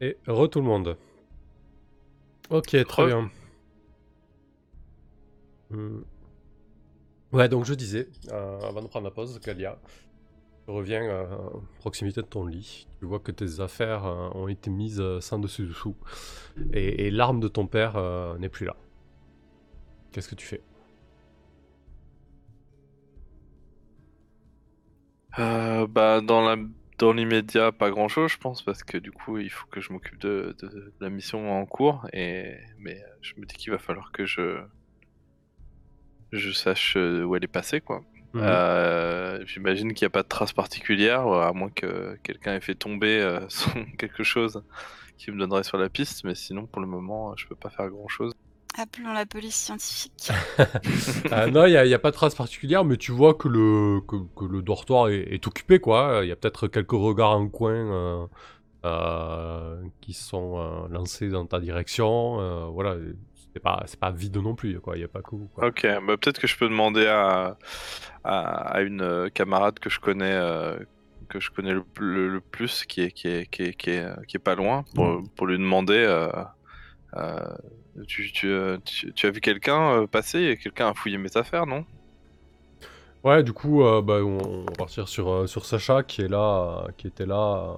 Et re tout le monde. Ok, très Re. bien. Hmm. Ouais, donc je disais, euh, avant de prendre la pause, Galia, tu reviens euh, à proximité de ton lit. Tu vois que tes affaires euh, ont été mises euh, sans dessus-dessous. Et, et l'arme de ton père euh, n'est plus là. Qu'est-ce que tu fais? Euh, bah, dans la... dans l'immédiat, pas grand chose, je pense, parce que du coup, il faut que je m'occupe de... de- de la mission en cours. Et... Mais euh, je me dis qu'il va falloir que je. Je sache euh, où elle est passée, quoi. Mhm. Euh, J'imagine qu'il n'y a pas de trace particulière, à moins que quelqu'un ait fait tomber euh, son- quelque chose qui me donnerait sur la piste, mais sinon, pour le moment, je peux pas faire grand chose. Appelons la police scientifique. Ah, non, il n'y a, pas de trace particulière, mais tu vois que le, que, que le dortoir est, est occupé, quoi. Il y a peut-être quelques regards en coin euh, euh, qui sont euh, lancés dans ta direction. euh, voilà, c'est pas, c'est pas vide non plus, quoi. Il n'y a pas que vous, quoi. Ok, bah peut-être que je peux demander à, à, à une camarade que je connais, euh, que je connais le, le- le plus, qui est, qui est, qui est, qui est, qui est pas loin, pour, pour lui demander. euh, euh, euh, tu- as vu quelqu'un euh, passer et quelqu'un a fouillé mes affaires, non? Ouais, du coup, euh, bah, on, va partir sur, Sacha, qui est là, qui était là,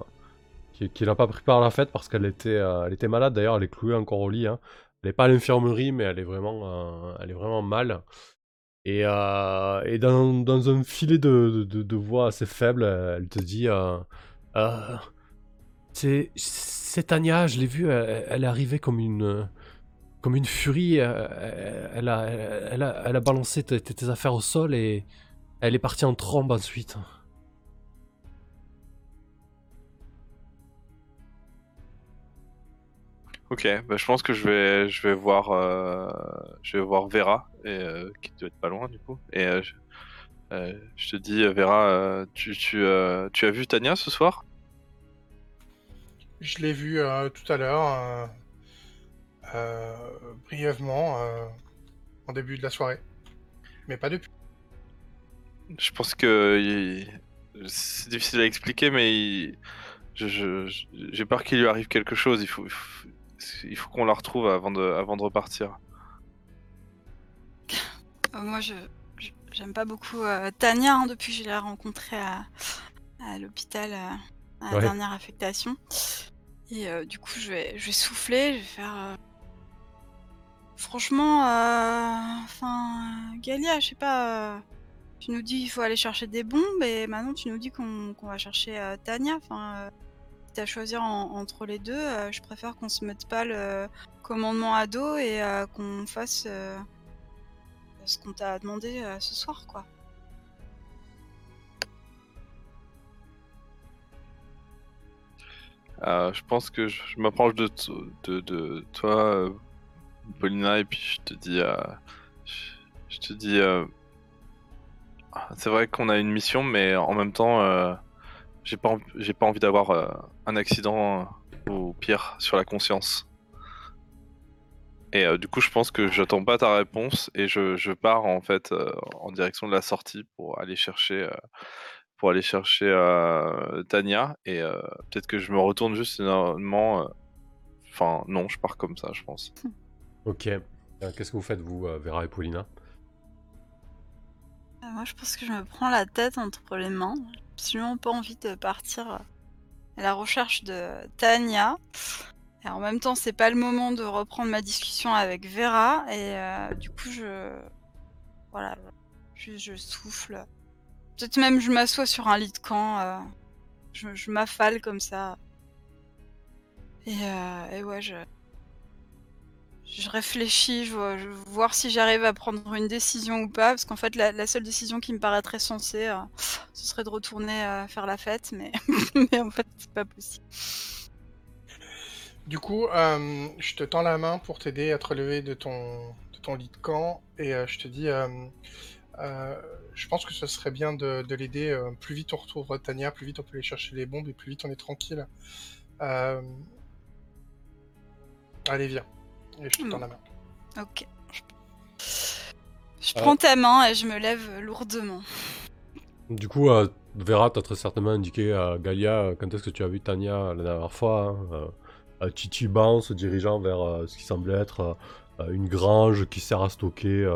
qui, n'a pas pris part à la fête parce qu'elle était, elle était malade. D'ailleurs, elle est clouée encore au lit. hein. Elle n'est pas à l'infirmerie, mais elle est vraiment, elle est vraiment mal. Et, dans, un filet de, voix assez faible, elle te dit c'est Tania, je l'ai vue, elle, elle est arrivée comme une, comme une furie. euh, Elle a, elle a, elle a balancé tes, tes affaires au sol et elle est partie en trombe ensuite. Ok, bah je pense que je vais, je vais voir, euh, je vais voir Vera, et, euh, qui doit être pas loin du coup. Et euh, je, euh, je te dis, euh, Vera, euh, tu, tu, euh, tu as vu Tania ce soir? Je l'ai vu euh, tout à l'heure, euh, brièvement, euh, en début de la soirée. Mais pas depuis. Je pense que il- c'est difficile à expliquer, mais il- je- je- je- j'ai peur qu'il lui arrive quelque chose. Il faut, il faut, il faut qu'on la retrouve avant de, avant de repartir. Euh, moi, je j'aime pas beaucoup euh, Tania hein, depuis que je l'ai rencontrée à, à l'hôpital à la Ouais. dernière affectation. Et euh, du coup, je vais, je vais souffler, je vais faire. euh, Franchement, euh, enfin, Galia, je sais pas. euh, Tu nous dis qu'il faut aller chercher des bombes et maintenant tu nous dis qu'on va chercher euh, Tania. Enfin, euh, t'as à entre les deux, je préfère qu'on se mette pas le commandement à dos et qu'on fasse ce qu'on t'a demandé ce soir, quoi. Je pense que je, m'approche de, toi, Paulina, et puis je te dis, euh, je, te dis, euh, c'est vrai qu'on a une mission, mais en même temps, euh, j'ai pas, j'ai pas envie d'avoir un accident ou pire sur la conscience. Et du coup, je pense que j'attends pas ta réponse et je, je pars en fait en direction de la sortie pour aller chercher, pour aller chercher Tania et peut-être que je me retourne juste énormément. Enfin, non, je pars comme ça, je pense. Ok. Euh, Qu'est-ce que vous faites, vous, euh, Vera et Paulina? Euh, moi, je pense que je me prends la tête entre les mains. J'ai absolument pas envie de partir à la recherche de Tania. Et en même temps, c'est pas le moment de reprendre ma discussion avec Vera. Et du coup, je. Voilà. Je, je souffle. Peut-être même je m'assois sur un lit de camp. je m'affale comme ça. Et, et ouais, je. Je réfléchis, je veux voir si j'arrive à prendre une décision ou pas, parce qu'en fait, la, seule décision qui me paraîtrait sensée, euh, ce serait de retourner euh, faire la fête, mais, en fait, c'est pas possible. Du coup, euh, je te tends la main pour t'aider à te relever de ton, de ton lit de camp et je te dis, je pense que ce serait bien de, de l'aider. plus vite on retrouve Tania, plus vite on peut aller chercher les bombes et plus vite on est tranquille. Allez, viens. Et je te tends la main. Ok. Je, Euh. prends ta main et je me lève lourdement. Du coup, euh, Vera, t'as très certainement indiqué à Galia euh, quand est-ce que tu as vu Tania la dernière fois. hein, euh, se dirigeant vers ce qui semblait être une grange qui sert à stocker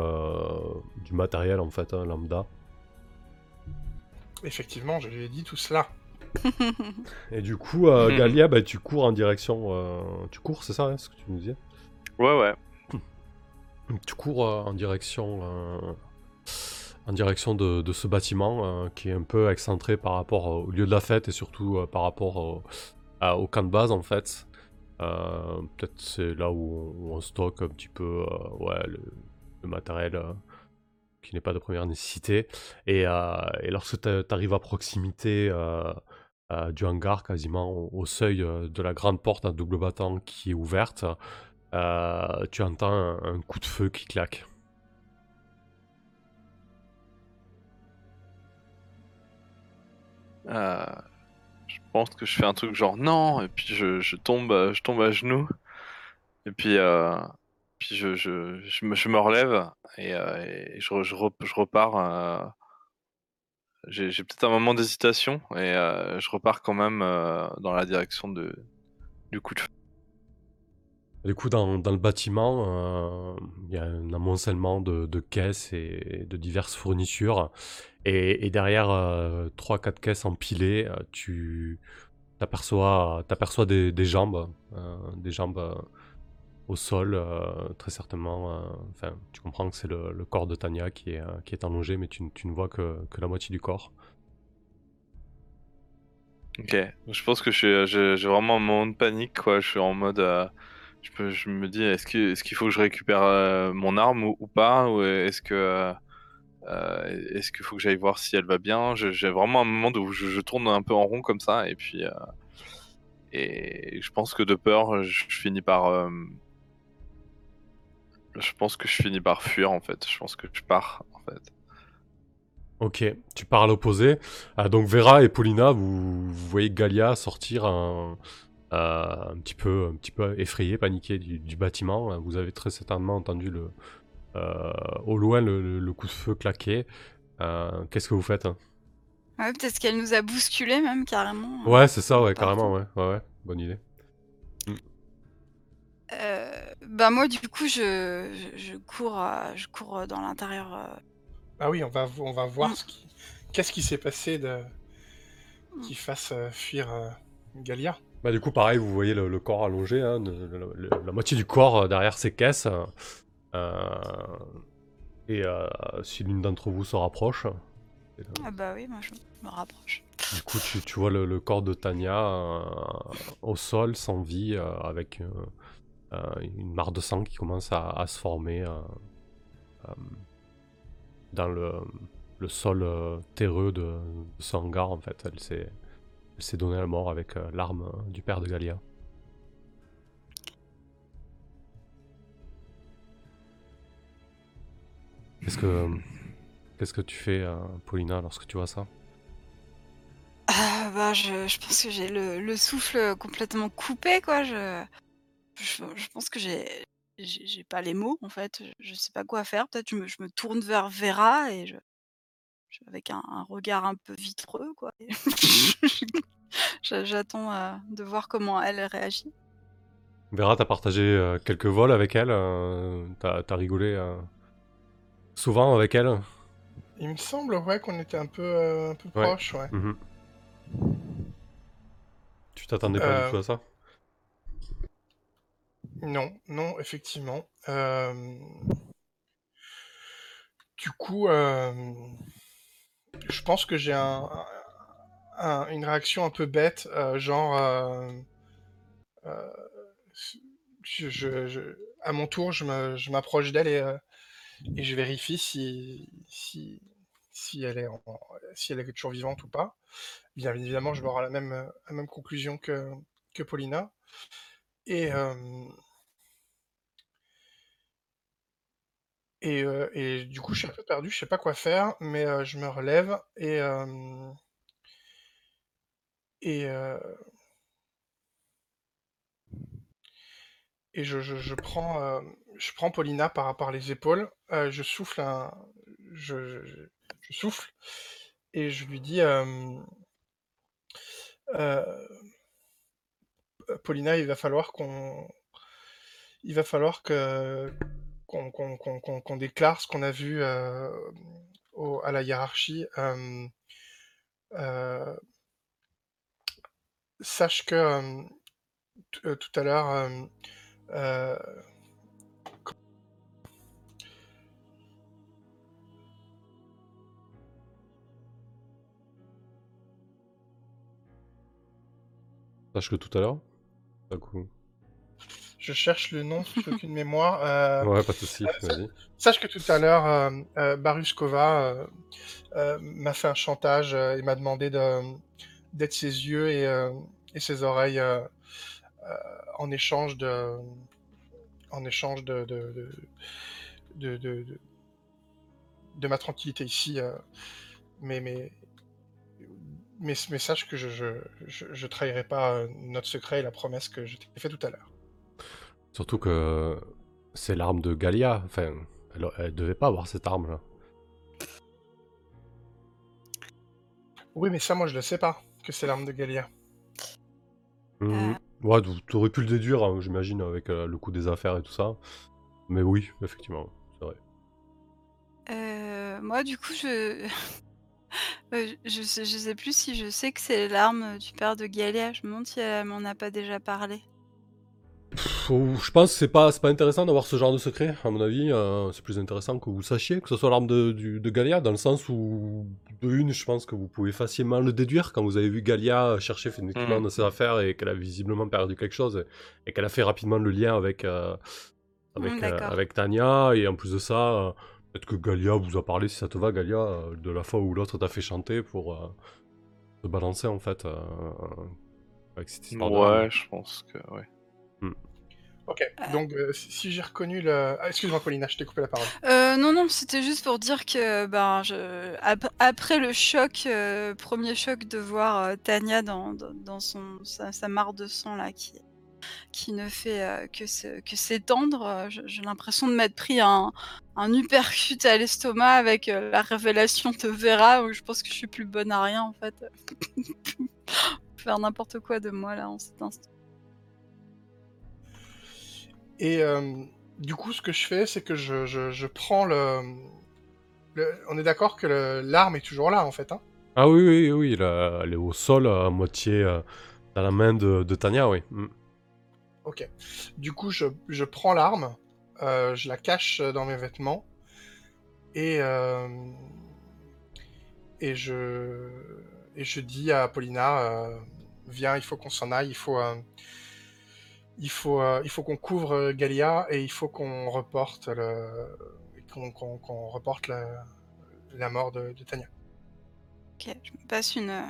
du matériel en fait, hein, lambda. Effectivement, je lui ai dit tout cela. Et du coup, euh. Galia, bah, tu cours en direction. Euh, tu cours, c'est ça, hein, ce que tu nous disais? Ouais, ouais. Tu cours euh, en direction. en direction de, ce bâtiment qui est un peu excentré par rapport au lieu de la fête et surtout par rapport au, camp de base en fait. Peut-être c'est là où on, stocke un petit peu ouais, le matériel qui n'est pas de première nécessité. Et, euh, lorsque tu arrives à proximité euh, euh, du hangar, quasiment au, seuil de la grande porte à double battant qui est ouverte, tu entends un, coup de feu qui claque. je pense que je fais un truc genre non, et puis je, tombe, je tombe à genoux. Et puis, puis je, je, je, me, je relève et, euh, je, je, je, repars. Euh, j'ai peut-être un moment d'hésitation et euh, je repars quand même dans la direction de, du coup de feu. Du coup, dans, le bâtiment, il y a un amoncellement de, caisses et de diverses fournitures. Et, derrière 3-4 caisses empilées, tu t'aperçois des, des jambes, des jambes au sol, euh, très certainement. Euh, enfin, tu comprends que c'est le, corps de Tania qui est, euh, qui est allongé, mais tu, ne vois que, la moitié du corps. Ok, je pense que j'ai vraiment un moment de panique. Je suis en mode. Je, me dis, est-ce qu'il faut que je récupère mon arme ou, pas? Ou est-ce que. est-ce qu'il faut que j'aille voir si elle va bien? J'ai vraiment un moment où je, tourne un peu en rond comme ça, et puis. et je pense que de peur, je finis par je pense que je finis par fuir en fait. Je pense que je pars en fait. Ok, tu pars à l'opposé. Ah, donc Vera et Paulina, vous, voyez Galia sortir un, euh, un, petit peu, un petit peu effrayé, paniqué du, bâtiment. Vous avez très certainement entendu le, euh, au loin le, coup de feu claquer. Euh, qu'est-ce que vous faites hein? Ouais, peut-être qu'elle nous a bousculé même carrément. Ouais, c'est ça, ouais, carrément, ouais, ouais, ouais, bonne idée. Euh, bah moi du coup je, je, cours je cours dans l'intérieur. Euh. Ah oui, on va on va voir mm. ce qui qu'est-ce qui s'est passé de mm. qui fasse euh, fuir Galia. Bah du coup pareil, vous voyez le, corps allongé, hein, la moitié du corps derrière ces caisses. et si l'une d'entre vous se rapproche. Ah bah oui, moi je me rapproche. Du coup tu, tu vois le, corps de Tania au sol sans vie avec euh, une mare de sang qui commence à, se former euh, euh, dans le, le sol terreux de, ce hangar en fait. Elle s'est, s'est donnée la mort avec l'arme du père de Galia. Qu'est-ce que, qu'est-ce que tu fais, Paulina, lorsque tu vois ça? Bah, je, je, pense que j'ai le, le, souffle complètement coupé, quoi. Je, je, pense que j'ai j'ai pas les mots en fait. Je, sais pas quoi faire. Peut-être je je me tourne vers Vera et je, avec un, regard un peu vitreux quoi. J'attends euh, de voir comment elle réagit. Vera, t'as partagé euh, quelques vols avec elle. Euh, t'as as rigolé souvent avec elle? Il me semble ouais qu'on était un peu un peu proches ouais. Mhm. Tu t'attendais pas du tout à ça? Non, non, effectivement. Euh, du coup, euh, je pense que j'ai un, une réaction un peu bête, euh, genre, je, à mon tour, je m'approche d'elle et, je vérifie si, elle est si elle est toujours vivante ou pas. Bien évidemment, je vais avoir la même, la même conclusion que, que Paulina. Et, Et, et, du coup, je suis un peu perdu, je sais pas quoi faire, mais je me relève et et et je, je, prends je prends Paulina par, par les épaules, je souffle un je, souffle et je lui dis Paulina, il va falloir qu'on. Il va falloir que qu'on déclare ce qu'on a vu euh, à la hiérarchie. Sache que tout à l'heure, Sache que tout à l'heure. Je cherche le nom, j'ai aucune mémoire. euh, Ouais, pas de soucis, euh. Sache que tout à l'heure, euh, euh, Baruskova euh, m'a fait un chantage et m'a demandé de- d'être ses yeux et, et ses oreilles en échange de, en échange de, de, de, de, de- de- de ma tranquillité ici. mais, mais, mais, mais sache que je, je, je, je trahirai pas notre secret et la promesse que je t'ai fait tout à l'heure. Surtout que c'est l'arme de Galia. Enfin, elle, elle devait pas avoir cette arme-là. Oui, mais ça, moi, je le sais pas, que c'est l'arme de Galia. Mhm. Ouais, tu- t'aurais pu le déduire, hein, j'imagine, avec euh, le coût des affaires et tout ça. Mais oui, effectivement, c'est vrai. Euh, moi, du coup, je... euh, je, sais, je sais plus si je sais que c'est l'arme du père de Galia. Je me demande si elle m'en a pas déjà parlé. Pff, je pense que c'est pas, pas intéressant d'avoir ce genre de secret, à mon avis. euh, c'est plus intéressant que vous sachiez que ce soit l'arme de, de Galia, dans le sens où, de une, je pense que vous pouvez facilement le déduire quand vous avez vu Galia chercher effectivement Mhm. dans ses affaires et qu'elle a visiblement perdu quelque chose et, et qu'elle a fait rapidement le lien avec, euh, avec, Mm, euh, avec Tania. Et en plus de ça, euh, peut-être que Galia vous a parlé, si ça te va, Galia, de la fois où l'autre t'a fait chanter pour te balancer en fait. avec cette histoire. Ouais, je pense que ouais. Ok, donc euh, si si j'ai reconnu le... Ah, Excuse-moi, Paulina, je t'ai coupé la parole. Euh, non, non, c'était juste pour dire que ben, je... ap- après le choc, euh, premier choc de voir euh, Tania dans, dans, dans son, sa, sa mare de sang là, qui, qui ne fait euh, que se- que s'étendre, euh, je- j'ai l'impression de m'être pris un, un uppercut à l'estomac avec euh, la révélation de Vera, où je pense que je suis plus bonne à rien en fait. Faire n'importe quoi de moi là en cet instant. Et euh, du coup, ce que je fais, c'est que je, je, je prends le... le- On est d'accord que l'arme est toujours là, en fait. Hein Ah oui, oui, oui, là, elle est au sol, à moitié euh, dans la main de, de Tania, oui. Mm. ok. Du coup, je, je prends l'arme, euh, je la cache dans mes vêtements, et... euh, et je... Et je dis à Paulina, viens, il faut qu'on s'en aille, il faut... euh, il faut, euh, il faut qu'on couvre Galia et il faut qu'on reporte le, qu'on, reporte la, la mort de, de Tania. Ok, je me passe une,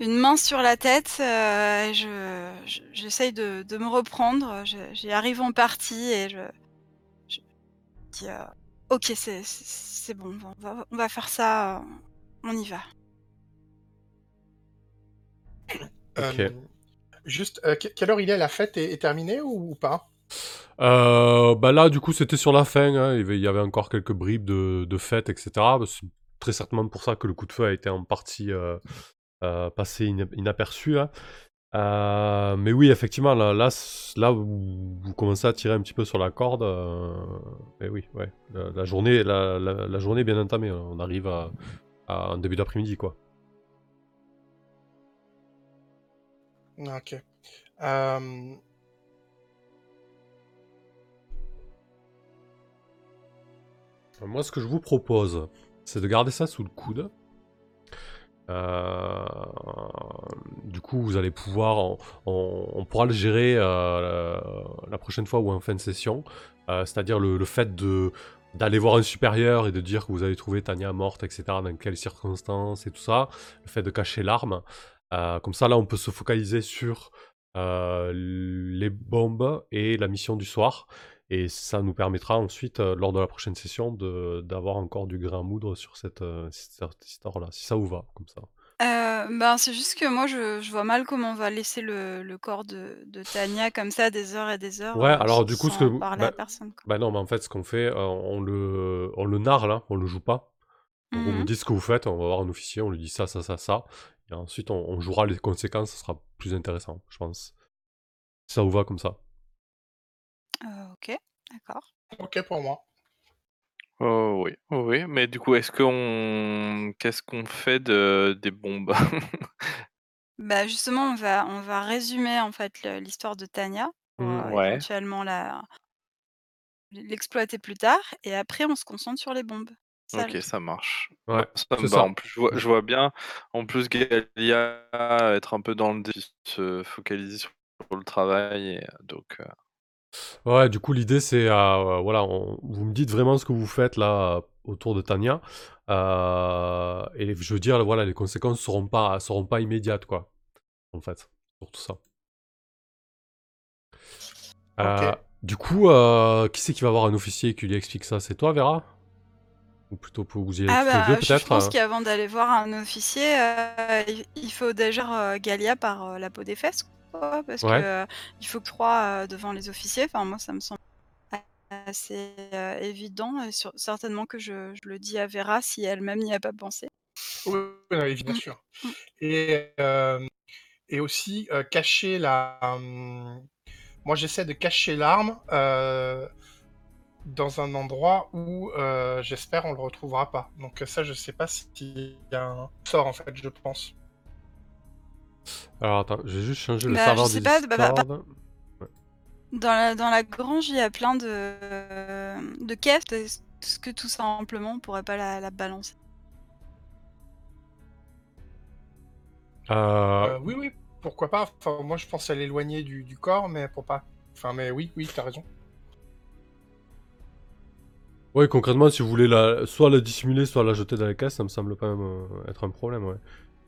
une main sur la tête euh, et je, je- j'essaye de, de me reprendre. J'y arrive en partie et je, je dis euh, Ok, c'est, bon, on va, on va faire ça, euh, on y va. Ok. Juste, euh, que- quelle heure il est La fête est, terminée ou, pas? Euh, bah là, du coup, c'était sur la fin, hein, il y avait- encore quelques bribes de, fête, etc. Bah, C'est très certainement pour ça que le coup de feu a été en partie euh, passé ina- inaperçu. hein. Mais oui, effectivement, là, là, vous, commencez à tirer un petit peu sur la corde. mais oui, ouais. La, journée, la, journée est bien entamée. On arrive à, à un début d'après-midi, quoi. Ok. Moi, ce que je vous propose, c'est de garder ça sous le coude. Euh, du coup, vous allez pouvoir, on, pourra le gérer euh, la, prochaine fois ou en fin de session. Euh, C'est-à-dire le, le fait de d'aller voir un supérieur et de dire que vous avez trouvé Tania morte, etc. Dans quelles circonstances et tout ça. Le fait de cacher l'arme. Euh, comme ça, là, on peut se focaliser sur euh, les bombes et la mission du soir. Et ça nous permettra ensuite, euh, lors de la prochaine session, d'avoir encore du grain à moudre sur cette, cette histoire-là, si ça vous va, comme ça. Euh, ben, c'est juste que moi, je, je vois mal comment on va laisser le, le corps de, de Tania comme ça des heures et des heures. Ouais, euh, alors du coup, ce sans que- parler bah- à personne. quoi. Bah non, mais en fait, ce qu'on fait, euh, on, le, on le narre là, on le joue pas. Donc, Mhm. nous dites ce que vous faites, on va voir un officier, on lui dit ça, ça, ça, ça. Et ensuite, on, on jouera les conséquences, ce sera plus intéressant, je pense. Ça vous va comme ça? Euh, ok, d'accord. Ok pour moi. Oh oui, oh oui, mais du coup, est-ce qu'on qu'est-ce qu'on fait de des bombes? Bah, justement, on va on va résumer, en fait, l'histoire de Tania pour, Mmh. Ouais. éventuellement la l'exploiter plus tard et après on se concentre sur les bombes. Ça OK, ça marche. Ouais, Bah, ça me ça. en plus, je vois je vois bien, en plus, Galia être un peu dans le dé se focaliser sur le travail et heu, donc heu Ouais, du coup, l'idée, c'est, heu, voilà, on vous me dites vraiment ce que vous faites là, autour de Tania, heu et je veux dire, voilà, les conséquences seront pas seront pas immédiates, quoi, en fait, pour tout ça. Du coup, qui c'est qui va avoir un officier qui lui explique ça? C'est toi, Vera? Ou plutôt pour vous y Ah tous les 2 bah, je pense heu? qu'avant d'aller voir un officier, heu, il faut déjà, heu, Galia par, la peau des fesses, quoi, parce Ouais. que, il faut que 3, heu, devant les officiers. Enfin, moi, ça me semble assez, évident et sur certainement que je je le dis à Vera si elle-même n'y a pas pensé. Oui, bien Mmh. sûr Mmh. et et aussi, cacher la, mmh moi j'essaie de cacher l'arme, dans un endroit où, heu, j'espère on le retrouvera pas. Donc ça, je sais pas s'il y a un sort, en fait, je pense. Alors attends, je vais juste changer le Bah, je serveur sais du pas, bah bah bah. Ouais. dans la dans la grange, il y a plein de de caisses. Est-ce que tout simplement on pourrait pas la la balancer? Heu Heu, oui, oui, pourquoi pas? Enfin, moi je pense à l'éloigner du du corps, mais pour pas enfin, mais oui, oui, tu as raison. Ouais, concrètement, si vous voulez la soit la dissimuler, soit la jeter dans les caisses, ça me semble pas, heu, être un problème, ouais.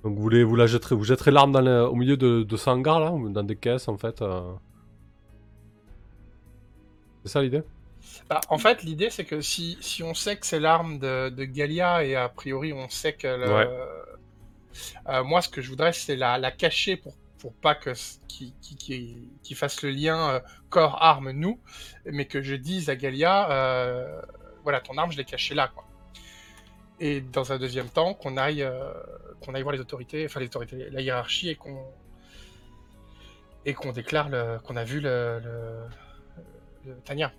Donc vous voulez vous la jetterez vous jetterez l'arme dans le au milieu de de ce hangar là, dans des caisses en fait, heu? C'est ça l'idée? Bah, en fait, l'idée c'est que si si on sait que c'est l'arme de de Galia et a priori on sait que Ouais. heu, moi ce que je voudrais c'est la la cacher pour pour pas que qu'il qu'il qu'il fasse le lien, heu, corps, arme, nous, mais que je dise à Galia, «Voilà, ton arme je l'ai cachée là, quoi» et dans un 2e temps qu'on aille, heu, qu'on aille voir les autorités, enfin les autorités, la hiérarchie et qu'on et qu'on déclare le qu'on a vu le le le Tania.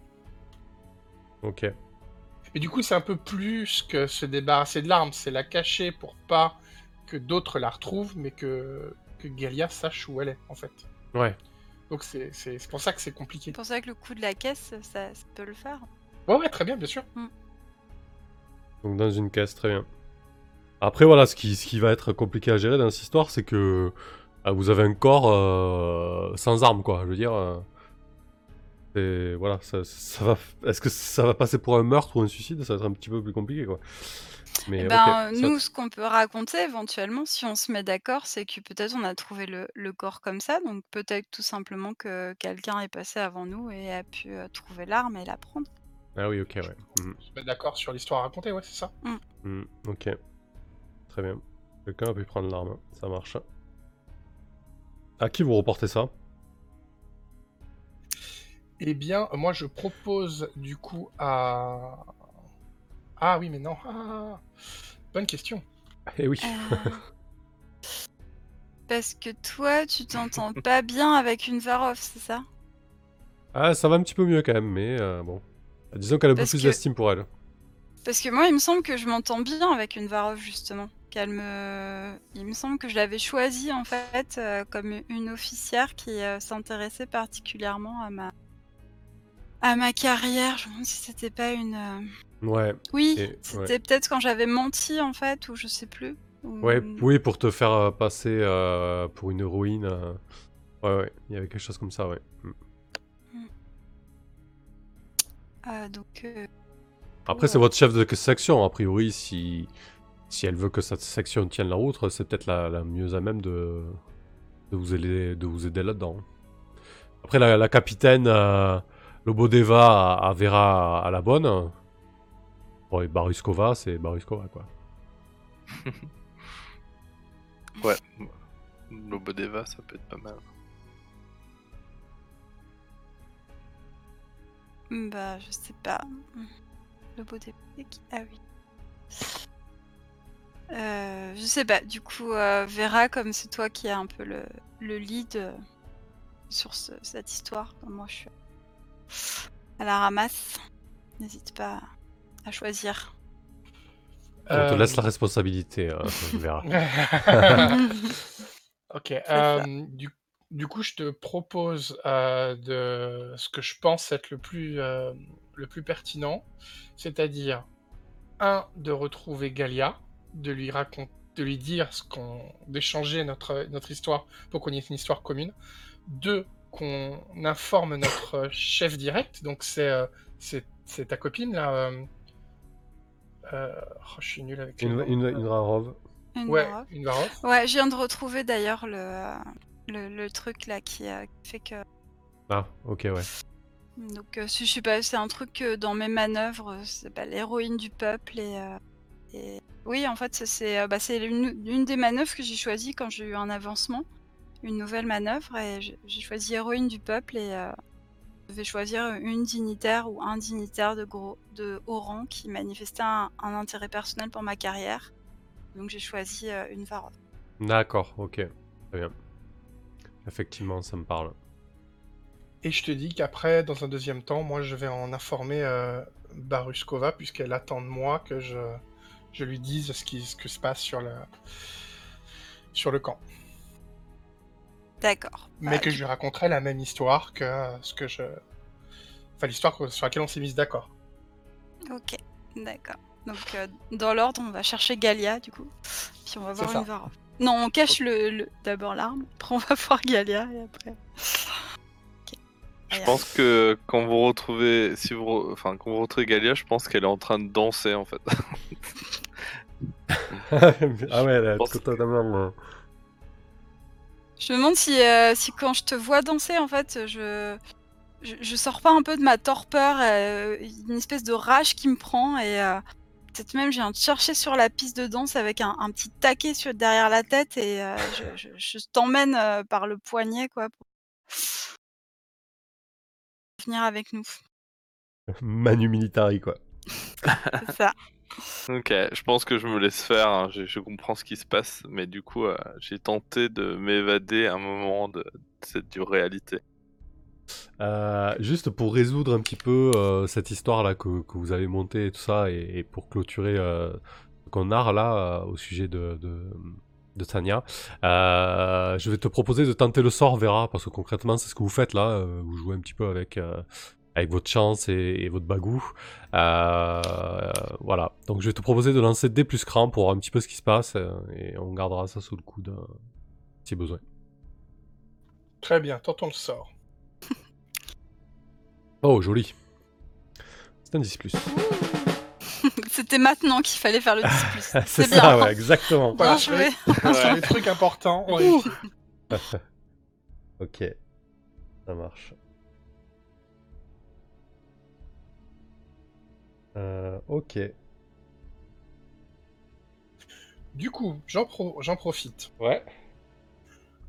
OK. Et du coup, c'est un peu plus que se débarrasser de l'arme, c'est la cacher pour pas que d'autres la retrouvent, mais que que Galia sache où elle est, en fait. Ouais. Donc c'est c'est c'est pour ça que c'est compliqué. C'est pour ça que le coup de la caisse, ça ça peut le faire. Ouais, ouais, très bien, bien sûr. Mmh. Donc dans une caisse, très bien. Après voilà, ce qui ce qui va être compliqué à gérer dans cette histoire, c'est que, bah, vous avez un corps, heu, sans armes, quoi. Je veux dire, et voilà, ça ça va f est-ce que ça va passer pour un meurtre ou un suicide? Ça va être un petit peu plus compliqué, quoi. Mais OK, ben, nous, ce qu'on peut raconter éventuellement, si on se met d'accord, c'est que peut-être on a trouvé le le corps comme ça, donc peut-être tout simplement que quelqu'un est passé avant nous et a pu, trouver l'arme et la prendre. Ah oui, OK, ouais. Mmh On se met d'accord sur l'histoire à raconter, ouais, c'est ça. Mmh, OK. Très bien. Quelqu'un a pu prendre l'arme, ça marche. À qui vous reportez ça? Eh bien, moi je propose du coup à ah oui, mais non, ah, ah, ah! Bonne question. Eh oui. Heu parce que toi, tu t'entends pas bien avec une Varov, c'est ça? Ah, ça va un petit peu mieux quand même, mais heu, bon. Disons qu'elle a Parce plus que d'estime pour elle. parce que moi, il me semble que je m'entends bien avec une Varov justement. Qu'elle me il me semble que je l'avais choisie en fait, heu, comme une officière qui, heu, s'intéressait particulièrement à ma à ma carrière. Je me demande si c'était pas une, heu Ouais oui, et ouais. c'était peut-être quand j'avais menti en fait ou je sais plus, Ouais, ou oui, pour te faire, passer, pour une héroïne, ouais, ouais, il y avait quelque chose comme ça, ouais. Donc heu, Après, c'est ouais. votre chef de section, a priori, si si elle veut que cette section tienne la route, c'est peut-être la la mieux à même de de vous aider de vous aider là-dedans. Après la la capitaine, heu, Lobodeva a a Vera à la bonne. Bon et Baruskova, c'est Baruskova, quoi. Ouais, Lobodeva, ça peut être pas mal. Bah, je sais pas. Lobodeva, c'est qui? Ah oui. Heu, je sais pas, du coup, heu, Vera, comme c'est toi qui as un peu le le lead, heu sur ce- cette histoire. Moi, je suis à la ramasse. N'hésite pas à choisir. On te Euh, laisse la responsabilité, euh, on verra. ok. euh, du, du coup, je te propose euh, de ce que je pense être le plus, euh, le plus pertinent, c'est-à-dire un de retrouver Galia, de lui raconter, de lui dire ce qu'on, d'échanger notre notre histoire pour qu'on ait une histoire commune. Deux, qu'on informe notre chef direct, donc c'est euh, c'est c'est ta copine là. euh, euh, oh, je suis nul avec Une, une, une Rarov. Une Ouais, une. Ouais, je viens de retrouver d'ailleurs le, le, le truc là qui, euh, qui fait que. Ah, ok, ouais. Donc, euh, je sais pas, c'est un truc que dans mes manœuvres, euh, c'est l'héroïne du peuple et. euh, et- Oui, en fait, c'est- c'est euh, bah, une, une des manœuvres que j'ai choisi quand j'ai eu un avancement, une nouvelle manœuvre, et j'ai choisi héroïne du peuple et euh, je devais choisir une dignitaire ou un dignitaire de, gros, de haut rang qui manifestait un, un intérêt personnel pour ma carrière. Donc j'ai choisi euh, une Varov. D'accord, ok. Très bien. Effectivement, ça me parle. Et je te dis qu'après, dans un deuxième temps, moi, je vais en informer euh, Baruskova, puisqu'elle attend de moi que je, je lui dise ce qui, ce que se passe sur le, sur le camp. D'accord. Mais Bah, que je lui raconterai la même histoire que euh, ce que je... Enfin, l'histoire sur laquelle on s'est mis d'accord. Ok, d'accord. Donc euh, dans l'ordre, on va chercher Galia du coup, puis on va voir ça. Non, on cache le, le- d'abord l'arme, après on va voir Galia et après. Je pense que quand vous retrouvez, si vous, re- enfin quand vous retrouvez Galia, je pense qu'elle est en train de danser en fait. ah ouais, elle est totalement... euh, Je me demande si, euh, si quand je te vois danser, en fait, je, je, je sors pas un peu de ma torpeur, euh, une espèce de rage qui me prend et euh, peut-être même je viens te chercher sur la piste de danse avec un, un petit taquet sur, derrière la tête et euh, je, je- je t'emmène euh, par le poignet, quoi, pour venir avec nous. Manu Militari, quoi. C'est ça. Ok, je pense que je me laisse faire. hein, Je, je comprends ce qui se passe, mais du coup, euh, j'ai tenté de m'évader un moment de, de cette dure réalité. Euh, juste pour résoudre un petit peu euh, cette histoire-là que, que vous avez montée et tout ça, et, pour clôturer euh, qu'on a là euh, au sujet de, de, Tania, je vais te proposer de tenter le sort, Vera, parce que concrètement, c'est ce que vous faites là. vous jouez un petit peu avec, avec votre chance et, votre bagou. Voilà. Donc, je vais te proposer de lancer D plus cran pour voir un petit peu ce qui se passe, et on gardera ça sous le coude si besoin. Très bien, tentons le sort. Oh, joli. C'est un 10 plus. C'était maintenant qu'il fallait faire le 10 plus. c'est ça, bien. ouais, exactement. Bien Voilà, joué. Sur les trucs importants, on. Ok, ça marche. Euh, ok. Du coup, j'en pro- j'en profite. Ouais.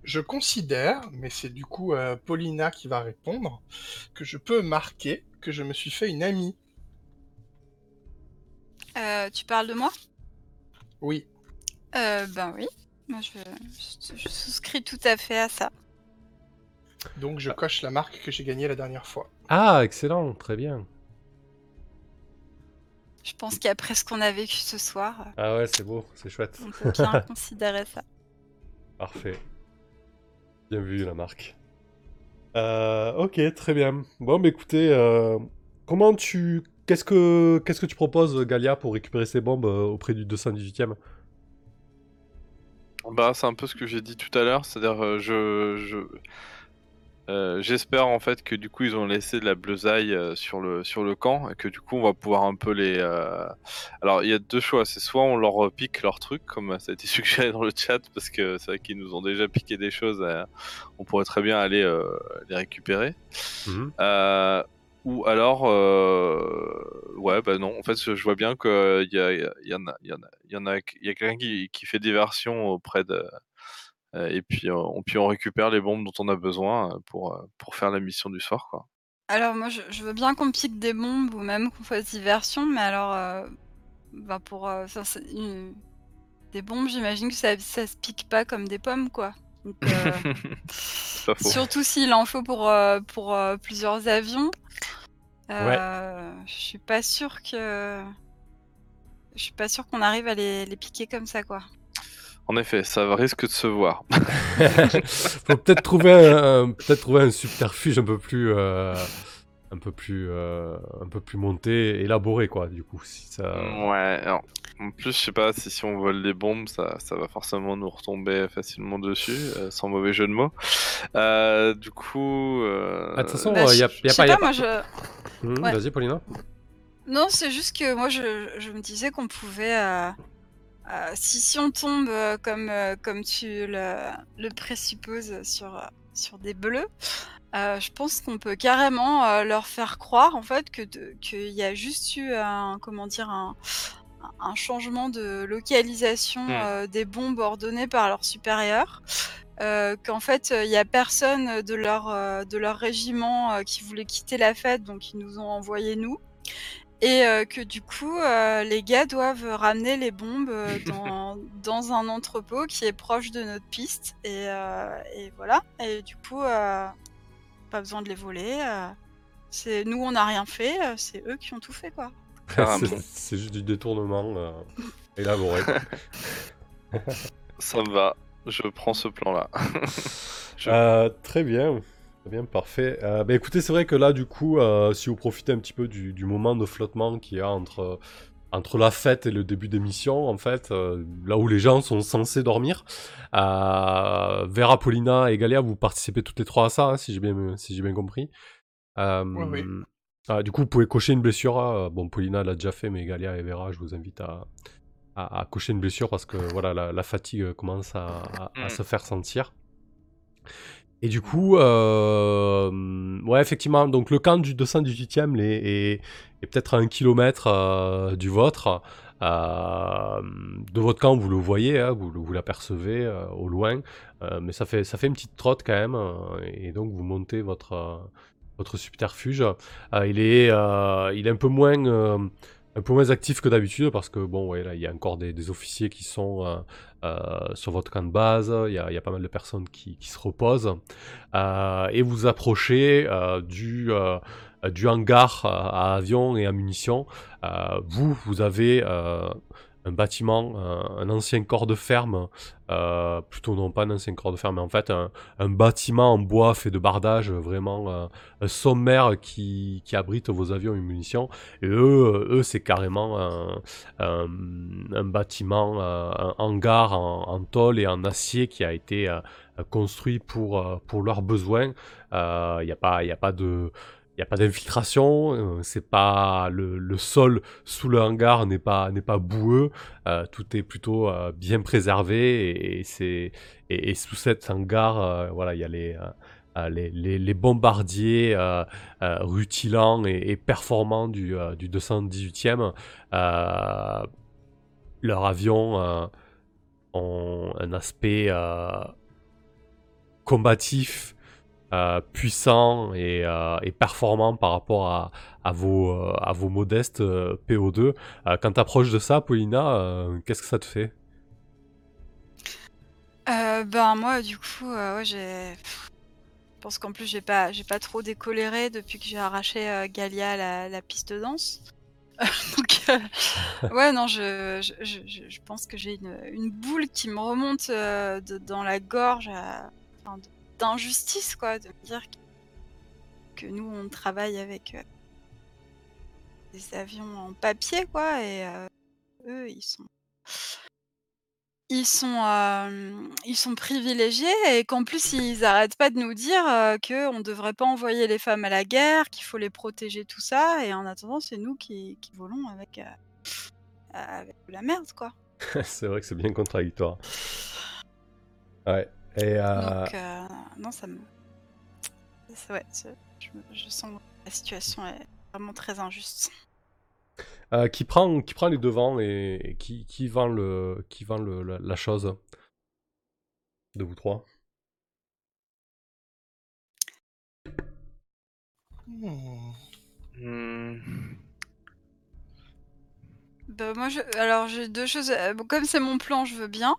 Je considère, mais c'est du coup euh, Paulina qui va répondre, que je peux marquer que je me suis fait une amie. Euh, tu parles de moi? Oui. euh, Ben oui. Moi, je, je- je souscris tout à fait à ça. Donc je coche la marque que j'ai gagnée la dernière fois. Ah, excellent, très bien. Je pense qu'après ce qu'on a vécu ce soir, Ah ouais, c'est beau, c'est chouette. on peut bien considérer ça. Parfait. Bien vu, la marque. Euh, ok, très bien. Bon, bah écoutez, euh, comment tu... Qu'est-ce que qu'est-ce que tu proposes, Galia, pour récupérer ces bombes euh, auprès du 218e Bah, c'est un peu ce que j'ai dit tout à l'heure, c'est-à-dire euh, je, je euh, j'espère en fait que du coup ils ont laissé de la bleusaille euh, sur le sur le camp et que du coup on va pouvoir un peu les. euh, Alors il y a deux choix, c'est soit on leur pique leurs trucs comme ça a été suggéré dans le chat parce que c'est vrai qu'ils nous ont déjà piqué des choses, euh, on pourrait très bien aller euh, les récupérer. Mhm. Euh, ou alors, euh, ouais, bah non. En fait, je vois bien qu'il y, a, il y en a, il y en a, il y en a, il y a quelqu'un qui, qui fait diversion auprès de, et puis, euh, on, puis on récupère les bombes dont on a besoin euh, pour, euh, pour faire la mission du soir, quoi. Alors moi, je, je veux bien qu'on pique des bombes ou même qu'on fasse diversion, mais alors, euh, bah pour euh, ça, c'est une- des bombes, j'imagine que ça, ça se pique pas comme des pommes, quoi. Donc, euh, surtout s'il en faut pour, euh, pour euh, plusieurs avions. Euh, Je suis pas sûre que. Je suis pas sûre qu'on arrive à les, les piquer comme ça, quoi. En effet, ça risque de se voir. Faut peut-être trouver un, peut-être trouver un subterfuge un peu plus euh, un peu plus euh, un peu plus monté, élaboré quoi. Du coup, si ça. Ouais, alors, en plus, je sais pas si, si on vole des bombes, ça, ça va forcément nous retomber facilement dessus, euh, sans mauvais jeu de mots. Euh, du coup. euh, Ah, de toute façon, Bah, il y a, je- y a je pas. sais y a pas, moi je. Ouais. Vas-y, Paulina. Non, c'est juste que moi, je, je me disais qu'on pouvait, euh, si, si on tombe euh, comme, euh, comme tu le, le présupposes sur, sur des bleus, je pense qu'on peut carrément leur faire croire en fait que qu'il y a juste eu un, comment dire, un, un changement de localisation des bombes ordonnées par leurs supérieurs. qu'en fait il y a personne de leur de leur régiment qui voulait quitter la fête donc ils nous ont envoyé nous et euh, que du coup euh, les gars doivent ramener les bombes euh, dans, dans un entrepôt qui est proche de notre piste et, euh, et voilà et du coup euh, pas besoin de les voler euh, c'est nous on n'a rien fait c'est eux qui ont tout fait quoi. C'est- C'est juste du détournement euh, élaboré. Ça me va. Je prends ce plan-là. Je- Euh, très bien. Très bien, parfait. Euh, bah, écoutez, c'est vrai que là, du coup, euh, si vous profitez un petit peu du, du moment de flottement qu'il y a entre, entre la fête et le début d'émission, en fait, euh, là où les gens sont censés dormir, euh, Vera, Paulina et Galia, vous participez toutes les trois à ça, hein, si j'ai bien, si j'ai bien compris. Euh, oui. ah, du coup, vous pouvez cocher une blessure. hein. Bon, Paulina l'a déjà fait, mais Galia et Vera, je vous invite à, à, à cocher une blessure parce que voilà, la, la fatigue commence à, à- à Mm. se faire sentir. Et du coup, euh, ouais, effectivement, donc le camp du 218e les- est, est peut-être à un kilomètre euh, du vôtre. Euh, de votre camp, vous le voyez, hein, vous, vous l'apercevez au loin, mais ça fait, ça fait une petite trotte quand même, et donc vous montez votre, votre subterfuge. Il, est, il est un peu moins, un peu moins actif que d'habitude parce que bon, ouais, là, il y a encore des, officiers qui sont euh, sur votre camp de base. Il y a, pas mal de personnes qui, se reposent Euh, et vous approchez euh, du du hangar à, avions et à munitions. Vous, vous avez un bâtiment, un, ancien corps de ferme, euh, plutôt non pas un ancien corps de ferme, mais en fait un, bâtiment en bois fait de bardage vraiment euh, sommaire qui, abrite vos avions et munitions. Et eux, euh, eux c'est carrément un, bâtiment, un hangar en, tôle et en acier qui a été construit pour, leurs besoins. Il n'y a a pas de... N'y a pas d'infiltration, euh, c'est pas le, le sol sous le hangar n'est pas n'est pas boueux, euh, tout est plutôt euh, bien préservé et, c'est et, sous cet hangar voilà il y a les les, les, bombardiers rutilants et, performants du, du 218e. euh, leurs avions ont un aspect combatif, euh, puissant et, euh, et performant par rapport à, euh, vos modestes euh, PO2. Euh, quand tu approches de ça, Paulina, qu'est-ce que ça te fait? Ben moi du coup j'ai je pense qu'en plus j'ai pas pas trop décoléré depuis que j'ai arraché Galia la, la piste danse donc ouais non je, pense que j'ai une, boule qui me remonte dans la gorge d'injustice quoi de dire que, nous on travaille avec euh, des avions en papier quoi et euh, eux ils sont ils sont, euh, ils sont privilégiés et qu'en plus ils arrêtent pas de nous dire euh, que on devrait pas envoyer les femmes à la guerre, qu'il faut les protéger, tout ça. Et en attendant, c'est nous qui, volons avec, la merde, quoi. C'est vrai que c'est bien contradictoire. Ouais. Et euh, Donc, euh, non, ça me. Ouais, je, sens que la situation est vraiment très injuste. euh, qui, prend, qui prend les devants et, et qui, qui vend, le, qui vend le, la, la chose de vous trois Hmm. Bah, moi, je... alors j'ai deux choses. Euh, comme c'est mon plan, je veux bien.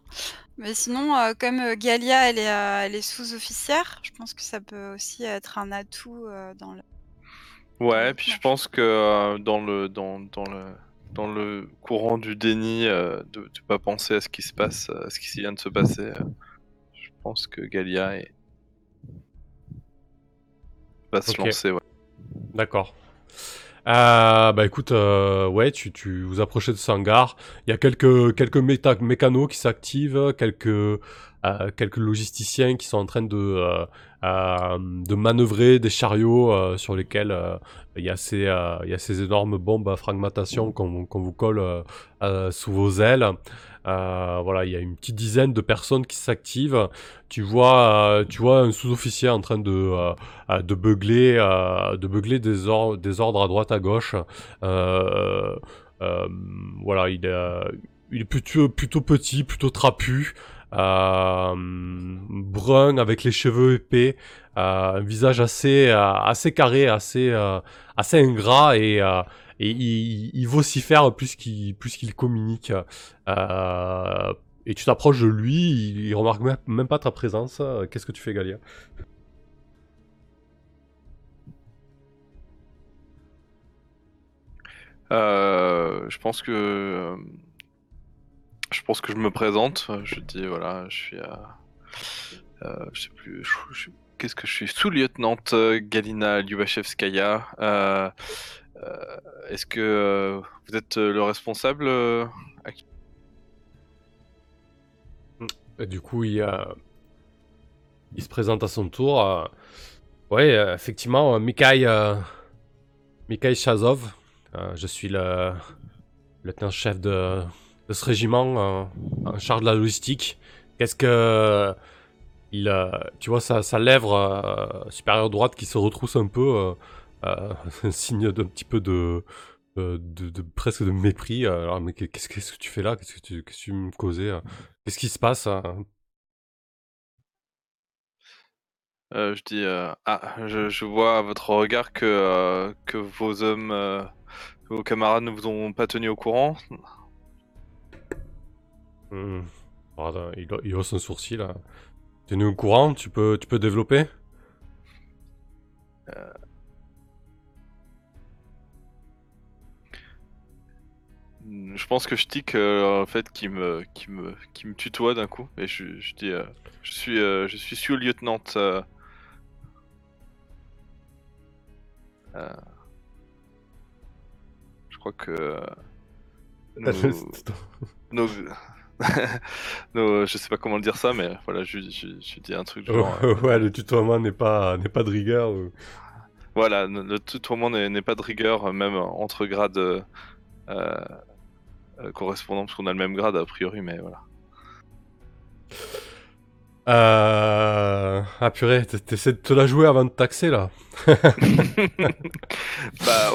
Mais sinon, euh, comme euh, Galia, elle est, euh, elle est sous-officière, je pense que ça peut aussi être un atout euh, dans le. Ouais, puis je pense que euh, dans le dans, dans le dans le courant du déni, euh, de ne pas penser à ce qui se passe, à ce qui vient de se passer, euh, je pense que Galia est... va se lancer. Ouais. D'accord. Euh, bah écoute, euh, ouais, tu, tu vous approchez de ce hangar. Il y a quelques, quelques méta- mécanos qui s'activent, quelques, quelques logisticiens qui sont en train de, euh, de manœuvrer des chariots euh, sur lesquels euh, il, y a ces, y a ces énormes bombes à fragmentation qu'on qu'on vous colle sous vos ailes. Voilà, il y a une petite dizaine de personnes qui s'activent. Tu vois, tu vois un sous-officier en train de, de beugler, de beugler des, or- des ordres à droite à gauche. Voilà, il est, il est plutôt, plutôt petit, plutôt trapu, euh, brun avec les cheveux épais, euh, un visage assez, euh, assez carré, assez, assez ingrat et, et il, il vocifère plus qu'il plus qu'il communique. Et tu t'approches de lui, il, il remarque même, pas ta présence. Qu'est-ce que tu fais, Galia? Je pense que je pense que je me présente. Je dis voilà, je suis à euh, je sais plus. Qu'est-ce que je suis? Sous-lieutenante euh, Galina Lyubachevskaya. Euh, euh, Est-ce que euh, vous êtes euh, le responsable euh, du coup, il, euh, se présente à son tour. euh, euh, effectivement, euh, Mikhail, euh, Mikhail Chazov. Euh, je suis le lieutenant-chef de, de ce régiment euh, en charge de la logistique. Qu'est-ce que. Il, euh, tu vois sa, sa lèvre euh, supérieure droite qui se retrousse un peu, euh, un signe d'un petit peu de, de, presque de mépris. Alors, mais qu'est-ce, que tu fais là? Qu'est-ce que tu, me causais euh Qu'est-ce qui se passe hein? Je dis ah, je, vois à votre regard que que vos hommes, vos camarades ne vous ont pas tenu au courant. Hmm. Il, il hausse un sourcil là. T'es au courant Tu peux, tu peux développer? Je pense que je tic euh, en fait qui me qui me qui me tutoie d'un coup et je, je dis euh, je suis euh, je suis sous-lieutenant. euh, euh, je crois que euh, nos, nos, nos- je sais pas comment dire ça mais voilà je, je, je dis un truc genre euh, ouais, le tutoiement n'est pas, n'est pas de rigueur. ou- Voilà, le tutoiement n'est n'est pas de rigueur, même entre grades euh, euh, correspondants, parce qu'on a le même grade a priori, mais voilà. Euh... Ah purée, t'essaies de te la jouer avant de taxer là. bah,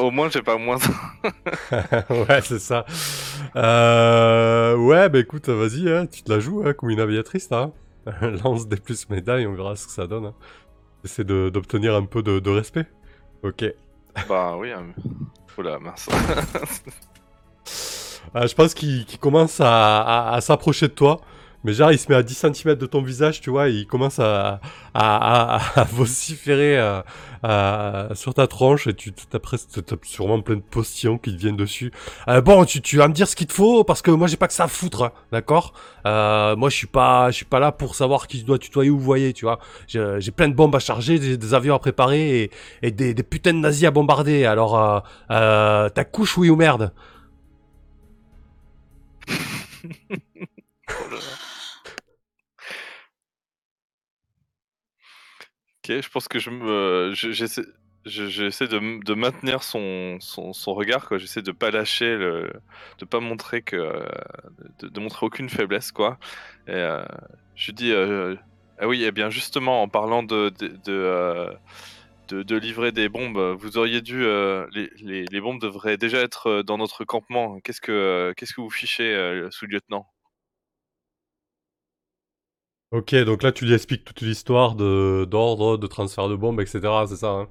au moins, j'ai pas moins. ouais, c'est ça. Euh... Ouais, bah écoute, vas-y, hein, tu te la joues hein, comme une aviatrice là. Lance des plus médailles, on verra ce que ça donne. Hein. Essaie d'obtenir un peu de, de respect. Ok. bah, oui, hein. Oula, mince. Ah, je pense qu'il commence à, à- à s'approcher de toi. Mais genre, il se met à 10 cm de ton visage, tu vois, et il commence à, à, à- à vociférer euh, euh, sur ta tronche, et tu presque t'as sûrement plein de postillons qui te viennent dessus. Euh, bon, tu, tu vas me dire ce qu'il te faut, parce que moi j'ai pas que ça à foutre, hein, d'accord? Moi je suis pas suis pas là pour savoir qui je dois tutoyer ou voyer, tu vois. J'ai plein de bombes à charger, des, des avions à préparer, et, des, des putains de nazis à bombarder, alors euh, ta couche oui ou merde Oh là là. Ok, je pense que je J'essaie. je- J'essaie de, maintenir son, son, regard, quoi. J'essaie de pas lâcher, le, de pas montrer que, euh, de, montrer aucune faiblesse, quoi. Et euh, je dis, euh, ah oui, eh bien justement, en parlant de, de, de, livrer des bombes, vous auriez dû, les, les, les bombes devraient déjà être dans notre campement. Qu'est-ce que, qu'est-ce que vous fichez, sous-lieutenant? Ok, donc là tu lui expliques toute l'histoire de d'ordre, de transfert de bombes, etc. C'est ça. Hein?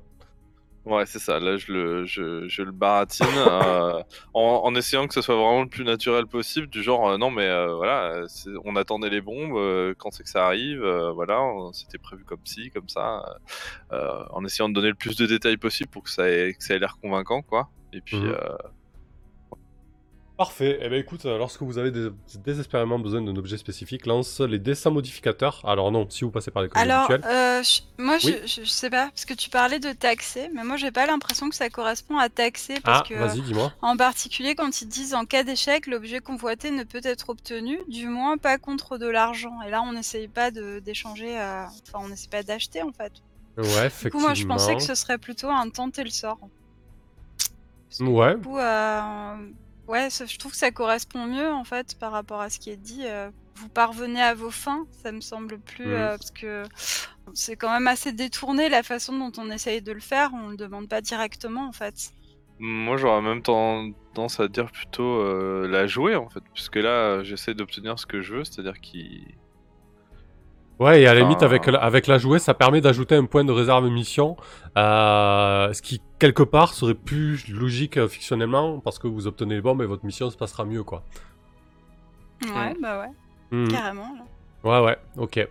Ouais, c'est ça. Là, je le, je, je le baratine euh, en, en essayant que ce soit vraiment le plus naturel possible. Du genre, euh, non, mais euh, voilà, c'est- on attendait les bombes. quand c'est que ça arrive Voilà, on- c'était prévu comme ci, comme ça. en essayant de donner le plus de détails possible pour que ça ait, que ça ait l'air convaincant, quoi. Et puis, Mhm. Euh, Parfait. Eh ben écoute, euh, lorsque vous avez désespérément besoin d'un objet spécifique, lance les dessins modificateurs. Alors non, si vous passez par les codes Alors, euh, je- moi, je, Oui. je, je sais pas, parce que tu parlais de taxer, mais moi, j'ai pas l'impression que ça correspond à taxer, parce Ah, que, vas-y, dis-moi. en particulier, quand ils disent en cas d'échec, l'objet convoité ne peut être obtenu, du moins pas contre de l'argent. Et là, on n'essaye pas de- d'échanger, euh, enfin, on n'essaie pas d'acheter, en fait. Ouais, Du effectivement. coup, moi, je pensais que ce serait plutôt un tenter le sort. Parce que Ouais. Du coup, euh, ouais, ça- je trouve que ça correspond mieux en fait par rapport à ce qui est dit. euh, vous parvenez à vos fins, ça me semble plus Mhm. euh, parce que c'est quand même assez détourné la façon dont on essaye de le faire. On le demande pas directement en fait. moi, j'aurais même tendance à dire plutôt euh, la jouer, en fait. Puisque là, j'essaie d'obtenir ce que je veux, c'est-à-dire qu'il. Ouais, et à la limite, avec la, avec la jouée, ça permet d'ajouter un point de réserve mission, euh, ce qui, quelque part, serait plus logique euh, fictionnellement, parce que vous obtenez les bombes et votre mission se passera mieux, quoi. Ouais, bah ouais, Mhm. carrément. là. Ouais, ouais, ok.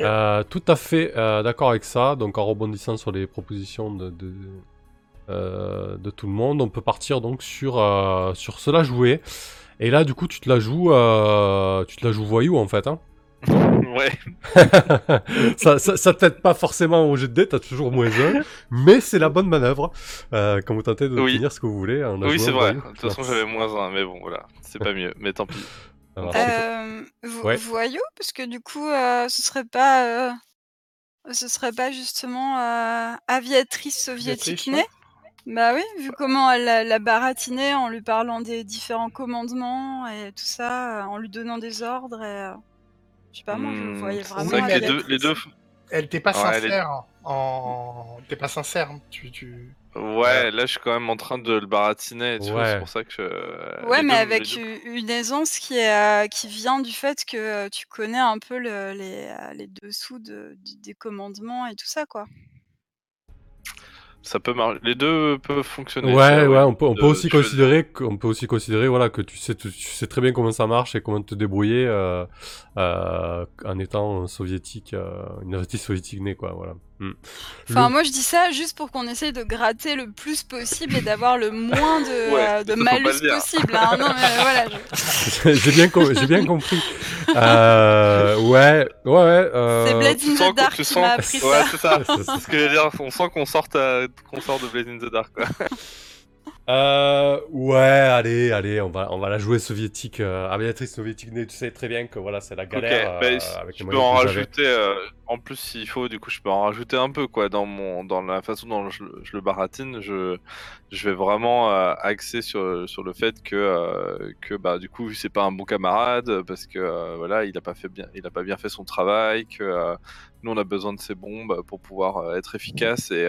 Euh, tout à fait euh, d'accord avec ça. Donc, en rebondissant sur les propositions de, de, euh, de tout le monde, on peut partir donc sur, euh, sur cela jouer. Et là, du coup, tu te la joues, euh, tu te la joues voyou, en fait, hein. Ouais. ça, ça, ça t'aide pas forcément au jet de dés, t'as toujours moins 1, mais c'est la bonne manœuvre euh, quand vous tentez de Oui. finir ce que vous voulez. Oui, c'est vrai. De toute façon, j'avais moins un, mais bon, voilà. C'est pas mieux. Mais tant pis. Alors, Euh, vo- Ouais. Voyou, parce que du coup, euh, ce serait pas, euh, ce serait pas justement euh, aviatrice soviétique née? Bah oui, vu comment elle l'a baratinée en lui parlant des différents commandements et tout ça, en lui donnant des ordres et euh, je sais pas, moi je le Hmm, voyais vraiment les deux, les deux, Elle t'es pas Ouais, elle est- sincère. En... T'es pas sincère. Tu, tu... Ouais, là je suis quand même en train de le baratiner, tu vois, Ouais. c'est pour ça que je... Ouais, les mais deux- avec une aisance qui, est, euh, qui vient du fait que euh, tu connais un peu le- les, euh, les dessous de- des commandements et tout ça, quoi. Ça peut marcher. Les deux peuvent fonctionner. Ouais, ça, ouais, on peut, on peut De aussi considérer, que- on peut aussi considérer, voilà, que tu sais, tu, tu sais très bien comment ça marche et comment te débrouiller euh, euh, en étant soviétique, euh, une soviétique née, quoi, voilà. Hmm. Enfin, Le- moi je dis ça juste pour qu'on essaye de gratter le plus possible et d'avoir le moins de, Ouais, euh, malus possible. hein. Non, mais voilà, je- j'ai bien, com- j'ai bien compris. Euh, ouais, ouais, ouais. Euh... c'est Blade tu in the Dark tu qui sens- m'a appris Ouais, ça. c'est ça. C'est ça. C'est ce que j'allais dire. On sent qu'on sort, de Blade in the Dark, quoi. Euh, ouais, allez, allez, on va, on va la jouer soviétique, euh, aviatrice soviétique née. Tu sais très bien que voilà, c'est la galère bah, euh, avec les peux en rajouter. En plus, s'il faut, du coup, je peux en rajouter un peu, quoi, dans mon, dans la façon dont je, le- baratine. Je, je vais vraiment euh, axer sur, sur le fait que, euh, que, bah, du coup, c'est pas un bon camarade parce que, euh, voilà, il a pas fait bien, il a pas bien fait son travail, que euh, nous, on a besoin de ces bombes pour pouvoir être efficace et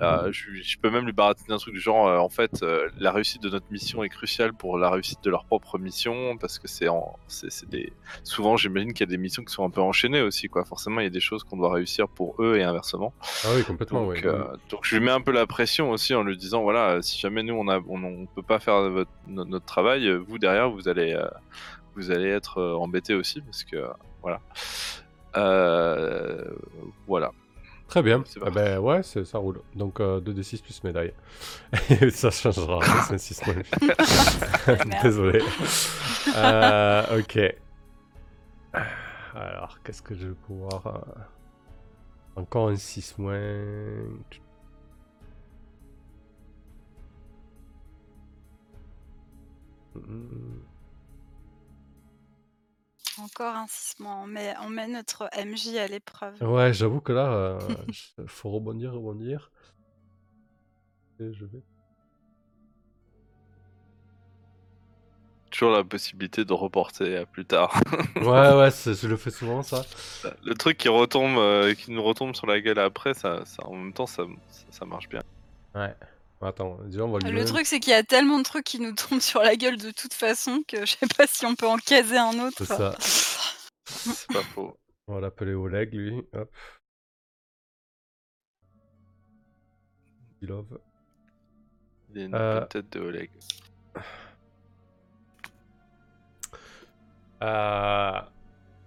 je, peux même lui baratiner un truc du genre, en fait, la réussite de notre mission est cruciale pour la réussite de leur propre mission parce que c'est en, c'est des, souvent j'imagine qu'il y a des missions qui sont un peu enchaînées aussi, quoi. Forcément, il y a des choses qu'on doit réussir pour eux et inversement. Ah oui, complètement, Donc, oui. euh, donc je lui mets un peu la pression aussi en lui disant, voilà, si jamais nous on a, on, on peut pas faire votre- notre, notre travail, vous derrière vous allez, euh, vous allez être euh, embêtés aussi parce que, voilà. Euh, voilà. Très bien. Ah ben ouais, ça roule. Donc euh, 2d6 plus médaille. Et ça changera rien, c'est un 6 points. Merde. Désolé. Euh, ok. Alors, qu'est-ce que je vais pouvoir... euh, Encore un 6 moins... Encore un 6 mois, on met, on met notre MJ à l'épreuve. Ouais, j'avoue que là, euh, faut rebondir, rebondir. Et je vais... Toujours la possibilité de reporter à plus tard. Ouais, ouais, je le fais souvent, ça. Le truc qui retombe, euh, qui nous retombe sur la gueule après, ça, ça en même temps, ça, ça, ça marche bien. Ouais. Attends, on va lui Le truc, c'est qu'il y a tellement de trucs qui nous tombent sur la gueule de toute façon que je sais pas si on peut en caser un autre. C'est ça. C'est pas faux. On va l'appeler Oleg, lui. Hop. Love. Il y a une Euh. tête de Oleg.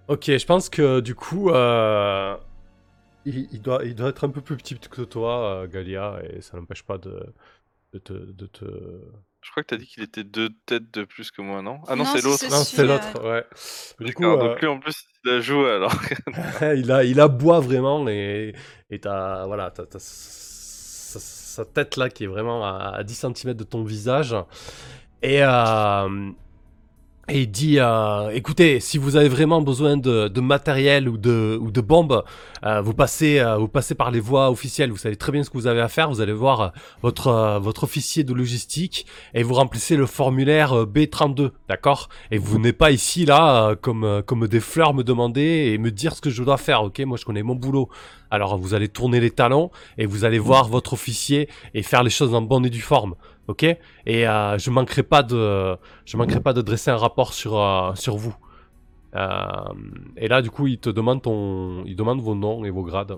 Ok, je pense que du coup, euh, il, il doit, il doit être un peu plus petit que toi, euh, Galia, et ça n'empêche pas de, de te, de te- Je crois que t'as dit qu'il était deux têtes de plus que moi, non? Ah non, c'est c'est l'autre. Non, euh, l'autre, ouais. Du coup, D'accord, euh, donc lui en plus il a joué alors. il a, il aboie vraiment et, et t'as, voilà, t'as, t'as sa, sa tête là qui est vraiment à, à 10 cm de ton visage. Et, euh, et il dit euh, écoutez, si vous avez vraiment besoin de, de matériel ou de, ou de bombes, euh, vous, passez, euh, vous passez par les voies officielles. Vous savez très bien ce que vous avez à faire. Vous allez voir euh, votre, euh, votre officier de logistique et vous remplissez le formulaire euh, B32, d'accord? Et vous venez pas ici là euh, comme, euh, comme des fleurs me demander et me dire ce que je dois faire, ok? Moi je connais mon boulot. Alors vous allez tourner les talons et vous allez voir votre officier et faire les choses en bonne et due forme, ok? Et euh, je manquerai pas de, je manquerai pas de dresser un rapport sur, euh, sur vous. Euh, et là du coup il te demande ton, il demande vos noms et vos grades.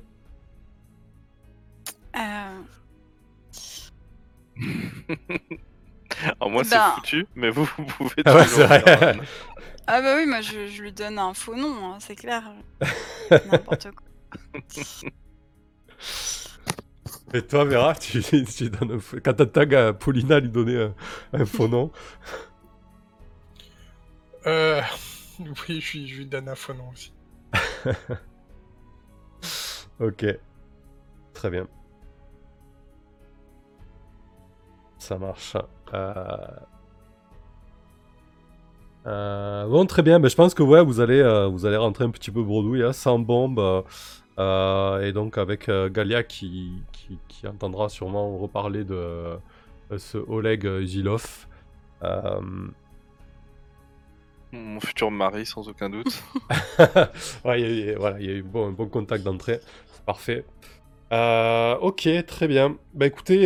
Euh, Alors moi Ben. c'est foutu, mais vous, vous pouvez Ah ouais, Ah bah oui, moi je, je lui donne un faux nom, hein, c'est clair. N'importe quoi. Et toi, Vera, tu, tu donnes un quand t'attaques à Paulina lui donner un, un faux nom. Euh... Oui, je lui, je lui donne un faux nom aussi. Ok. Très bien. Ça marche. Euh... euh, Bon, très bien. Mais je pense que ouais, vous allez, euh, vous allez rentrer un petit peu bredouille, hein, sans bombe. Euh, et donc avec euh, Galia qui, qui, qui entendra sûrement reparler de euh, ce Oleg Zilov. Mon futur mari sans aucun doute. ouais, il y a eu, voilà, il y a eu bon, un bon contact d'entrée. Parfait. Ok, très bien. Bah écoutez,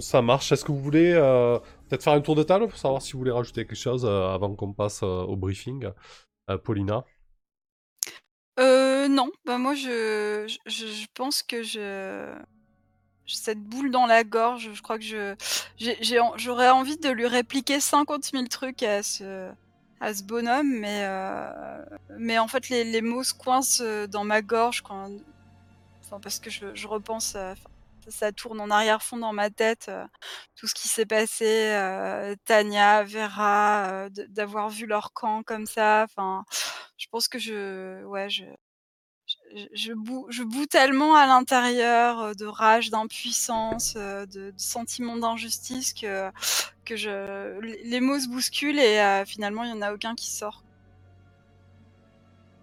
ça marche. Est-ce que vous voulez peut-être faire un tour de table pour savoir si vous voulez rajouter quelque chose avant qu'on passe au briefing Paulina? Euh, non, bah moi je, je, pense que je cette boule dans la gorge, je crois que je j'ai- j'aurais envie de lui répliquer 50 000 trucs à ce à ce bonhomme, mais euh, mais en fait les, les mots se coincent euh, dans ma gorge quand enfin parce que je, repense à- ça, tourne en arrière-fond dans ma tête euh, tout ce qui s'est passé euh, Tania, Vera, euh, d'avoir vu leur camp comme ça, enfin je pense que je ouais je je, boue, je boue tellement à l'intérieur euh, de rage, d'impuissance, de, sentiment d'injustice que, que je, les mots se bousculent et finalement il n'y en a aucun qui sort.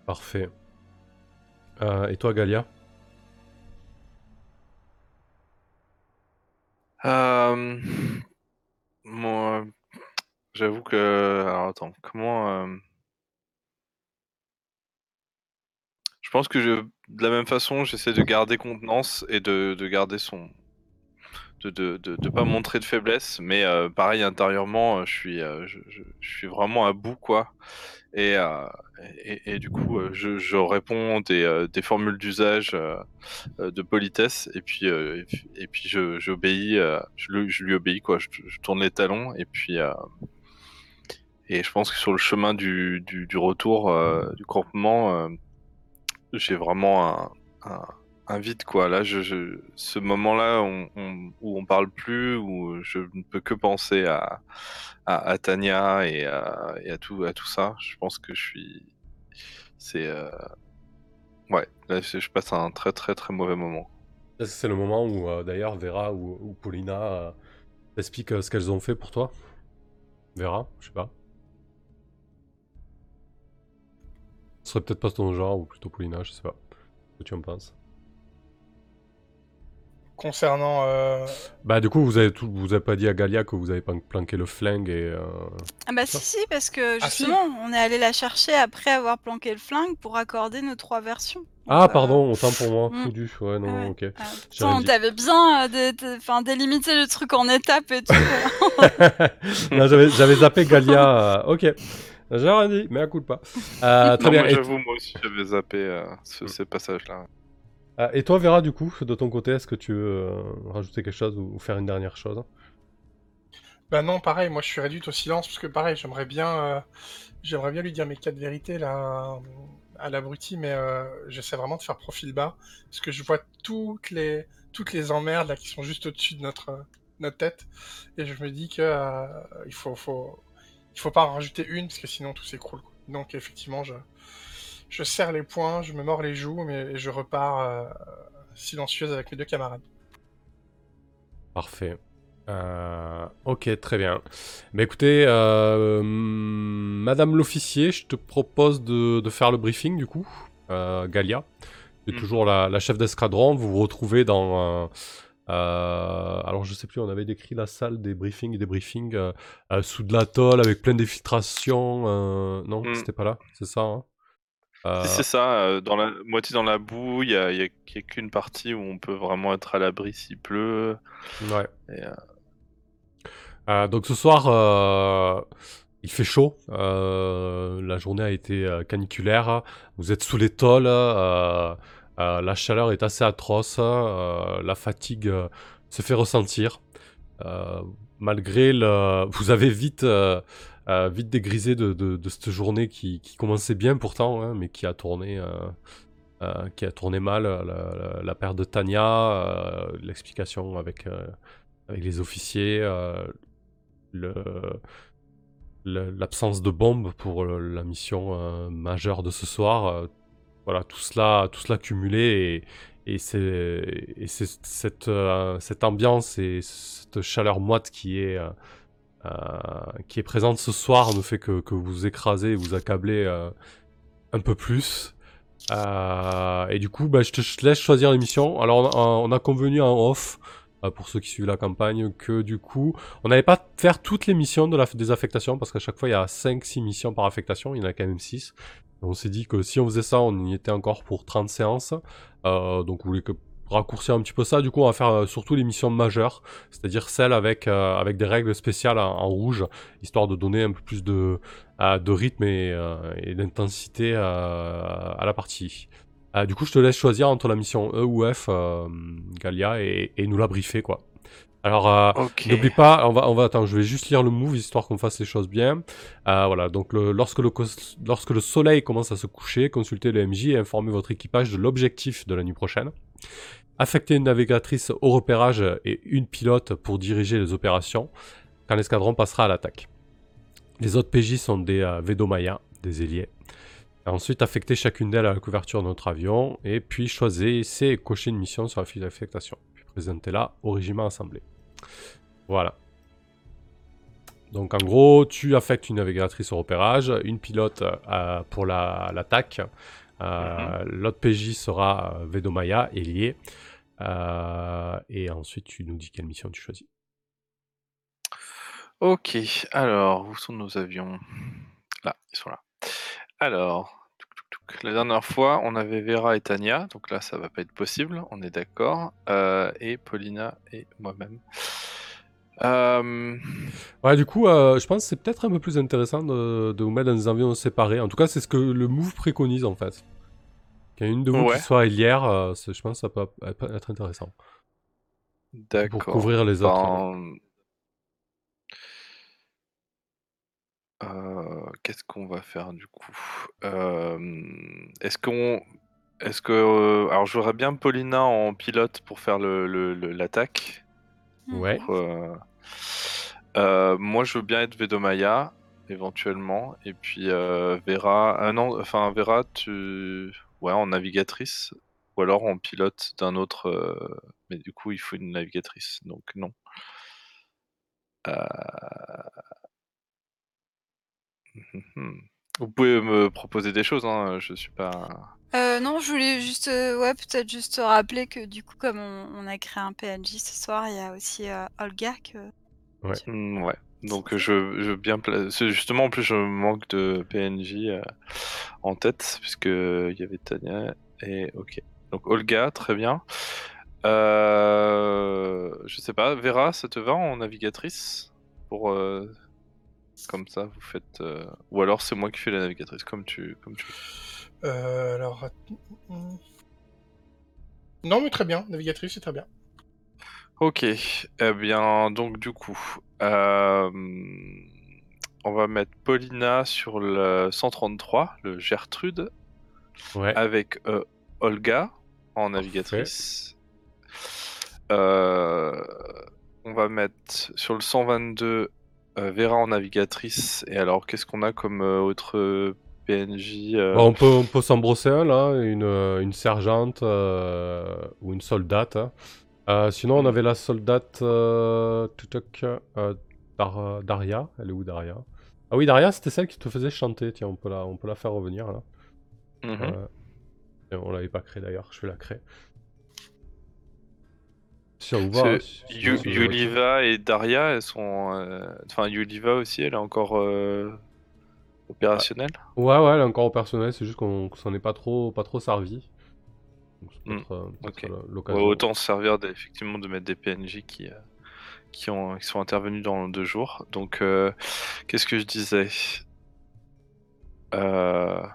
Parfait. Et toi, Galia? Euh, Moi, j'avoue que. Alors attends, comment. euh, Je pense que de la même façon, j'essaie de garder contenance et de, de garder son. De, de, de, pas montrer de faiblesse, mais euh, pareil, intérieurement, euh, je suis, euh, je, je, suis vraiment à bout, quoi. Et, euh, et, du coup, euh, je, réponds des, euh, des formules d'usage euh, de politesse, et puis, et puis, je, lui- obéis, quoi. Je, tourne les talons, et puis. et je pense que sur le chemin du, du, retour du campement, j'ai vraiment un, un quoi. Là, ce moment-là on, on- où on parle plus, où je ne peux que penser à, à, Tania et, à, et à, tout, à tout ça, je pense que je suis. C'est. euh, Ouais, là, je passe un très très très mauvais moment. C'est le moment où euh, d'ailleurs Vera ou, ou Paulina euh, t'expliquent euh, ce qu'elles ont fait pour toi Vera, je sais pas. Ce serait peut-être pas ton genre, ou plutôt Paulina, je sais pas. Ce que tu en penses? Concernant... euh, Bah du coup, vous avez tout, vous avez pas dit à Galia que vous avez plan- planqué le flingue et... euh, Ah bah si si parce que Ah, si. justement on est allé la chercher après avoir planqué le flingue pour accorder nos trois versions. Ah Donc, euh, pardon, autant pour moi, hmm. foudu. Ouais, non, ouais. ok. dit- t'avais bien euh, dé- dé- enfin, délimité le truc en étapes et tout. non, j'avais zappé Galia. euh, ok. J'ai rien dit, mais à coup de pas. Euh, très Non, bien. j'avoue, moi aussi, j'avais zappé euh, ce, ces passages-là. Euh, et toi, Vera, du coup, de ton côté, est-ce que tu veux euh, rajouter quelque chose ou faire une dernière chose Bah non, pareil, moi je suis réduite au silence parce que pareil, j'aimerais bien, euh, j'aimerais bien lui dire mes quatre vérités là à l'abruti, mais j'essaie vraiment de faire profil bas parce que je vois toutes les toutes les emmerdes là qui sont juste au-dessus de notre tête et je me dis que euh, il faut faut il faut pas en rajouter une parce que sinon tout s'écroule. Donc effectivement, je je serre les poings, je me mords les joues, mais je repars euh, silencieuse avec mes deux camarades. Parfait. Euh, ok, très bien. Mais écoutez, euh, Madame l'officier, je te propose de, de faire le briefing du coup. Euh, Galia, c'est Mm. toujours la, la chef d'escadron. Vous vous retrouvez dans. euh, euh, alors je sais plus, on avait décrit la salle des briefings et des briefings euh, euh, sous de l'atoll avec plein d'infiltrations. euh, Non, Mm. c'était pas là, c'est ça. hein? Euh, Si c'est ça, euh, dans la moitié dans la boue, il y a, y a- il y a qu'une partie où on peut vraiment être à l'abri s'il pleut. Ouais. Et, euh, donc ce soir, euh, il fait chaud. Euh, la journée a été caniculaire. Vous êtes sous les tôles. la chaleur est assez atroce. la fatigue se fait ressentir. Malgré le... Vous avez vite, euh, euh, vite dégrisé de, de- cette journée qui, qui commençait bien pourtant, hein, mais qui a tourné... euh, euh, qui a tourné mal, la, la- la perte de Tania, euh, l'explication avec, euh, avec les officiers, euh, l'absence de bombe pour la mission euh, majeure de ce soir. euh, voilà, tout cela, tout cela cumulé et, et c'est et c'est cette, euh, cette ambiance et cette chaleur moite qui est, euh, euh, qui est présente ce soir ne fait que, que vous écrasez et vous accablez euh, un peu plus. Euh, et du coup, bah, je te laisse choisir l'émission. Alors, on a, on a convenu en off, euh, pour ceux qui suivent la campagne, que du coup, on n'allait pas faire toutes les missions de la désaffectation, parce qu'à chaque fois, il y a 5-6 missions par affectation, il y en a quand même 6. On s'est dit que si on faisait ça, on y était encore pour 30 séances. Euh, donc, on voulait que raccourcir un petit peu ça. Du coup, on va faire euh, surtout les missions majeures, c'est-à-dire celles avec, euh, avec des règles spéciales en, en rouge, histoire de donner un peu plus de, euh, de rythme et, et d'intensité à la partie. Euh, du coup, je te laisse choisir entre la mission E ou F, euh, Galia, et, et nous la briefer, quoi. Alors, euh. N'oublie pas, on va, on va, attends, je vais juste lire le move histoire qu'on fasse les choses bien. Voilà, donc le- lorsque, le, lorsque le soleil commence à se coucher, consultez le MJ et informez votre équipage de l'objectif de la nuit prochaine. Affectez une navigatrice au repérage et une pilote pour diriger les opérations quand l'escadron passera à l'attaque. Les autres PJ sont des euh, Vedomaya, des ailiers. Ensuite, affectez chacune d'elles à la couverture de notre avion et puis choisissez et cochez une mission sur la fiche d'affectation. Puis présentez-la au régiment assemblé. Voilà. Donc en gros, tu affectes une navigatrice au repérage, une pilote euh, pour la- Euh, L'autre PJ sera euh, Vedomaya, ailier. Euh, et ensuite, tu nous dis quelle mission tu choisis. Ok, alors, où sont nos avions? Là, ils sont là. Alors, la dernière fois, on avait Vera et Tania, donc là, ça va pas être possible, on est d'accord. Euh, et Paulina et moi-même. Euh, Ouais, du coup, euh, je pense que c'est peut-être un peu plus intéressant de, de vous mettre dans des avions séparés. En tout cas, c'est ce que le move préconise en fait. Qu'il y ait une de vous Ouais. qui soit ailière, euh, je pense que ça peut être intéressant. D'accord. Pour couvrir les autres. Ben, euh, Qu'est-ce qu'on va faire du coup? Est-ce qu'on. Est-ce que. Alors, je voudrais bien Paulina en pilote pour faire le- le- le- l'attaque. Ouais. Pour, euh, euh, moi, je veux bien être Vedomaya, éventuellement. Et puis euh, Vera. Ah non, enfin, Vera, tu. Ouais, en navigatrice. Ou alors en pilote d'un autre. euh, Mais du coup, il faut une navigatrice. Donc, non. Euh, mhm. Vous pouvez me proposer des choses, hein, je suis pas. Euh, non, je voulais juste, euh, ouais, peut-être juste te rappeler que du coup, comme on, on a créé un PNJ ce soir, il y a aussi euh, Olga que. Hmm, ouais. Donc je, je veux bien pla- justement en plus je manque de PNJ euh, en tête puisque il y avait Tania et ok. Donc Olga, très bien. Euh, je sais pas, Vera, ça te va en navigatrice pour euh, comme ça vous faites euh, ou alors c'est moi qui fais la navigatrice comme tu comme tu veux. Euh, alors. Non, mais très bien. Navigatrice, c'est très bien. Ok, eh bien, donc du coup, euh, on va mettre Paulina sur le 133, le Gertrude, Ouais. avec euh, Olga en navigatrice. Euh, on va mettre sur le 122 euh, Vera en navigatrice. Et alors, qu'est-ce qu'on a comme euh, autre PNJ euh, Bah, on peut, on peut s'en brosser un là, une, euh, une sergente euh, ou une soldate. hein. Euh, sinon, on Mhm. avait la soldate euh, tutuk, euh, Dar- Daria. Elle est où Daria? Ah oui, Daria, c'était celle qui te faisait chanter. Tiens, on peut la, on peut la faire revenir là. Euh, et on l'avait pas créée d'ailleurs, je vais la créer. Yuliva et Daria, elles sont. euh, Enfin, Yuliva aussi, elle est encore euh, opérationnelle. Ouais, ouais, elle est encore personnel, c'est juste qu'on s'en est pas trop, pas trop servi. Donc, c'est peut-être peut-être ok. le- Ouais, l'occasion. autant se servir d- effectivement de mettre des PNJ qui, euh, qui, ont, qui sont intervenus dans deux jours. Donc, euh, qu'est-ce que je disais? Euh,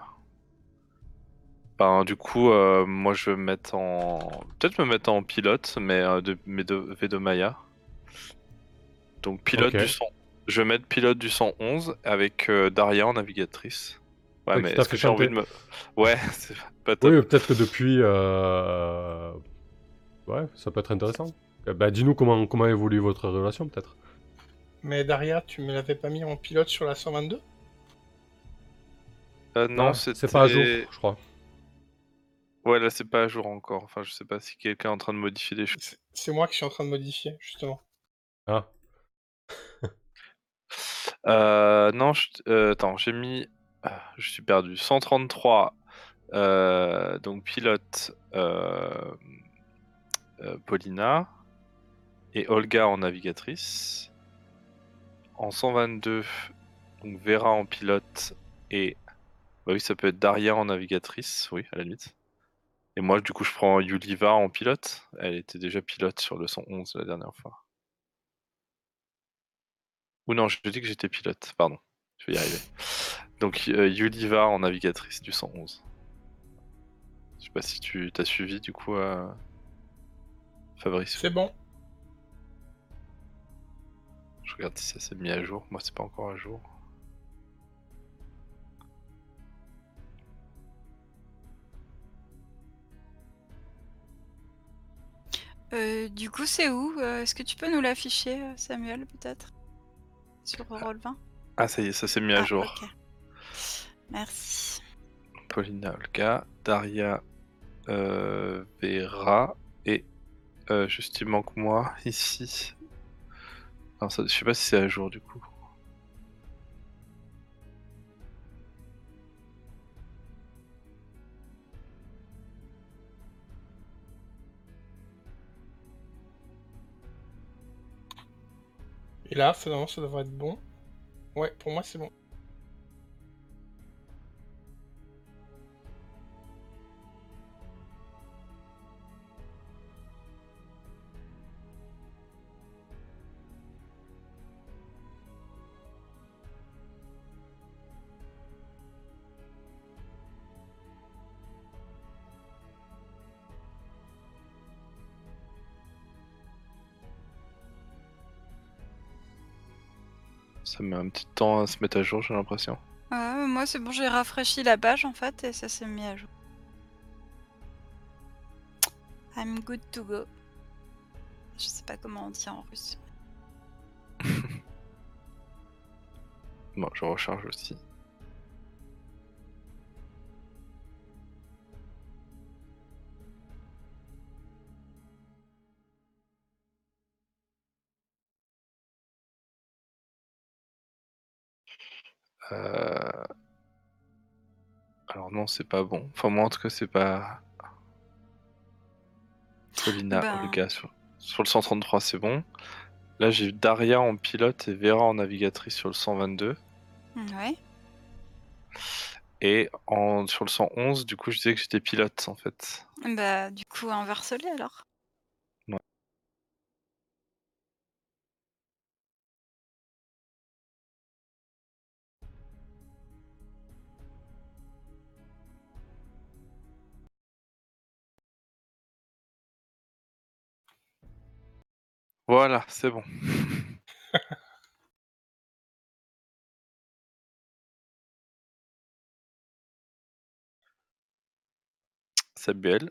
Ben, du coup, euh, moi je vais me mettre en. Peut-être me mettre en pilote, mais euh, de, mais de Vedomaya. Donc, pilote du 100. Je vais mettre pilote du 111 avec euh, Daria en navigatrice. Ouais, Ouais, mais est-ce que j'ai envie de me. Ouais, c'est pas top. Oui, peut-être que depuis. euh, Ouais, ça peut être intéressant. Bah, dis-nous comment, comment évolue votre relation, peut-être. Mais Daria, tu me l'avais pas mis en pilote sur la 122 Euh, non, Ah, c'était. c'est pas à jour, je crois. Ouais, là c'est pas à jour encore. Enfin, je sais pas si quelqu'un est en train de modifier des choses. C'est- moi qui suis en train de modifier, justement. Ah, Euh, non, je- euh, attends, j'ai mis. ah, je suis perdu. 133. euh, donc pilote euh, euh, Paulina et Olga en navigatrice. En 122, donc Vera en pilote et. Bah oui, ça peut être Daria en navigatrice, oui, à la limite. Et moi, du coup, je prends Yuliva en pilote. Elle était déjà pilote sur le 111 la dernière fois. Ou non, je dis que j'étais pilote, pardon. Je vais y arriver. Donc euh, Yuliva en navigatrice du 111. Je sais pas si tu t'as suivi du coup euh, Fabrice. C'est bon. Je regarde si ça s'est mis à jour. Moi c'est pas encore à jour. Euh, du coup, c'est où Euh, Est-ce que tu peux nous l'afficher, euh, Samuel, peut-être Sur Roll20 Ah ça y est, ça s'est mis à Ah, jour. ok. Merci. Paulina Olga, Daria euh, Vera et euh, juste il manque moi ici. Alors, ça, je sais pas si c'est à jour du coup. Là, ça, ça devrait être bon. Ouais, pour moi, c'est bon. Ça met un petit temps à se mettre à jour, j'ai l'impression. Euh, moi, c'est bon, j'ai rafraîchi la page en fait et ça s'est mis à jour. I'm good to go. Je sais pas comment on dit en russe. Bon, je recharge aussi. Euh, Alors non, c'est pas bon. Enfin moi en tout cas c'est pas... Paulina, Ben. Olga sur... sur le 133 c'est bon. Là j'ai Daria en pilote et Vera en navigatrice sur le 122. Ouais. Et en... sur le 111 du coup je disais que j'étais pilote en fait. Bah, du coup, inverse-les alors. Voilà, c'est bon. C'est belle.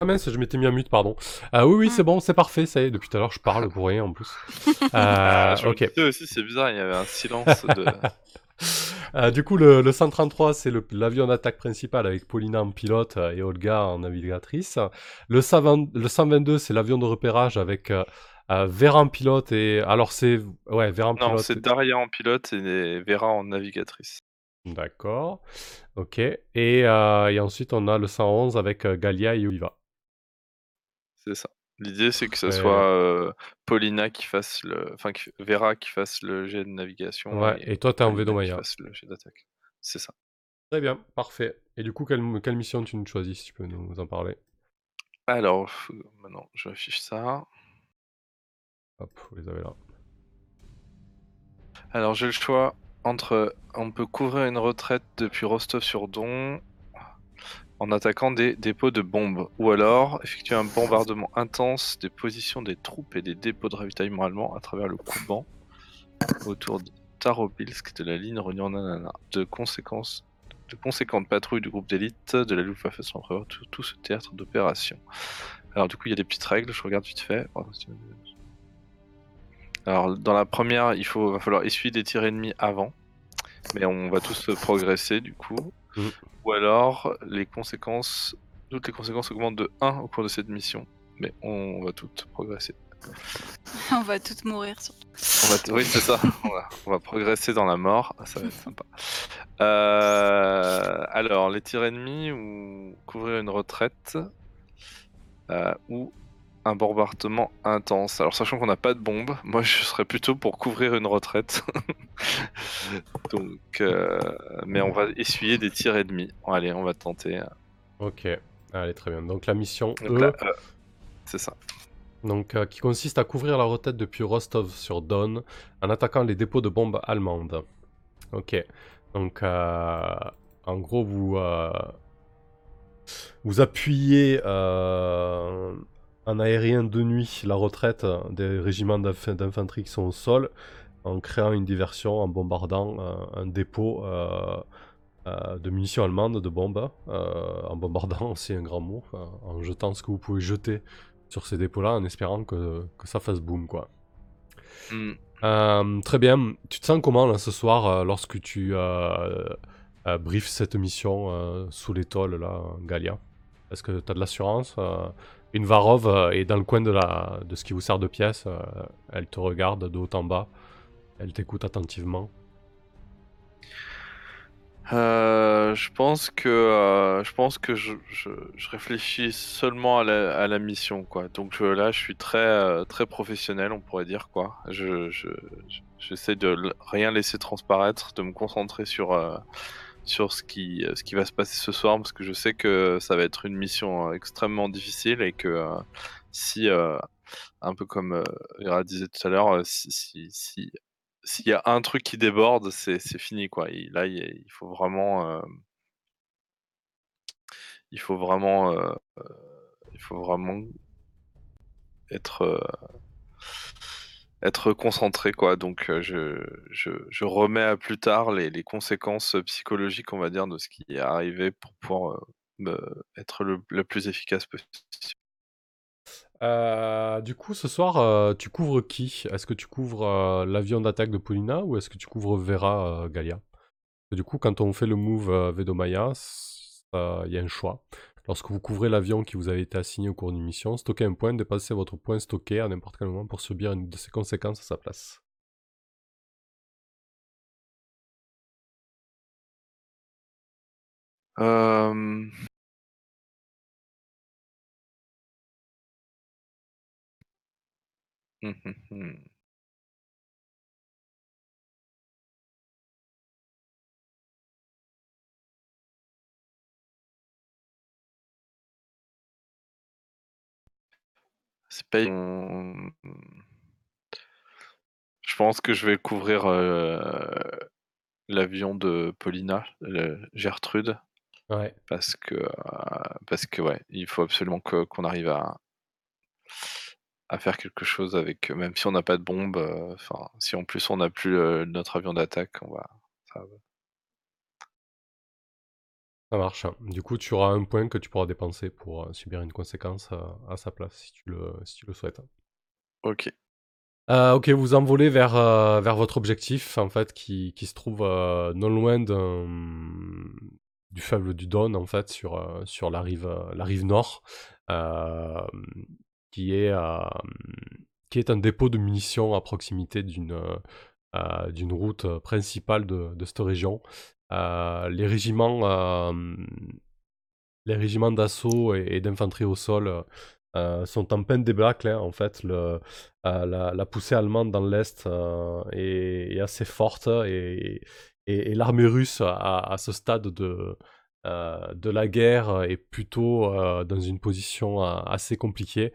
Ah mince, je m'étais mis en mute, pardon. Ah oui, oui, c'est Mm. bon, c'est parfait, ça y est, depuis tout à l'heure, je parle pour rien en plus. Ah, Euh, je me ok. disais aussi, c'est bizarre, il y avait un silence de. Euh, du coup, le, le 133, c'est l'avion d'attaque principal avec Paulina en pilote euh, et Olga en navigatrice. Le, 120 le 122, c'est l'avion de repérage avec euh, Vera en pilote et... Alors c'est... Ouais, Vera en Non, pilote. c'est Daria en pilote et Vera en navigatrice. D'accord. Ok. Et, euh, et ensuite, on a le 111 avec Galia et Oliva. C'est ça. L'idée, c'est que ce soit euh, Paulina qui fasse le. Enfin, que- Vera qui fasse le jet de navigation. Ouais, et toi, t'es en Paulina qui Vedomaya. fasse le jet d'attaque. C'est ça. Très bien, parfait. Et du coup, quelle, quelle mission tu nous choisis, si tu peux nous en parler? Alors, maintenant, je affiche ça. Hop, vous les avez là. Alors, j'ai le choix entre. On peut couvrir une retraite depuis Rostov-sur-Don en attaquant des dépôts de bombes, ou alors effectuer un bombardement intense des positions des troupes et des dépôts de ravitaillement allemands à travers le Kouban autour de Taropilsk de la ligne reliant Nanana. De conséquences, de conséquentes patrouilles du groupe d'élite de la Luftwaffe sont tout, ce théâtre d'opération. Alors du coup, il y a des petites règles, je regarde vite fait. Alors dans la première, il faut, va falloir essuyer des tirs ennemis avant, mais on va tous progresser du coup. Mhm. Ou alors les conséquences, toutes les conséquences augmentent de 1 au cours de cette mission, mais on va toutes progresser. On va toutes mourir. surtout. On va Oui, c'est ça. on, va, on va progresser dans la mort. Ah, Ça va être sympa. Euh, Alors, les tirs ennemis ou couvrir une retraite euh, ou un bombardement intense. Alors, sachant qu'on n'a pas de bombe, moi je serais plutôt pour couvrir une retraite. Donc, euh, mais on va essuyer des tirs ennemis. Bon, allez, on va tenter. Ok, allez, très bien. Donc la mission Donc E, euh, c'est ça. donc, euh, qui consiste à couvrir la retraite depuis Rostov sur Don en attaquant les dépôts de bombes allemandes. Ok, donc en gros, vous, vous appuyez euh, en aérien de nuit la retraite des régiments d'inf- d'infanterie qui sont au sol en créant une diversion, en bombardant euh, un dépôt euh, euh, de munitions allemandes, de bombes, euh, en bombardant aussi un grand mot, euh, en jetant ce que vous pouvez jeter sur ces dépôts-là, en espérant que, que ça fasse boum, quoi. Hmm. Euh, très bien. Tu te sens comment là ce soir euh, lorsque tu euh, euh, briefes cette mission euh, sous l'étole là, Galia? Est-ce que tu as de l'assurance euh, Une Varov euh, est dans le coin de, la, de ce qui vous sert de pièce. euh, elle te regarde de haut en bas. Elle t'écoute attentivement. Euh, je pense que je pense que je, je, réfléchis seulement à la, à la mission quoi. Donc là je suis très très professionnel on pourrait dire quoi. Je je- je- j'essaie de rien laisser transparaître, de me concentrer sur sur ce qui euh, ce qui va se passer ce soir parce que je sais que ça va être une mission euh, extrêmement difficile et que euh, si un peu comme Vera disait tout à l'heure si si si s'il y a un truc qui déborde, c'est fini quoi. Là, il, faut vraiment, il faut vraiment, il faut vraiment être être concentré quoi. Donc euh, je, je, remets à plus tard les, les conséquences psychologiques, on va dire, de ce qui est arrivé pour pouvoir euh, être le, le plus efficace possible. Euh, du coup, ce soir, tu couvres qui? Est-ce que tu couvres l'avion d'attaque de Polina ou est-ce que tu couvres Vera Galia? Du coup, quand on fait le move Vedomaya, il y a un choix. Lorsque vous couvrez l'avion qui vous avait été assigné au cours d'une mission, stockez un point, dépassez votre point stocké à n'importe quel moment pour subir une de ses conséquences à sa place. Euh, hum, hum, on- Je pense que je vais couvrir euh, l'avion de Paulina, le Gertrude, Ouais. parce que euh, parce que ouais, il faut absolument que- qu'on arrive à à faire quelque chose avec, même si on n'a pas de bombe, heu, enfin, si en plus on n'a plus, notre avion d'attaque, on va ça va. Ça marche. Du coup, tu auras un point que tu pourras dépenser pour, heu, subir une conséquence, heu, à sa place si tu le si tu le souhaites. OK. Heu, OK, vous envolez vers, vers votre objectif en fait qui qui se trouve, non loin du fleuve du Don en fait sur, la rive, heu, la rive nord, qui est, hem, qui est un dépôt de munitions à proximité d'une, route, principale de de cette région. Heu, les régiments, hem, les régiments d'assaut et d'infanterie au sol, heu, sont en pleine débâcle, hein, en fait. La poussée allemande dans l'est, est assez forte et l'armée russe à ce stade de, la guerre est plutôt, dans une position assez compliquée.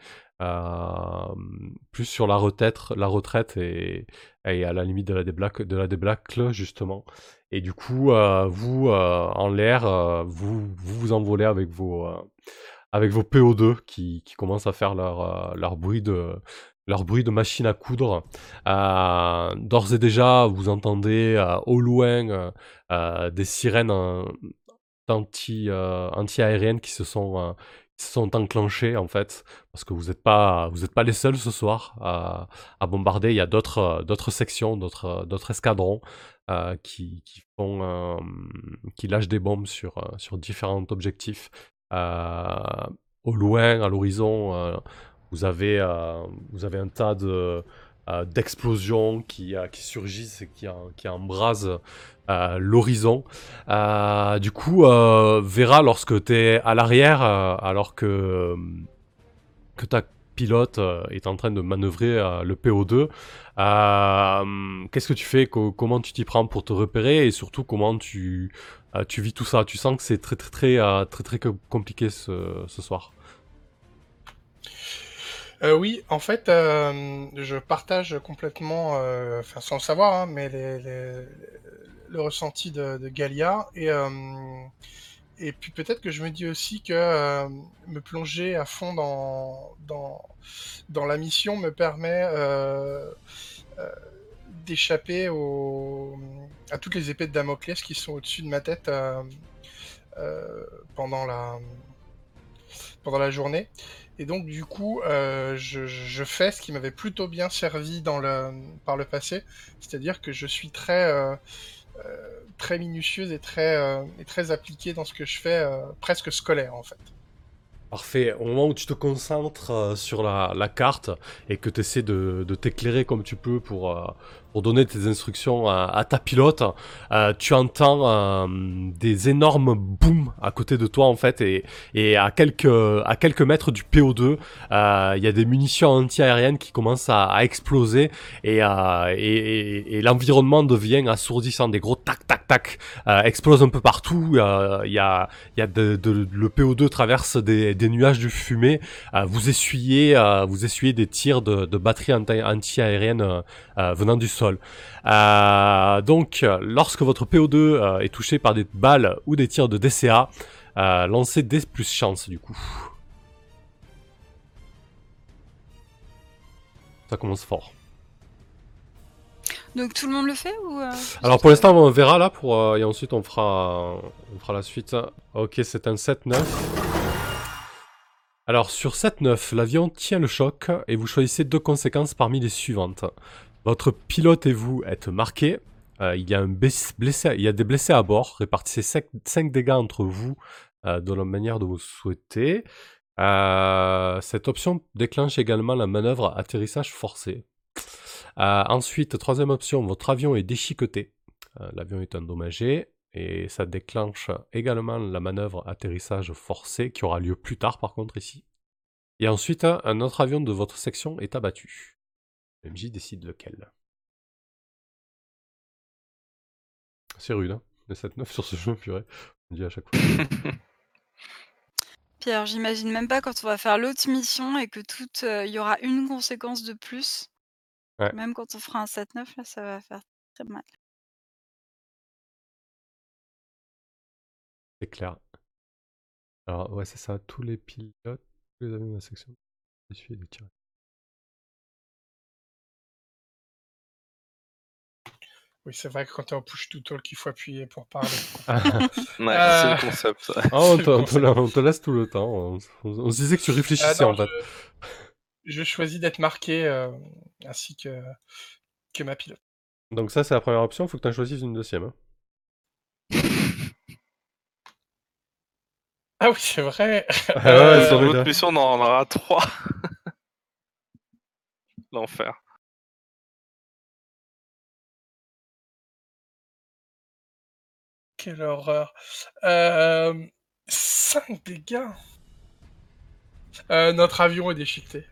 Plus sur la retêtre la retraite et à la limite de la déblaque de la débâcle justement et du coup, heu, vous, heu, en l'air, heu, vous vous vous envolez avec vos, avec vos PO2 qui qui commencent à faire leur, leur bruit de leur bruit de machine à coudre. D'ores et déjà, vous entendez, au loin, des sirènes, anti-aériennes qui se sont, sont enclenchées en fait, parce que vous êtes pas vous êtes pas les seuls ce soir à à bombarder. Il y a d'autres, d'autres sections, d'autres, d'autres escadrons, heu, qui font, hem, qui lâchent des bombes sur, heu, sur différents objectifs. Au loin, à l'horizon, vous avez, vous avez un tas de, d'explosions qui, qui surgissent et qui qui embrasent, l'horizon. Du coup, heu, Vera, lorsque tu es à l'arrière, alors que, que ta pilote, heu, est en train de manœuvrer, heu, le PO2, hem, qu'est-ce que tu fais? Co comment tu t'y prends pour te repérer? Et surtout comment tu, vis tout ça? Tu sens que c'est très, très, très, très, très com compliqué ce soir? Oui, en fait, je partage complètement, sans le savoir, hein, mais les le ressenti de de Galia et et puis peut-être que je me dis aussi que, hem, me plonger à fond dans dans la mission me permet, heu heu, d'échapper à toutes les épées de Damoclès qui sont au-dessus de ma tête, hem, heu, pendant la, pendant la journée et donc du coup, je fais ce qui m'avait plutôt bien servi par le passé. C'est-à-dire que je suis très, très minutieuse et très, heu et très appliquée dans ce que je fais, heu, presque scolaire, en fait. Parfait. Au moment où tu te concentres, sur la la carte et que tu essaies de de t'éclairer comme tu peux pour, pour donner tes instructions à ta pilote, heu, tu entends, hem, des énormes booms à côté de toi, en fait et à quelques, à quelques mètres du PO2, heu, il y a des munitions anti-aériennes qui commencent à exploser et l'environnement devient assourdissant. Des gros tac, tac, tac, explosent un peu partout, il y a de le PO2 traverse des nuages de fumée, vous essuyez, vous essuyez des tirs de de batteries anti anti-aériennes, venant du sol. Heu, donc lorsque votre PO2, heu, est touché par des balles ou des tirs de DCA, heu, lancez dés plus chance du coup. Ça commence fort. Donc tout le monde le fait ou Alors pour l'instant on verra là pour, et ensuite on fera on fera la suite. OK, c'est un 7-9. Alors sur 7-9, l'avion tient le choc et vous choisissez 2 conséquences parmi les suivantes. Votre pilote et vous êtes marqués, heu, il y a des blessés à bord, répartissez 5 5 dégâts entre vous, heu, de la manière dont vous souhaitez. Heu, cette option déclenche également la manœuvre atterrissage forcé. Ensuite, 3e option, votre avion est déchiqueté. L'avion est endommagé et ça déclenche également la manœuvre atterrissage forcé qui aura lieu plus tard par contre ici. Et ensuite, un autre avion de votre section est abattu. Le MJ décide lequel. C'est rude, hein, le 7-9 sur ce jeu, purée. On dit à chaque fois. Alors j'imagine même pas quand on va faire l'autre mission et que toute, heu, il y aura une conséquence de plus. Ouais. Même quand on fera un 7-9 là, ça va faire très mal. C'est clair. Alors ouais, c'est ça, tous les pilotes, tous les avions de la section essuient des Oui, c'est vrai que quand t'es en push to talk, il faut appuyer pour parler. Ouais, Euh, c'est le concept. ça. On, te, on te la- on te laisse tout le temps. On, on- on se disait que tu Ah réfléchissais non, en fait. je... je choisis d'être marqué euh, ainsi que, que ma pilote. Donc ça c'est la première option, faut que tu en choisisses une deuxième. hein. Ah oui, c'est vrai. Ah ouais, Euh, sur les l'autre mission, on en aura trois. L'enfer. Quelle horreur. Euh... 5 dégâts. Euh, notre avion est déchiqueté.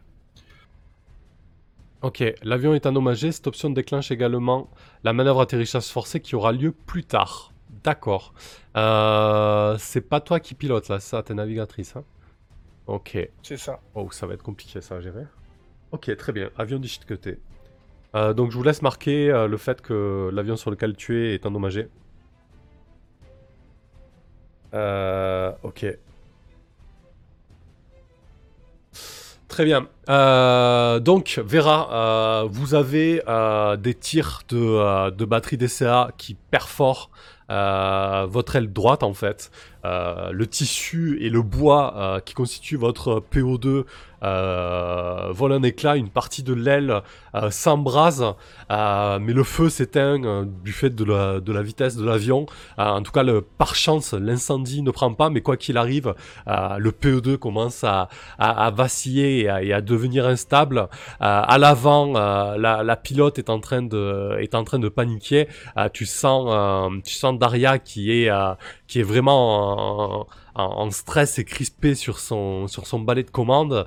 Ok, l'avion est endommagé, cette option déclenche également la manœuvre atterrissage forcé qui aura lieu plus tard. D'accord. Euh, c'est pas toi qui pilote là, ça, t'es navigatrice. Hein? Ok. C'est ça. Oh, ça va être compliqué ça à gérer. Ok, très bien. Avion déchiqueté. Euh, donc je vous laisse marquer euh, le fait que l'avion sur lequel tu es est endommagé. Euh, ok. Très bien. Euh, donc, Vera, euh, vous avez euh, des tirs de, batterie DCA qui perforent votre aile droite en fait. Le tissu et le bois qui constituent votre PO2 euh, volent un éclat, une partie de l'aile s'embrase, mais le feu s'éteint du fait de la, vitesse de l'avion. En tout cas, par chance, l'incendie ne prend pas, mais quoi qu'il arrive, le PE2 commence à, à, à vaciller et à, et à devenir instable. Euh, à l'avant, euh, la, pilote est en train de, est en train de paniquer. Euh, tu sens, tu sens Daria qui est, qui est vraiment en, stress et crispée sur son, sur son balai de commande.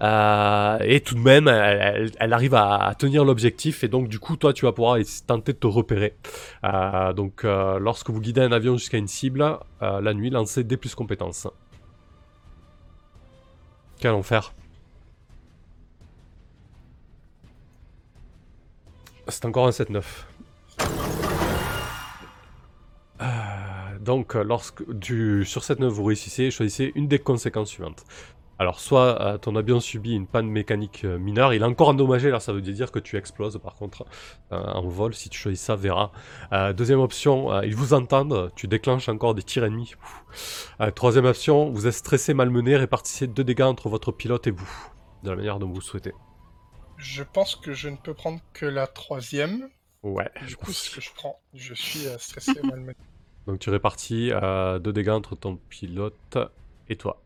Et tout de même, elle, arrive à, tenir l'objectif. Et donc, du coup, toi, tu vas pouvoir tenter de te repérer. Donc, lorsque vous guidez un avion jusqu'à une cible, la nuit, lancez des plus compétences. Qu'allons faire C'est encore un 7-9. Euh, donc, euh, lorsque sur 7-9 vous réussissez, choisissez une des conséquences suivantes. Alors, soit euh, ton avion subit une panne mécanique mineure, il est encore endommagé, alors ça veut dire que tu exploses par contre en vol, si tu choisis ça, verra. Deuxième option, ils vous entendent, tu déclenches encore des tirs ennemis. Troisième option, vous êtes stressé, malmené, répartissez deux dégâts entre votre pilote et vous, de la manière dont vous souhaitez. Je pense que je ne peux prendre que la troisième. Ouais. Du coup, ce que je prends. Je suis euh, stressé, malmené. Donc tu répartis euh, deux dégâts entre ton pilote et toi.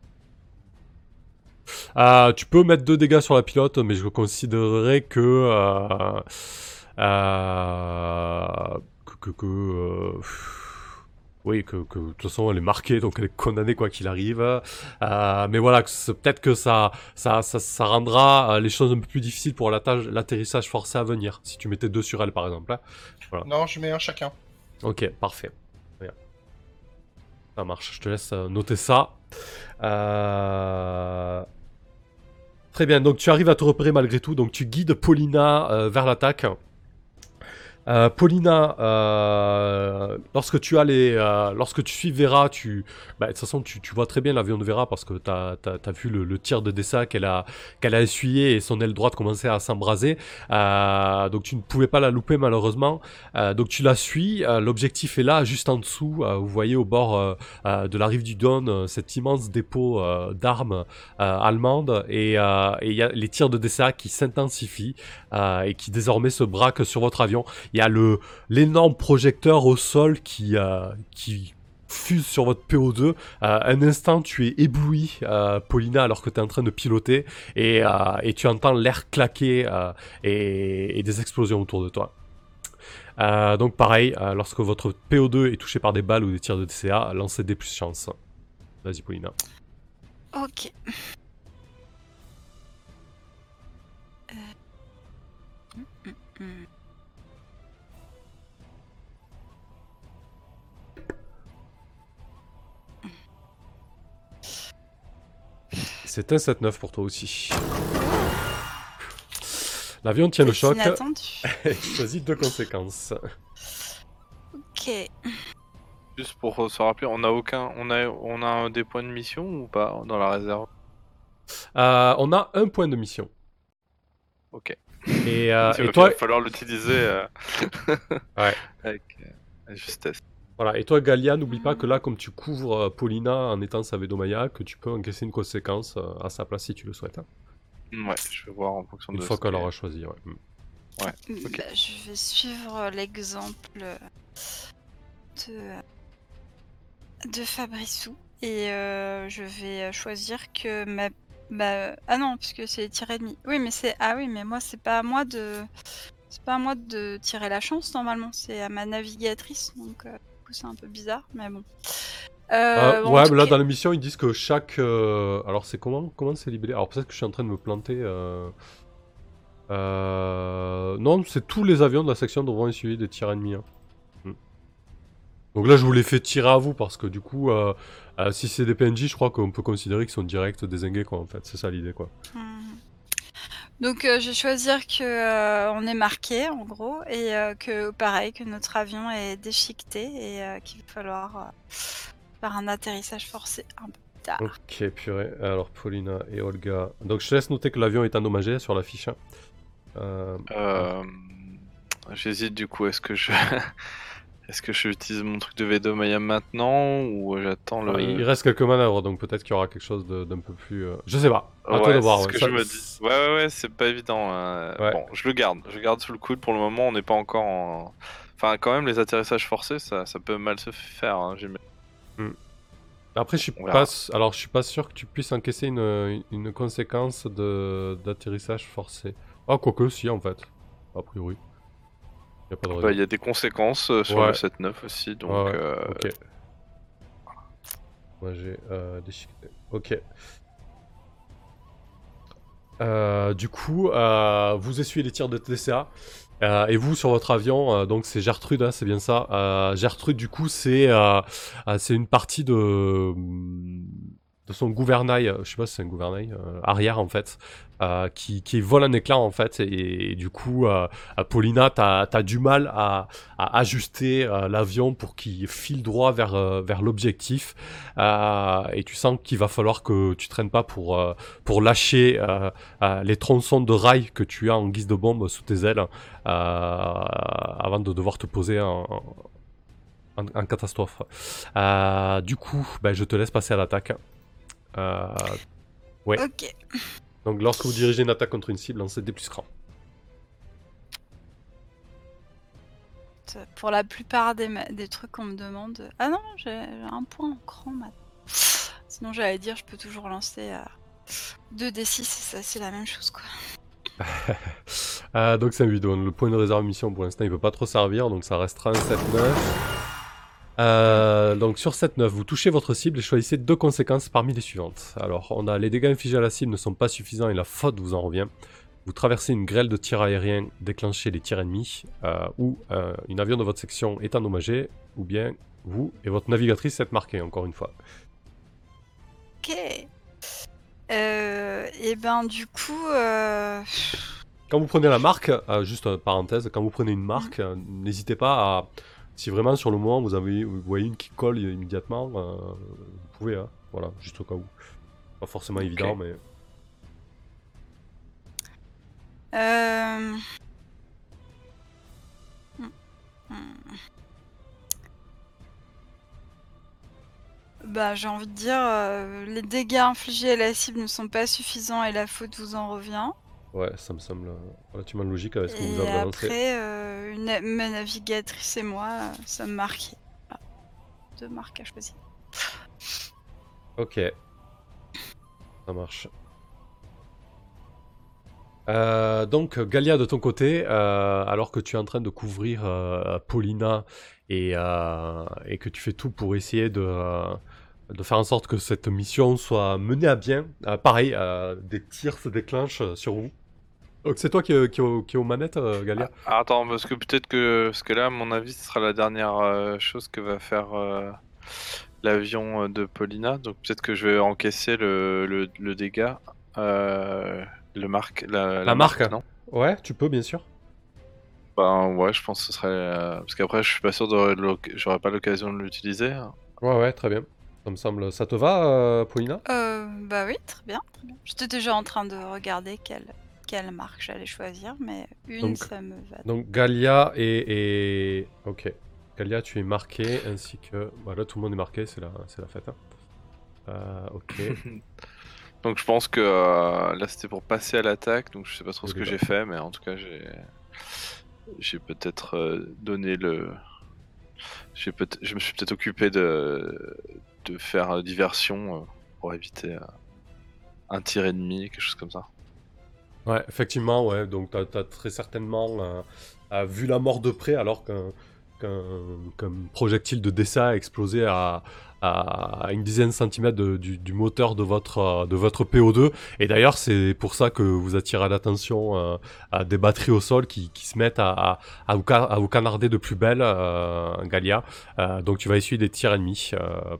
Euh, tu peux mettre deux dégâts sur la pilote, mais je considérerais que... euh, que... que, oui, que, que de toute façon elle est marquée, donc elle est condamnée quoi qu'il arrive. Euh, mais voilà, peut-être que ça, ça, ça, ça rendra euh, les choses un peu plus difficiles pour l'atterrissage forcé à venir, si tu mettais deux sur elle par exemple. hein. Non, je mets un chacun. Ok, parfait. Bien. Ça marche, je te laisse euh, noter ça. Euh, Très bien, donc tu arrives à te repérer malgré tout, donc tu guides Paulina euh, vers l'attaque. Euh, Paulina, euh, lorsque tu as les, euh, lorsque tu suis Vera, tu, bah, de toute façon, tu, tu vois très bien l'avion de Vera parce que tu as, vu le, tir de Dessa qu'elle a, qu'elle a essuyé et son aile droite commençait à s'embraser. Donc tu ne pouvais pas la louper malheureusement. Donc tu la suis. L'objectif est là, juste en dessous. vous voyez au bord de la rive du Don cet immense dépôt d'armes allemandes et il y a les tirs de Dessa qui s'intensifient et qui désormais se braquent sur votre avion. Il y a le l'énorme projecteur au sol qui euh, qui fuse sur votre PO2. Euh, un instant, tu es ébloui, euh, Paulina, alors que tu es en train de piloter, et, tu entends l'air claquer et, des explosions autour de toi. Donc pareil, lorsque votre PO2 est touché par des balles ou des tirs de DCA, lancez des plus chance. Vas-y Paulina. Ok. Euh. hum, C'est un 7-9 pour toi aussi. L'avion tient le choc. inattendu. Choisis deux conséquences. Ok. Juste pour euh, se rappeler, on a aucun, on a, on a des points de mission ou pas dans la réserve? Euh, on a un point de mission. ok. Et, euh, Il et va toi, falloir l'utiliser euh, Ouais. avec euh, justesse. Voilà, et toi, Galia, n'oublie pas que là, comme tu couvres euh, Paulina en étant sa Vedomaya, que tu peux encaisser une conséquence euh, à sa place si tu le souhaites. hein. Ouais, je vais voir en fonction Une de fois ce qu'elle aura choisi. ouais. Mm. Ok. Bah, je vais suivre l'exemple de, de Fabrissou et euh, je vais choisir que ma. Bah, ah non, puisque c'est les tirs ennemis. Oui, mais c'est. Ah oui, mais moi, c'est pas à moi de. C'est pas à moi de tirer la chance normalement, c'est à ma navigatrice, donc euh, coup c'est un peu bizarre, mais bon. Euh, Euh, bon, ouais, mais là dans l'émission ils disent que chaque. euh, Alors c'est comment Comment c'est libellé? Alors peut-être que je suis en train de me planter. euh, Non, c'est tous les avions de la section devront être suivis des tirs ennemis. hein. Hmm. Donc là je vous les fais tirer à vous parce que du coup, euh, euh, si c'est des PNJ, je crois qu'on peut considérer qu'ils sont direct désingués quoi en fait. C'est ça l'idée quoi. Mhm. Donc euh, je vais choisir que euh, on est marqué en gros et euh, que pareil que notre avion est déchiqueté et euh, qu'il va falloir euh, faire un atterrissage forcé un peu plus tard. Ok, purée. Alors Paulina et Olga. Donc je te laisse noter que l'avion est endommagé sur la fiche. hein. Euh, Euh, J'hésite du coup, est-ce que je. Est-ce que j'utilise mon truc de Vedomaya maintenant ou j'attends le. il reste quelques manœuvres donc peut-être qu'il y aura quelque chose d'un peu plus. euh, Je sais pas. À toi Ouais, de voir. ce ouais. que Ça- je me dis. Ouais, ouais, ouais, c'est pas évident. euh, Ouais. Bon, je le garde. Je le garde sous le coude. Pour le moment, on n'est pas encore en. Enfin, quand même, les atterrissages forcés, ça, ça peut mal se faire. Hein, j'imagine. Après, je suis pas, alors je suis pas sûr que tu puisses encaisser une, une conséquence de d'atterrissage forcé. Ah, quoique, si en fait. A priori. Y de. Bah, Il y a des conséquences euh, sur Ouais. le 7-9 aussi. Donc, ouais, euh, Ok. Moi j'ai euh, déchiqueté. Ok. Euh, du coup, vous essuyez les tirs de TCA. euh, et vous sur votre avion, euh, donc c'est Gertrude, hein, c'est bien ça. Euh, Gertrude, du coup, c'est c'est une partie de de son gouvernail, euh, je sais pas si c'est un gouvernail euh, arrière en fait, euh, qui, qui vole un éclat en fait. Et, du coup, euh, Paulina, t'as as du mal à, ajuster l'avion pour qu'il file droit vers, vers l'objectif. Et tu sens qu'il va falloir que tu traînes pas pour, pour lâcher les tronçons de rails que tu as en guise de bombe sous tes ailes avant de devoir te poser en, en, en catastrophe. Du coup, ben, je te laisse passer à l'attaque. Euh, Ouais. Ok. donc lorsque vous dirigez une attaque contre une cible, lancez des plus cran. Pour la plupart des, des trucs qu'on me demande. Ah non, j'ai un point en cran maintenant. Sinon j'allais dire je peux toujours lancer à 2d6 et ça c'est la même chose quoi. Euh, donc c'est un 8 Le point de réserve mission pour l'instant il peut pas trop servir, donc ça restera un 7-9. Euh, donc sur 7-9, vous touchez votre cible et choisissez deux conséquences parmi les suivantes. Alors on a les dégâts infligés à la cible ne sont pas suffisants et la faute vous en revient. Vous traversez une grêle de tirs aériens, déclenchez les tirs ennemis, euh, ou euh, une avion de votre section est endommagé, ou bien vous et votre navigatrice êtes marqués encore une fois. Ok. Euh, et ben du coup, Quand vous prenez la marque, juste parenthèse, quand vous prenez une marque, n'hésitez pas à, si vraiment sur le moment vous, avez, vous voyez une qui colle immédiatement, euh, vous pouvez, hein, voilà, juste au cas où. Pas forcément évident, mais... euh, hmm, hmm. Bah, j'ai envie de dire, euh, les dégâts infligés à la cible ne sont pas suffisants et la faute vous en revient. Ouais, ça me semble relativement logique avec ce que vous avez annoncé. après, euh, une- ma navigatrice et moi euh, sommes marqués. Voilà. Deux marques à choisir. Ok. Ça marche. Euh, donc, Galia, de ton côté, euh, alors que tu es en train de couvrir Paulina et, et que tu fais tout pour essayer de, de faire en sorte que cette mission soit menée à bien, pareil, des tirs se déclenchent sur vous. Donc, c'est toi qui, est- qui, qui est aux manettes, euh, Galia? Ah, attends, parce que peut-être que. Parce que là, à mon avis, ce sera la dernière euh, chose que va faire euh, l'avion euh, de Paulina. Donc peut-être que je vais encaisser le, le, le dégât. Euh, le marque. La, La marque non? Ouais, tu peux, bien sûr. Ben ouais, je pense que ce serait. euh, Parce qu'après, je suis pas sûr de l'oc- j'aurai pas l'occasion de l'utiliser. Ouais, ouais, très bien. Ça me semble... Ça te va, euh, Paulina? Euh, bah oui, très bien, très bien. J'étais déjà en train de regarder quelle, quelle marque j'allais choisir, mais une, Donc- ça me va. Donc Galia et, et- Ok. Galia, tu es marqué, ainsi que... Voilà, tout le monde est marqué, c'est la, c'est la fête. hein. Euh, ok. Donc je pense que euh, là c'était pour passer à l'attaque, donc je sais pas trop ce que j'ai fait, mais en tout cas j'ai j'ai peut-être euh, donné le j'ai peut je me suis peut-être occupé de de faire diversion pour éviter un tir ennemi, quelque chose comme ça. Ouais, effectivement, ouais. Donc, t'as as très certainement euh, euh, vu la mort de près alors qu'un projectile de dessin a explosé à, une dizaine de centimètres du, moteur de votre, euh, de votre PO2. Et d'ailleurs, c'est pour ça que vous attirez l'attention à des batteries au sol qui, se mettent à, vous, canarder de plus belle, Galia. Donc, tu vas essuyer des tirs ennemis.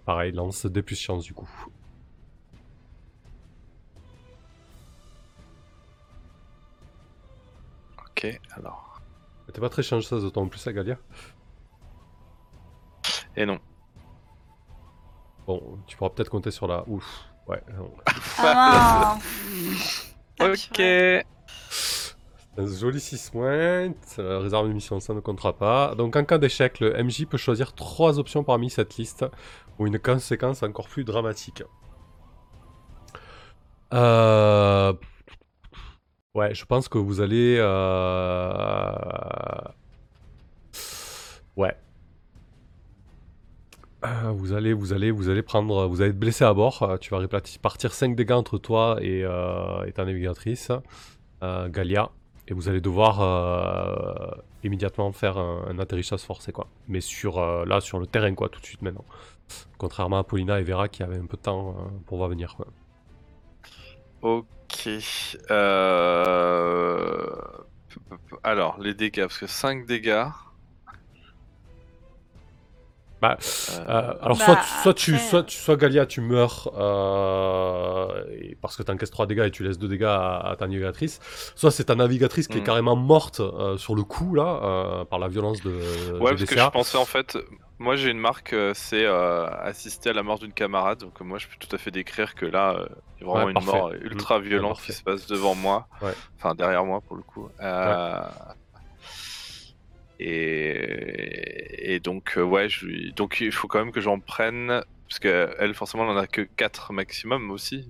Pareil, lance des plus chance du coup. Ok, alors. T'es pas très chanceuse de ton plus à Galia Et non. Bon, tu pourras peut-être compter sur la. Ouf. Ouais. non. Ah mince Ok. Un joli 6 points. euh, réserve de mission, ça ne comptera pas. Donc en cas d'échec, le MJ peut choisir trois options parmi cette liste ou une conséquence encore plus dramatique. Euh... Ouais, je pense que vous allez... euh, Ouais. Euh, vous allez, vous allez, vous allez prendre, vous allez être blessé à bord. Euh, tu vas partir 5 dégâts entre toi et, et ta navigatrice, Galia, et vous allez devoir immédiatement faire un, atterrissage forcé, quoi. Mais sur là, sur le terrain, quoi, tout de suite maintenant. Contrairement à Paulina et Vera qui avaient un peu de temps pour voir venir, quoi. Ok. Euh... Alors, les dégâts, parce que 5 dégâts. Bah, euh, Euh, alors Bah, soit, soit, tu, soit, tu- soit Galia, tu meurs euh, et- parce que tu encaisses 3 dégâts et tu laisses 2 dégâts à, à ta navigatrice, soit c'est ta navigatrice qui est Mhm. carrément morte euh, sur le coup là euh, par la violence de, Ouais, de parce que je pensais en fait, moi j'ai une marque, euh, c'est euh, assister à la mort d'une camarade, donc moi je peux tout à fait décrire que là, euh, il y a vraiment Ouais, une parfait. mort ultra Mm. violente qui se passe devant moi, Ouais. enfin derrière moi pour le coup. Euh, Et... et donc ouais, je... donc il faut quand même que j'en prenne, parce que elle forcément elle en a que 4 maximum aussi,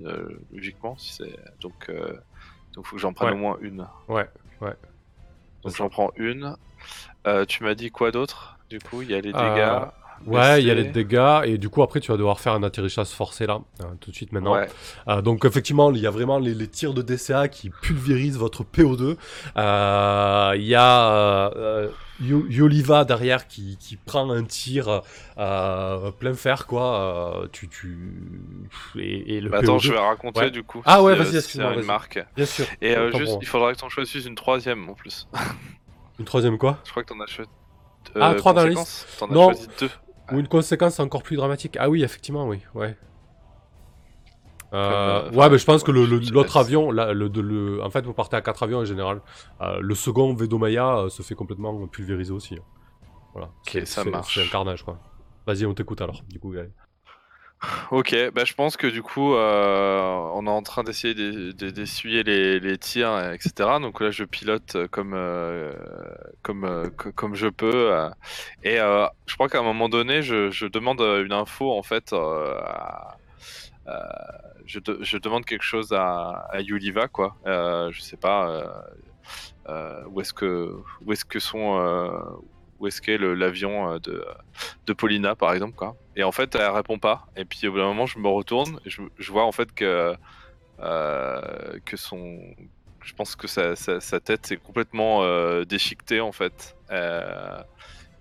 logiquement, si c'est donc donc faut que j'en prenne au moins une. Ouais, ouais. Donc j'en prends une. Tu m'as dit quoi d'autre? Du coup, il y a les Euh, dégâts. Ouais, il y a les dégâts et du coup après tu vas devoir faire un atterrissage forcé là, euh, tout de suite maintenant. Ouais. Euh, donc effectivement, il y a vraiment les, les tirs de DCA qui pulvérisent votre PO2. Euh, Il y a euh, Yo- Yoliva derrière qui, qui prend un tir plein fer quoi. Tu, tu... Et, et le Bah, attends, PO2... je vais raconter Ouais. du coup. Ah ouais, vas-y, excuse-moi, c'est une vas-y. marque. Bien sûr. Et juste, il faudra que t'en choisisses une troisième en plus. Une troisième quoi? Je crois que t'en as choisi. Ah, trois dans la conséquences T'en as Non. choisi deux. Ou une conséquence encore plus dramatique. Ah oui, effectivement, oui, ouais. Euh, euh, ouais, mais je pense que ouais, l'autre avion, le, de- le- en fait, vous partez à quatre avions en général. Euh, le second Vedomaya euh, se fait complètement pulvériser aussi. Voilà. C'est- ça marche. C'est un carnage, quoi. Vas-y, on t'écoute alors, du coup. Gaël. Ok, bah je pense que du coup, euh, on est en train d'essayer d'e- d'e- d'essuyer les, les tirs, etc. Donc là, je pilote comme euh, comme euh, co- comme je peux. et je crois qu'à un moment donné, je, demande une info en fait. je, de- je demande quelque chose à, à Yuliva, quoi. Je sais pas où est-ce que où est-ce que sont où est-ce qu'est l'avion euh, de de Paulina par exemple quoi. Et en fait elle répond pas. Et puis au bout d'un moment je me retourne et je, vois en fait que euh, que son je pense que sa, tête est complètement euh, déchiquetée en fait. Euh,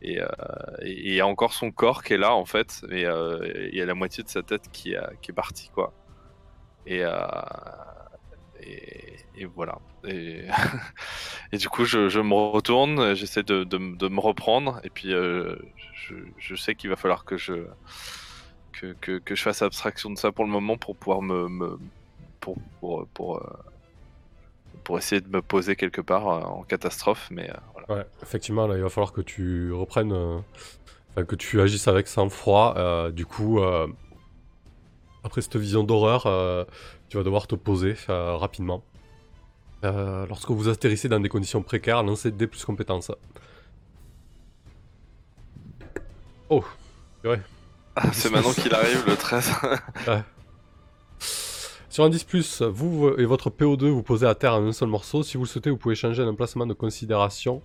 et, il y a encore son corps qui est là en fait, et il y a la moitié de sa tête qui, est partie quoi. Et, voilà. Et, du coup, je, me retourne, j'essaie de, me reprendre, et puis euh, je, sais qu'il va falloir que je, que, je fasse abstraction de ça pour le moment pour pouvoir me. pour, pour, pour, euh, pour essayer de me poser quelque part euh, en catastrophe, mais voilà. Ouais, effectivement, il va falloir que tu reprennes. que tu agisses avec sang-froid. du coup, après cette vision d'horreur, euh, tu vas devoir te poser euh, rapidement. Euh, lorsque vous atterrissez dans des conditions précaires, lancez D plus compétences. Oh, ouais. Ah, c'est maintenant qu'il arrive le 13. Sur un 10+, vous et votre PO2 vous posez à terre en un seul morceau. Si vous le souhaitez, vous pouvez changer un emplacement de considération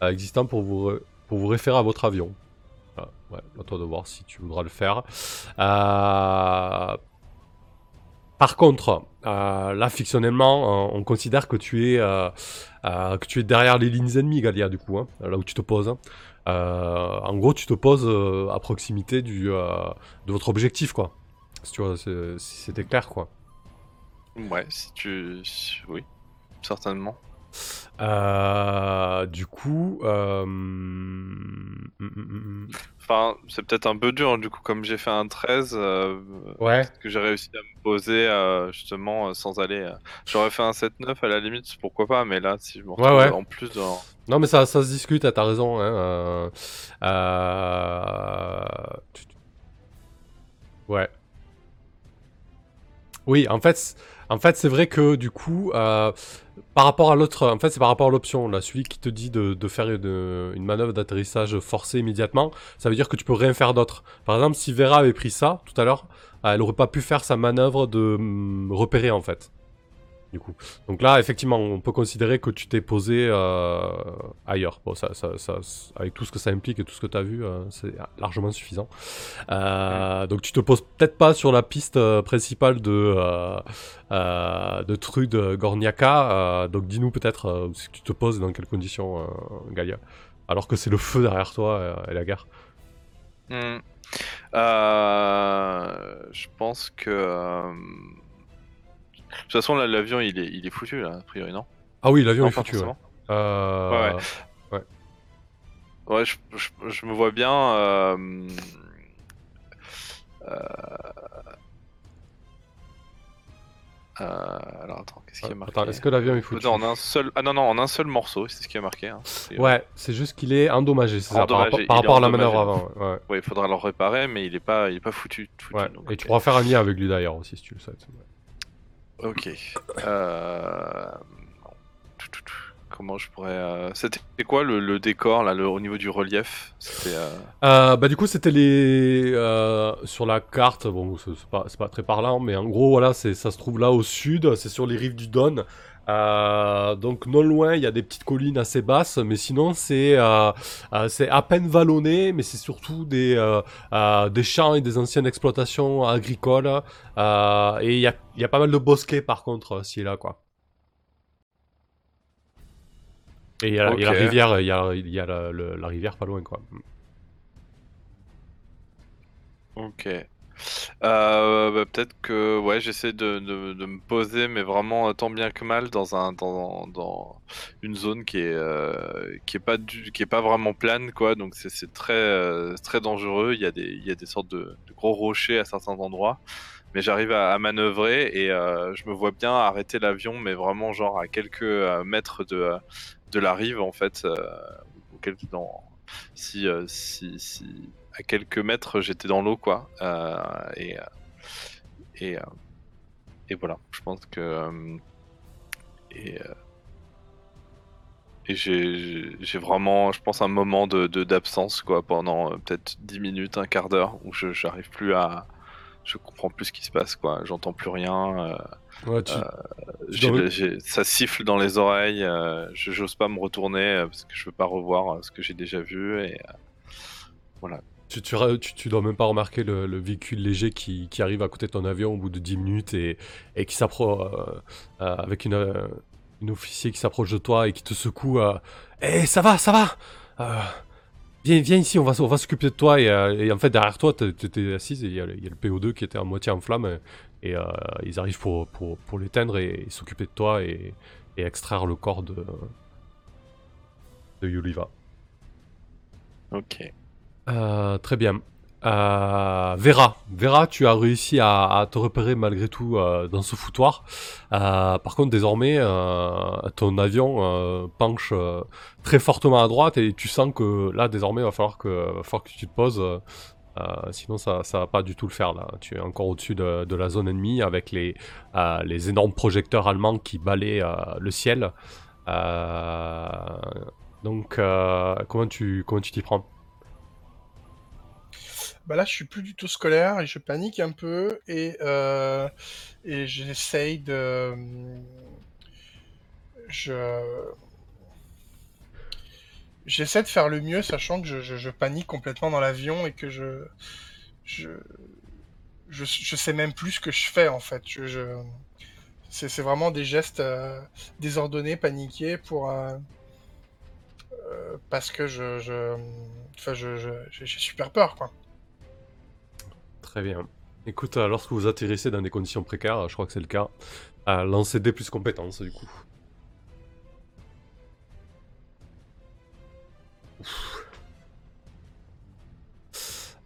existant pour vous, pour vous référer à votre avion. Ah, ouais, à toi de voir si tu voudras le faire. Euh, Par contre, euh, là, fictionnellement, on considère que tu es, euh, que tu es derrière les lignes ennemies, Galia, du coup, hein, là où tu te poses. Euh, en gros, tu te poses à proximité du, de votre objectif, quoi. Si, c'était clair, quoi. ouais, si tu. Oui, certainement. Euh, du coup, euh, hum, hum, hum. Enfin, c'est peut-être un peu dur, hein, du coup, comme j'ai fait un 13, euh, ouais, que j'ai réussi à me poser euh, justement euh, sans aller. euh, J'aurais fait un 7-9 à la limite, pourquoi pas, mais là, si je me retrouve Ouais, ouais. en plus dans. non mais ça, ça se discute, t'as raison. Hein, Ouais. Oui, en fait, en fait, c'est vrai que du coup, euh, par rapport à l'autre, en fait, c'est par rapport à l'option, là, celui qui te dit de, faire une, une manœuvre d'atterrissage forcée immédiatement, ça veut dire que tu peux rien faire d'autre. Par exemple, si Vera avait pris ça tout à l'heure, euh, elle aurait pas pu faire sa manœuvre de hum, repérer en fait. Du coup. Donc là, effectivement, on peut considérer que tu t'es posé euh, ailleurs. Bon, ça, ça, ça, avec tout ce que ça implique et tout ce que tu as vu, euh, c'est largement suffisant. Euh, Donc tu te poses peut-être pas sur la piste principale de, de Trude Gorniaka. donc dis-nous peut-être que tu te poses et dans quelles conditions, Galia. Alors que c'est le feu derrière toi et la guerre. Hmm. Je pense que. De toute façon, là, l'avion, il est, il est foutu, là, a priori, non? Ah oui, l'avion est foutu. ouais. Euh, Ouais, Ouais, je, je, je me vois bien. euh, euh, alors attends, qu'est-ce qui est marqué? Attends, est-ce que l'avion est foutu? Non, en un seul. Ah non non, en un seul morceau, c'est ce qui est marqué. hein. C'est- Ouais, c'est juste qu'il est endommagé, c'est ça, par, Endommagé, rapport- par à la manœuvre avant. Ouais, Ouais, il faudra le réparer, mais il est pas, il est pas foutu. foutu, ouais. donc, Et tu pourras faire un lien avec lui d'ailleurs aussi si tu le souhaites. Ok. Euh... Comment je pourrais. euh, C'était quoi le, décor là, au niveau du relief? Euh, Euh, bah du coup c'était les sur la carte bon c'est pas pas très parlant mais en gros voilà c'est ça se trouve là au sud c'est sur les rives du Don Euh, donc non loin il y a des petites collines assez basses mais sinon c'est euh, euh, c'est à peine vallonné mais c'est surtout des des champs et des anciennes exploitations agricoles et il y a il y a pas mal de bosquets par contre et là quoi et il y, a la- il y a la Ok. rivière il y a, y a la, le- la rivière pas loin quoi Ok. Euh, bah, peut-être que ouais, j'essaie de, me poser, mais vraiment euh, tant bien que mal dans un dans, dans une zone euh, qui est pas vraiment plane. Donc c'est très dangereux. Il y a des sortes de, gros rochers à certains endroits, mais j'arrive à, manœuvrer et je me vois bien arrêter l'avion, mais vraiment genre à quelques mètres de la rive en fait, si à quelques mètres, j'étais dans l'eau, quoi. Euh, et, euh, et, euh, et voilà, je pense que. et et j'ai- vraiment, je pense, un moment de d'absence, quoi, pendant euh, peut-être 10 minutes, un quart d'heure, où je j'arrive plus à. Je comprends plus ce qui se passe, quoi. J'entends plus rien. euh, ouais tu, ça siffle dans les oreilles. je j'ose pas me retourner parce que je veux pas revoir ce que j'ai déjà vu. Et euh, Tu, tu, dois même pas remarquer le, le véhicule léger qui, qui arrive à côté de ton avion au bout de 10 minutes et, et qui s'approche euh, avec une, euh, officier qui s'approche de toi et qui te secoue. euh, Eh, ça va, ça va Euh, Viens, viens ici, on va, on va s'occuper de toi. Et, euh, en fait, derrière toi, t'étais assise et il y, a le- il y a le PO2 qui était à moitié en flamme. Et, euh, ils arrivent pour, pour, pour l'éteindre et, s'occuper de toi et, et extraire le corps de, de Yuliva. ok. Euh, très bien. Euh, Vera, Vera, tu as réussi à, te repérer malgré tout euh, dans ce foutoir. Par contre, désormais, ton avion penche très fortement à droite et tu sens que là, désormais, il va falloir que, va falloir que tu te poses sinon, ça, ça va pas du tout le faire là. Tu es encore au-dessus de, la zone ennemie avec les, les énormes projecteurs allemands qui balaient le ciel. Donc, comment tu comment tu t'y prends? Bah là, je suis plus du tout scolaire et je panique un peu et, euh, et j'essaye de. Je. J'essaie de faire le mieux, sachant que je, je- je panique complètement dans l'avion et que je. Je. Je, je sais même plus ce que je fais en fait. Je, je- C'est vraiment des gestes euh, désordonnés, paniqués pour. euh, euh, parce que je. je... Enfin, je, je- j'ai j'ai super peur quoi. Très bien. Écoute, euh, lorsque vous atterrissez dans des conditions précaires, je crois que c'est le cas, euh, lancez des plus compétences du coup.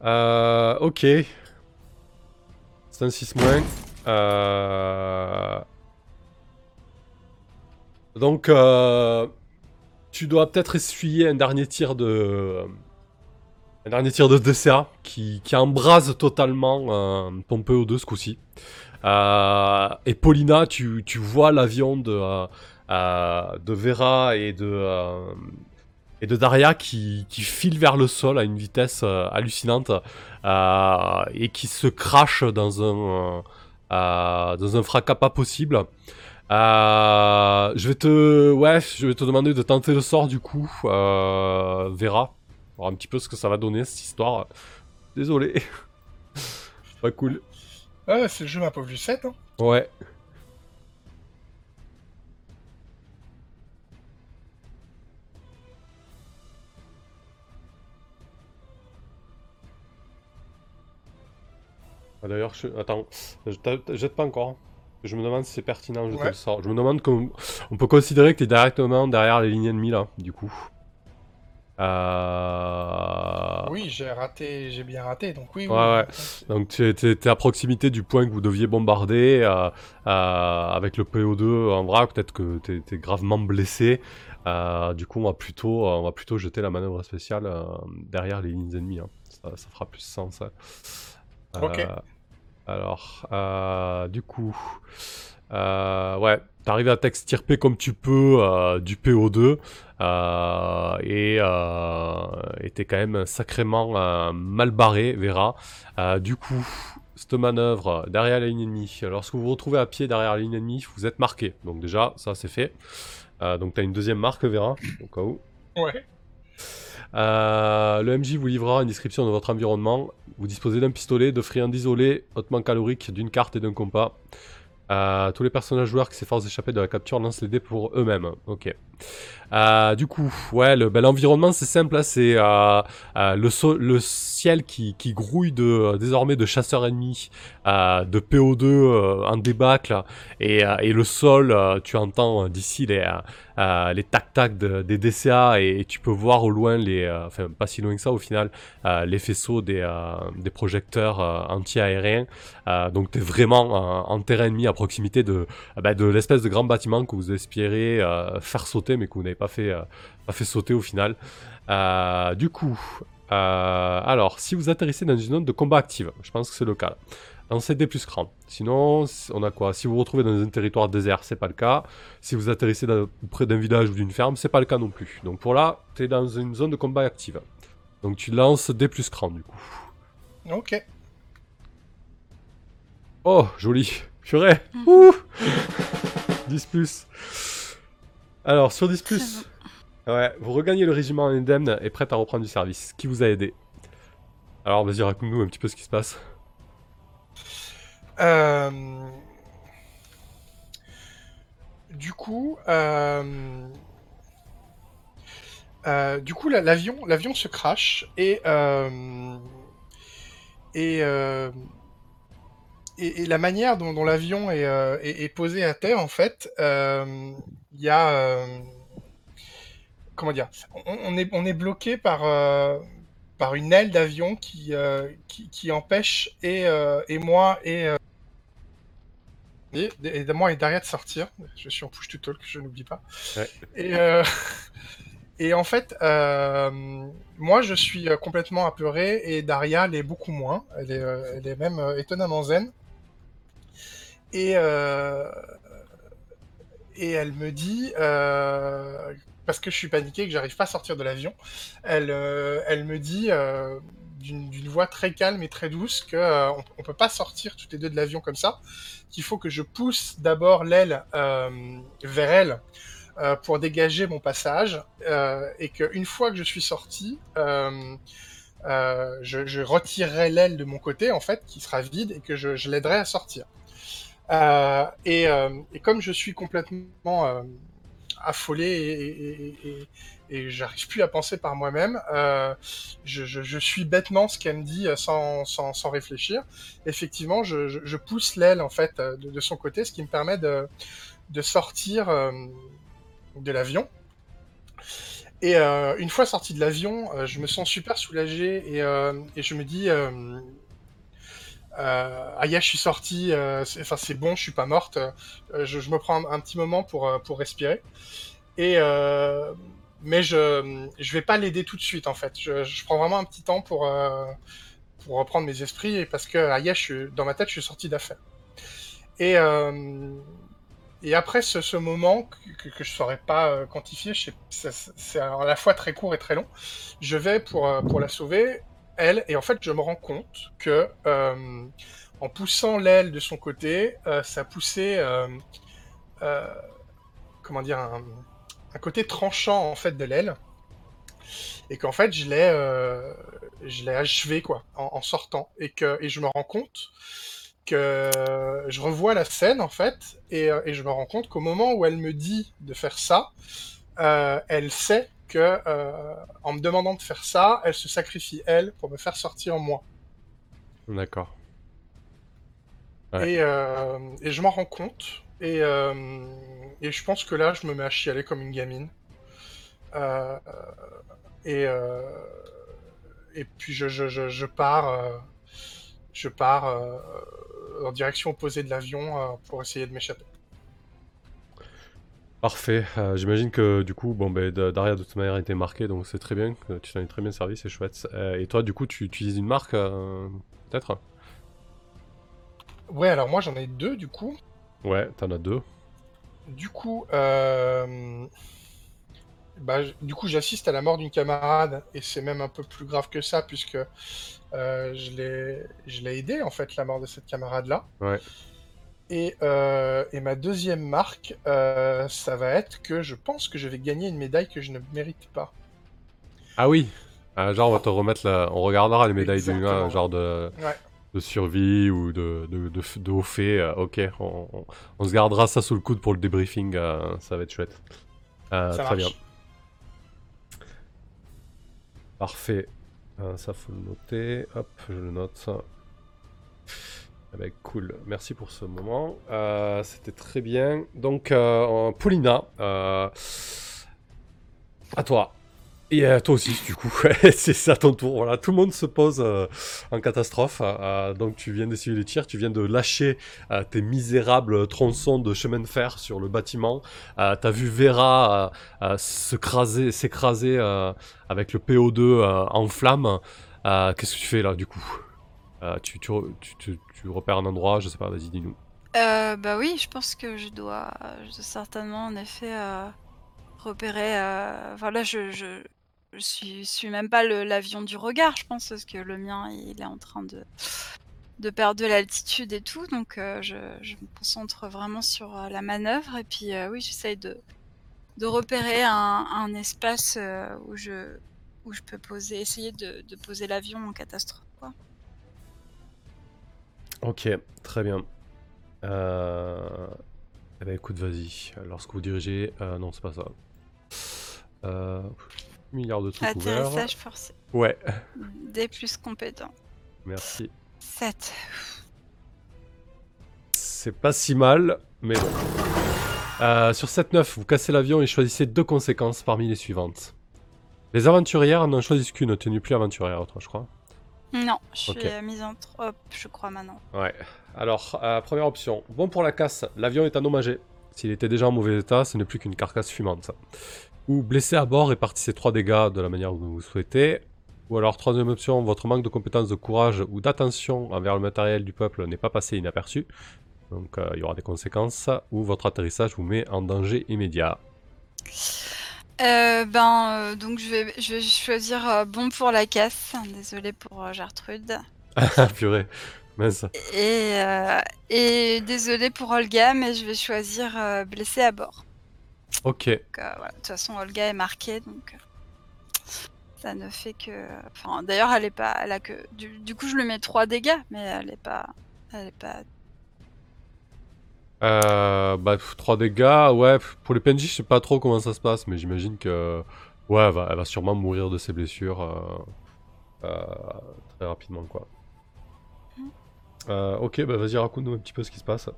Euh, ok. C'est un 6 moins. Euh... Donc, tu dois peut-être essuyer un dernier tir de, un dernier tir de DCA qui, qui embrase totalement euh, ton PO2 ce coup-ci. Euh, et Paulina, tu, tu vois l'avion de, euh, euh, de Vera et de, euh, et de Daria qui, qui file vers le sol à une vitesse euh, hallucinante euh, et qui se crache dans un, euh, euh, dans un fracas pas possible. Euh, je vais te, ouais, je vais te demander de tenter le sort du coup, euh, Vera, voir un petit peu ce que ça va donner cette histoire. Désolé, pas cool. Ouais, c'est le jeu ma pauvre Lucette. Hein. Ouais. Ah, D'ailleurs, je... attends, je jette pas encore. hein. Je me demande si c'est pertinent Ouais. le sort. Je me demande qu'on on peut considérer que tu es directement derrière les lignes ennemies là, du coup. Euh... Oui, j'ai raté, j'ai bien raté, donc oui. Ouais, ouais. oui. Donc tu t'es à proximité du point que vous deviez bombarder euh, euh, avec le PO2 en vrac, peut-être que t'es es gravement blessé. Du coup, on va plutôt, on va plutôt jeter la manœuvre spéciale derrière les lignes ennemies. hein. Ça, ça fera plus sens. hein. Ok. Alors, du coup, ouais, t'arrives à t'extirper comme tu peux du PO2 euh, et euh, et t'es quand même sacrément euh, mal barré, Vera. Euh, du coup, cette manœuvre derrière la ligne ennemie, lorsque vous vous retrouvez à pied derrière la ligne ennemie, vous êtes marqué. Donc déjà, ça c'est fait. Euh, donc t'as une deuxième marque, Vera, au cas où. Ouais. Euh, le MJ vous livrera une description de votre environnement. Vous disposez d'un pistolet, de friandes isolées, hautement caloriques, d'une carte et d'un compas. Euh, tous les personnages joueurs qui s'efforcent d'échapper de la capture lancent les dés pour eux-mêmes. Ok. Euh, du coup, ouais, ben, l'environnement c'est simple, hein, c'est euh, euh, le, ciel qui, grouille désormais de chasseurs ennemis, de PO2 euh, en débâcle, et, le sol, tu entends d'ici les, les tac-tac de- des DCA, et, tu peux voir au loin, les, enfin pas si loin que ça au final, les faisceaux des, des projecteurs anti-aériens. Donc tu es vraiment en terrain ennemi à proximité de, bah, de l'espèce de grand bâtiment que vous espérez faire sauter, mais que vous n'avez pas fait, euh, pas fait sauter au final. Euh, du coup, euh, alors, si vous atterrissez dans une zone de combat active, je pense que c'est le cas. là. Lancez des plus cran. Sinon, on a quoi? Si vous vous retrouvez dans un territoire désert, c'est pas le cas. Si vous atterrissez dans- près d'un village ou d'une ferme, c'est pas le cas non plus. Donc pour là, tu es dans une zone de combat active. Donc tu lances des plus cran du coup. Ok. Oh, joli. Purée. Ouh 10 plus. Alors, sur 10 plus, ouais, vous regagnez le régiment indemne et prête à reprendre du service. Qui vous a aidé? Alors, vas-y, raconte-nous un petit peu ce qui se passe. Euh, Du coup, euh, euh, du coup, la- l'avion, l'avion se crache et euh, et, euh, et et la manière dont, dont l'avion est, euh, est, est posé à terre, en fait, euh, il y a euh, comment dire, on, on est on est bloqué par euh, par une aile d'avion qui, euh, qui qui empêche et euh, et moi et euh, et, et moi et Daria de sortir. Je suis en push to talk, je n'oublie pas. Ouais. Et, euh, Et en fait, euh, moi, je suis euh, complètement apeuré et Daria l'est beaucoup moins. Elle est, euh, elle est même euh, étonnamment zen. Et, euh, et elle me dit, euh, parce que je suis paniqué, que j'arrive pas à sortir de l'avion, elle, euh, me dit d'une voix très calme et très douce que euh, on, peut pas sortir toutes les deux de l'avion comme ça, qu'il faut que je pousse d'abord l'aile vers elle pour dégager mon passage, et qu'une fois que je suis sorti, je, je retirerai l'aile de mon côté, en fait, qui sera vide, et que je, je l'aiderai à sortir. Euh, et, euh, et comme je suis complètement euh, affolé et, j'arrive plus à penser par moi-même, euh, je, suis bêtement ce qu'elle me dit sans, sans, réfléchir. Effectivement, je, pousse l'aile en fait de, de son côté, ce qui me permet de, de sortir de l'avion. Et une fois sorti de l'avion, je me sens super soulagé et je me dis, euh, je suis sorti, euh, enfin c'est bon, je suis pas morte. Euh, je, me prends un, petit moment pour, euh, pour respirer. Et mais je je vais pas l'aider tout de suite en fait. Je, prends vraiment un petit temps pour pour reprendre mes esprits parce que ah yeah, je suis, dans ma tête, je suis sorti d'affaire. Et et après ce, ce moment que, que, je saurais pas quantifier, c'est à la fois très court et très long, je vais pour, pour la sauver, elle, et en fait je me rends compte que euh, en poussant l'aile de son côté, euh, ça poussait, euh, comment dire, un, côté tranchant en fait de l'aile, et qu'en fait je l'ai, je l'ai achevé quoi, en, sortant, et que et je me rends compte que je revois la scène en fait, et, je me rends compte qu'au moment où elle me dit de faire ça, elle sait que euh, en me demandant de faire ça, elle se sacrifie elle pour me faire sortir moi. D'accord. Ouais. Et, euh, et je m'en rends compte. Et, euh, et je pense que là, je me mets à chialer comme une gamine. Euh, et, et puis je, je, je, je pars, je pars en direction opposée de l'avion pour essayer de m'échapper. Parfait. Euh, J'imagine que du coup, bon, ben, Da- Daria de toute manière a été marquée, donc c'est très bien. que Tu t'en es très bien servi, c'est chouette. Euh, et toi, du coup, tu utilises une marque, euh, peut-être? Ouais, alors moi j'en ai deux du coup. Ouais, t'en as deux. Du coup, euh, bah, du coup, j'assiste à la mort d'une camarade et c'est même un peu plus grave que ça puisque je l'ai, je l'ai aidé en fait la mort de cette camarade-là. Ouais. Et, euh, et ma deuxième marque, euh, ça va être que je pense que je vais gagner une médaille que je ne mérite pas. Ah oui Ah, Genre, on va te remettre la... On regardera les médailles du gars, genre de... Ouais. de survie ou de, de, de, haut fait. euh, ok, on, on- on se gardera ça sous le coude pour le débriefing, euh, ça va être chouette. Euh, Ça très marche. bien. Parfait. Euh, ça faut le noter. Hop, je le note. Eh ben, cool, merci pour ce moment. Euh, C'était très bien. Donc, euh, Paulina, euh, à toi. Et à toi aussi, du coup. c'est à ton tour. Tout le monde se pose en catastrophe. Donc, tu viens d'essuyer les tirs, tu viens de lâcher tes misérables tronçons de chemin de fer sur le bâtiment. T'as vu Vera s'écraser avec le PO2 euh, en flammes. Qu'est-ce que tu fais là, du coup? Euh, tu, tu, re- tu, tu- tu repères un endroit, je sais pas, vas-y, dis-nous. Euh, bah oui, je pense que je dois, certainement en effet euh, repérer. Enfin là, je, je, suis, même pas l'avion du regard, je pense, parce que le mien, il est en train de, perdre de l'altitude et tout. Donc je, me concentre vraiment sur la manœuvre. Et puis oui, j'essaye de, repérer un, espace où je, peux poser, essayer de poser l'avion en catastrophe. Ok, très bien. Euh... Eh ben écoute, vas-y. Lorsque vous dirigez... euh, non, c'est pas ça. Euh... Milliard de trucs ouverts. Atterrissage forcé. Ouais, Des plus compétents. merci. 7. C'est pas si mal, mais bon. Euh, sur 7-9, vous cassez l'avion et choisissez deux conséquences parmi les suivantes. Les aventurières n'en choisissent qu'une, tenue plus aventurière, toi, je crois. Non, je suis Ok. mise en trop, je crois maintenant. Ouais. Alors, euh, première option. Bon pour la casse, l'avion est endommagé. S'il était déjà en mauvais état, ce n'est plus qu'une carcasse fumante. Ou blessé à bord, répartissez 3 dégâts de la manière dont vous souhaitez. Ou alors, troisième option, votre manque de compétences de courage ou d'attention envers le matériel du peuple n'est pas passé inaperçu. Donc euh, il y aura des conséquences. Ou votre atterrissage vous met en danger immédiat. Euh, ben, euh, donc je vais, je vais choisir euh, bon pour la casse. Désolée pour euh, Gertrude. Ah purée, mince. Et, et désolée pour Olga, mais je vais choisir blessé à bord. Ok. Donc, voilà. De toute façon, Olga est marquée, donc ça ne fait que. Enfin, d'ailleurs, elle est pas. Elle a que. Du, du coup, je lui mets 3 dégâts, mais elle est pas. Elle est pas. Euh, bah, 3 dégâts, ouais, pour les PNJ, je sais pas trop comment ça se passe, mais j'imagine que. Ouais, elle va, elle va sûrement mourir de ses blessures euh, euh, très rapidement, quoi. Euh, ok, bah vas-y, raconte-nous un petit peu ce qui se passe.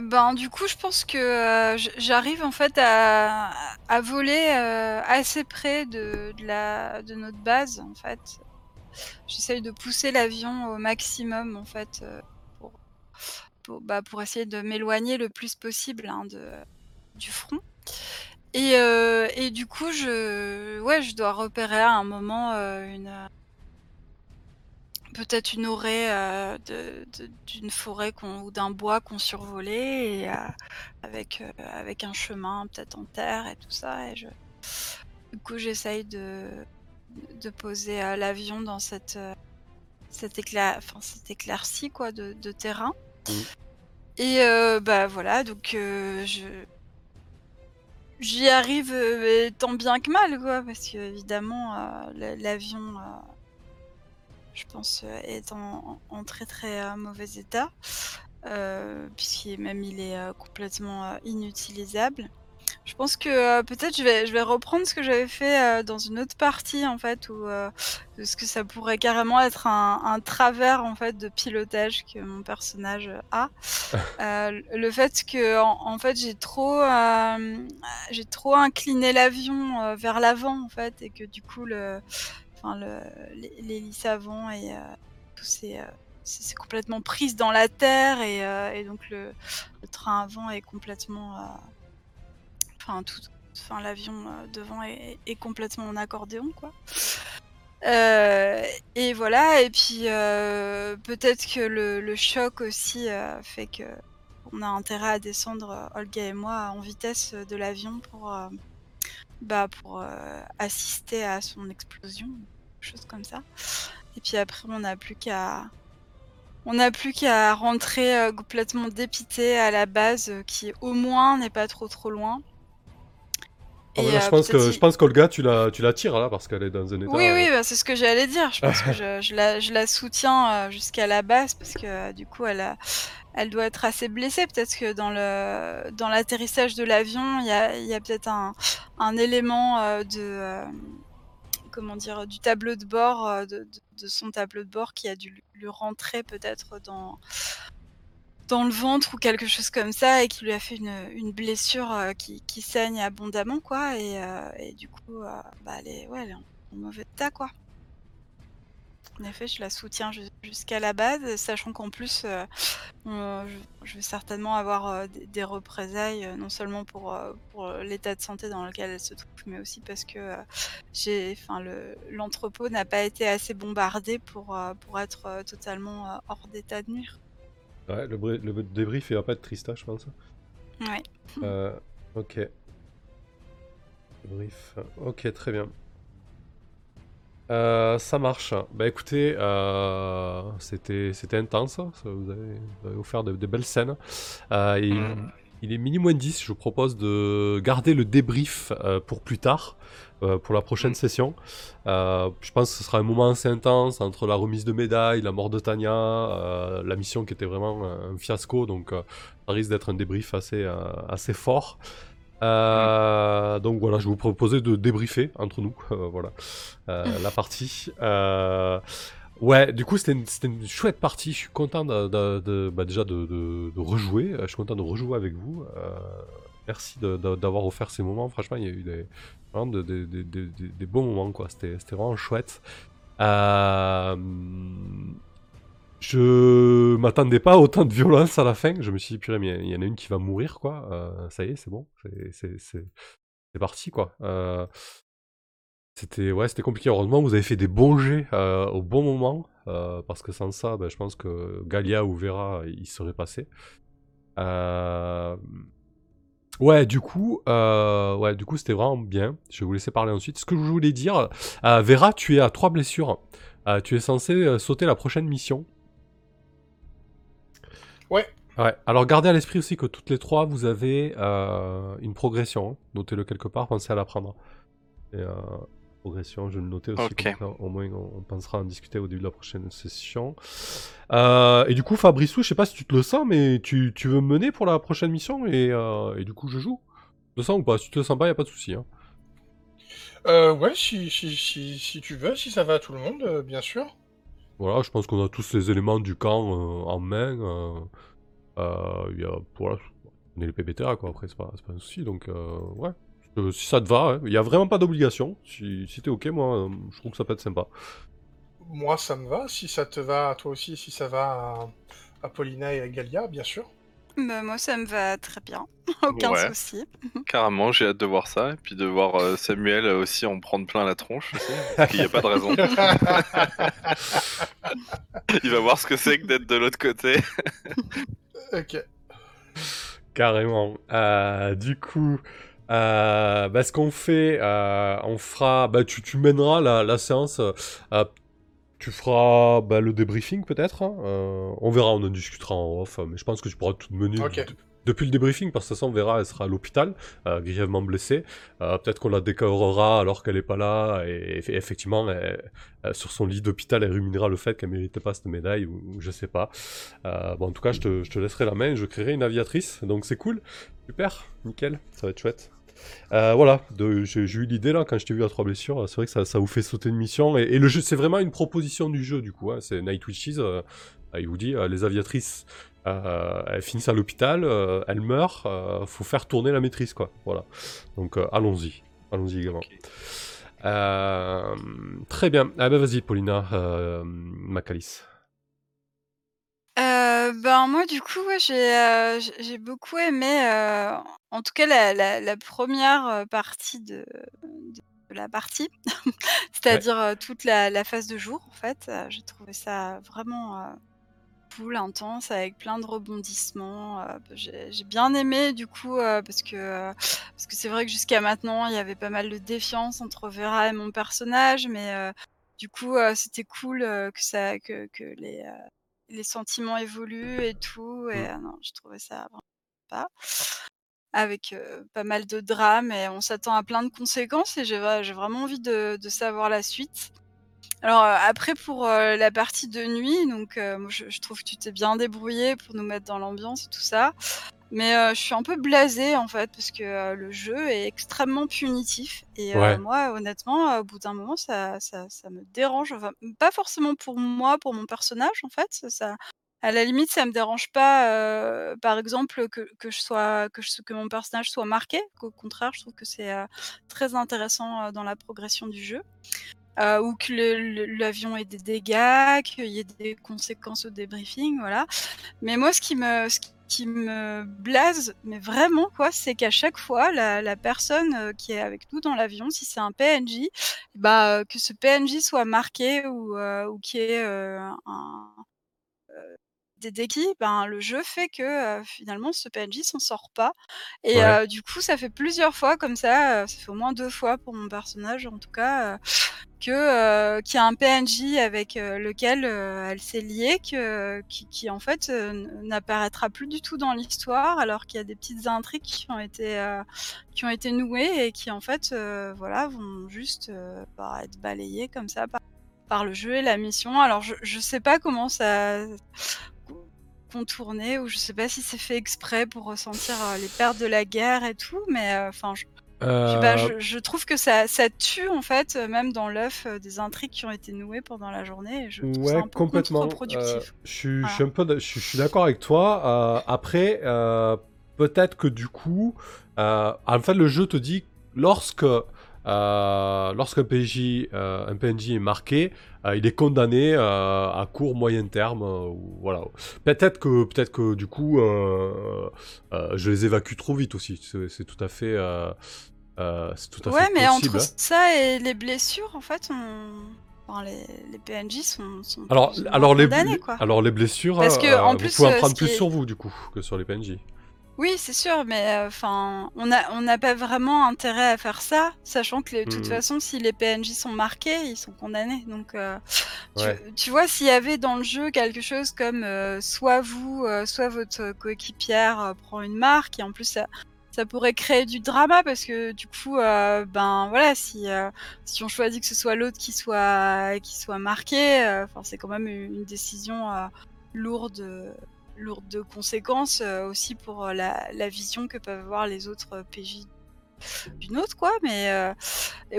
Ben, du coup, je pense que j'arrive en fait à, à voler assez près de, de, la, de notre base, en fait. J'essaye de pousser l'avion au maximum, en fait, bah, pour essayer de m'éloigner le plus possible hein, de, du front. Et, euh, et du coup, je, ouais, je dois repérer à un moment euh, une peut-être une orée euh, d'une forêt ou d'un bois qu'on survolait euh, avec, avec un chemin peut-être en terre et tout ça. Et. Du coup, j'essaye de, de poser l'avion dans cette, cette, enfin, cette éclaircie quoi, de terrain. Mhm. Et euh, bah voilà, donc euh, je. J'y arrive euh, tant bien que mal, quoi, parce que évidemment, la- l'avion je pense, est en, très très mauvais état, puisqu'il même il est complètement inutilisable. Je pense que euh, peut-être je vais, je vais reprendre ce que j'avais fait euh, dans une autre partie en fait, où euh, ce que ça pourrait carrément être un, un travers en fait de pilotage que mon personnage a. Le fait que en, en fait j'ai trop, j'ai trop incliné l'avion vers l'avant en fait, et que du coup le enfin le, l'hé- l'hélice avant et tout c'est, c'est c'est complètement prise dans la terre et, et donc le, le train avant est complètement enfin tout enfin l'avion euh, devant est, complètement en accordéon quoi Euh, et voilà et puis euh, peut-être que le, choc aussi fait que on a intérêt à descendre Olga et moi en vitesse de l'avion pour bah, pour assister à son explosion, chose comme ça. Et puis après, on n'a plus qu'à on n'a plus qu'à rentrer complètement dépité à la base, qui au moins n'est pas trop trop loin. Ah, Et, voilà, je euh, pense que y- je pense qu'Olga, tu la, tu la tires là parce qu'elle est dans un état. Oui, euh, oui, bah, c'est ce que j'allais dire. Je pense que je, je la, je la soutiens euh, jusqu'à la base parce que euh, du coup, elle, a, elle doit être assez blessée. Peut-être que dans le dans l'atterrissage de l'avion, il y a, y a peut-être un, un élément euh, de euh, comment dire du tableau de bord euh, de, de- de son tableau de bord qui a dû lui rentrer peut-être dans dans le ventre ou quelque chose comme ça et qui lui a fait une, blessure euh, qui, saigne abondamment quoi. Et, euh, du coup euh, bah, elle est ouais en, mauvais état quoi. En effet je la soutiens ju- jusqu'à la base sachant qu'en plus je, vais certainement avoir des, représailles non seulement pour, l'état de santé dans lequel elle se trouve mais aussi parce que l'entrepôt n'a pas été assez bombardé pour pour être totalement hors d'état de nuire Ouais, le, le débrief il va pas être triste, hein, je pense. ouais Euh, ok. Débrief. Ok, très bien. Euh, ça marche. Bah écoutez, euh, c'était intense. Ça, vous, avez, vous avez offert de, de belles scènes. Euh, il, Mm. il est mini moins 10. Je vous propose de garder le débrief pour plus tard, euh, pour la prochaine Mm. session. Euh, je pense que ce sera un moment assez intense entre la remise de médaille, la mort de Tania, euh, la mission qui était vraiment un fiasco. Donc ça risque d'être un débrief assez, assez fort. Euh, Donc voilà, je vais vous proposer de débriefer entre nous, euh, voilà, euh, la partie. Ouais, du coup c'était une, chouette partie. Je suis content de, de- de- bah, déjà de, rejouer. Je suis content de rejouer avec vous. Merci d'avoir offert ces moments. Franchement, il y a eu des, vraiment de- de- de- de- de- des bons moments quoi. C'était vraiment chouette. Euh, je m'attendais pas à autant de violence à la fin. Je me suis dit, purée, mais il y en a une qui va mourir, quoi. Euh, ça y est, c'est bon. C'est- parti, quoi. Euh, c'était ouais, compliqué. Heureusement, vous avez fait des bons jets euh, au bon moment. parce que sans ça, ben, je pense que Galia ou Vera, ils seraient passés. Ouais, du coup, euh, ouais, du coup, c'était vraiment bien. Je vais vous laisser parler ensuite. Ce que je voulais dire, euh, Vera, tu es à trois blessures. Euh, tu es censé sauter la prochaine mission. Ouais. Ouais. Alors gardez à l'esprit aussi que toutes les trois, vous avez une progression. hein. Notez-le quelque part, pensez à la prendre. Et, euh, progression, je vais le noter aussi. Ok. comme ça, au moins, on, on pensera en discuter au début de la prochaine session. Euh, et du coup, Fabrissou, je sais pas si tu te le sens, mais tu, tu veux me mener pour la prochaine mission et, euh, et du coup, je joue. Tu te le sens ou pas? Si tu te le sens pas, y a pas de souci. Hein. Euh, ouais, si, si, si, si tu veux, si ça va à tout le monde, euh, bien sûr. Voilà, je pense qu'on a tous les éléments du camp euh, en main. Euh, euh, y a, voilà, on est les PBTA, quoi. Après, c'est pas, c'est pas un souci. Donc, euh, ouais. Euh, si ça te va, hein. il y a vraiment pas d'obligation. Si, si t'es ok, moi, euh, je trouve que ça peut être sympa. Moi, ça me va. Si ça te va à toi aussi, si ça va à, à Paulina et à Galia, bien sûr. Bah, moi, ça me va très bien. Aucun Ouais. souci. Carrément, j'ai hâte de voir ça. Et puis de voir euh, Samuel aussi en prendre plein la tronche. aussi, Parce qu'il n'y a pas de raison. Il va voir ce que c'est que d'être de l'autre côté. ok. Carrément. Euh, du coup, euh, bah, ce qu'on fait, euh, on fera. Bah, tu, tu mèneras la, la séance. euh, tu feras bah, le débriefing peut-être. hein, on verra, on en discutera en off. Mais je pense que tu pourras tout mener depuis le débriefing parce que ça, on verra, elle sera à l'hôpital, grièvement blessée. Peut-être qu'on la décorera alors qu'elle est pas là. Et, eff- effectivement, elle- sur son lit d'hôpital, elle ruminera le fait qu'elle méritait pas cette médaille ou, ou je sais pas. Bon, en tout cas, je te, je te laisserai la main. Je créerai une aviatrice, donc c'est cool. Super, nickel, ça va être chouette. Euh, voilà, j'ai eu l'idée là quand je t'ai vu à trois blessures. C'est vrai que ça, ça vous fait sauter une mission. Et, et le jeu, c'est vraiment une proposition du jeu du coup. hein. C'est Night Witches. euh, il vous dit, euh, les aviatrices, elles finissent à l'hôpital, elles meurent. faut faire tourner la maîtrise quoi. Voilà. Donc allons-y, allons-y également. Très bien. Ah ben vas-y, Paulina, Macalis. Euh, ben moi du coup ouais, j'ai euh, j'ai- j'ai beaucoup aimé euh, en tout cas la, la, partie de, de la partie. C'est-à-dire toute la, la phase de jour en fait j'ai trouvé ça vraiment cool intense avec plein de rebondissements euh, j'ai j'ai bien aimé du coup parce que parce que c'est vrai que jusqu'à maintenant il y avait pas mal de défiance entre Vera et mon personnage mais du coup c'était cool que ça que, que les les sentiments évoluent et tout. Et Mm. euh, non, je trouvais ça vraiment pas. Avec euh, pas mal de drames et on s'attend à plein de conséquences et j'ai vra- j'ai vraiment envie de, de savoir la suite. Alors euh, après pour la partie de nuit, donc moi, je, je trouve que tu t'es bien débrouillé pour nous mettre dans l'ambiance et tout ça. Mais euh, je suis un peu blasée en fait parce que euh, le jeu est extrêmement punitif et euh, Ouais. moi honnêtement au bout d'un moment ça, ça, ça me dérange. Enfin, pas forcément pour moi, pour mon personnage en fait. Ça, ça- à la limite ça me dérange pas par exemple que, que je sois que, je, que mon personnage soit marqué. Qu'au contraire je trouve que c'est très intéressant dans la progression du jeu. Euh, ou que l'avion ait des dégâts, qu'il y ait des conséquences au débriefing, voilà. Mais moi, ce qui me, ce qui me blase, mais vraiment, quoi, c'est qu'à chaque fois, la, la personne euh, qui est avec nous dans l'avion, si c'est un PNJ, bah, euh, que ce PNJ soit marqué ou, euh, ou qu'il y ait euh, un, des déquis, ben, le jeu fait que euh, finalement ce PNJ s'en sort pas. Et Ouais. euh, du coup, ça fait plusieurs fois comme ça, euh, ça fait au moins deux fois pour mon personnage en tout cas, que qu'il y a un PNJ avec lequel elle s'est liée, que, qui, qui en fait n'apparaîtra plus du tout dans l'histoire, alors qu'il y a des petites intrigues qui ont été qui ont été nouées et qui en fait voilà vont juste bah, être balayées comme ça par, par le jeu et la mission. Alors je je sais pas comment ça contourner ou je sais pas si c'est fait exprès pour ressentir euh, les pertes de la guerre et tout, mais euh, enfin je Euh, je, je trouve que ça, ça tue en fait, même dans l'œuf, euh, des intrigues qui ont été nouées pendant la journée. Et je trouve ça Ouais, un peu complètement. Euh, je suis, je suis un peu, d- je, suis- je suis d'accord avec toi. Après, peut-être que du coup, en fait, le jeu te dit lorsque euh, lorsqu'un PJ, euh, un PNJ est marqué, euh, il est condamné à court moyen terme. voilà. Peut-être que, peut-être que du coup, je les évacue trop vite aussi. C'est tout à fait, c'est tout à Ouais, fait mais possible. entre hein. ça et les blessures, en fait, on... enfin, les, les PNJ sont, sont Alors, alors les, condamnés, les- quoi. alors les blessures, Parce que, en vous plus, pouvez en prendre plus est- sur vous du coup que sur les PNJ. Oui, c'est sûr, mais euh, enfin, on a on n'a pas vraiment intérêt à faire ça, sachant que de toute Mhm. façon, si les PNJ sont marqués, ils sont condamnés. Donc, euh, tu, Ouais. tu vois, s'il y avait dans le jeu quelque chose comme euh, soit vous, soit votre coéquipière prend une marque, et en plus ça, ça pourrait créer du drama parce que du coup, euh, ben voilà, si euh, si on choisit que ce soit l'autre qui soit qui soit marqué, euh, c'est quand même une une décision lourde lourde de conséquences euh, aussi pour euh, la, la vision que peuvent avoir les autres euh, PJ d'une autre quoi. Mais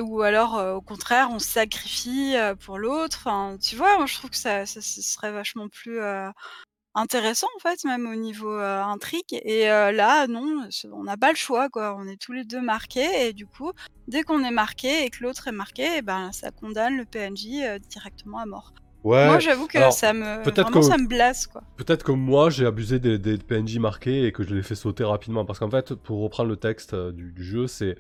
ou alors au contraire on se sacrifie pour l'autre. Tu vois moi je trouve que ça, ça, serait vachement plus intéressant en fait même au niveau intrigue. Et là non on n'a pas le choix quoi. On est tous les deux marqués. Et du coup dès qu'on est marqué et que l'autre est marqué eh ben ça condamne le PNJ directement à mort Ouais. moi j'avoue que alors, ça me peut-être vraiment que- ça me blasse quoi Peut-être que moi j'ai abusé des, des PNJ marqués et que je les fais sauter rapidement. Parce qu'en fait, pour reprendre le texte euh, du, du jeu, c'est.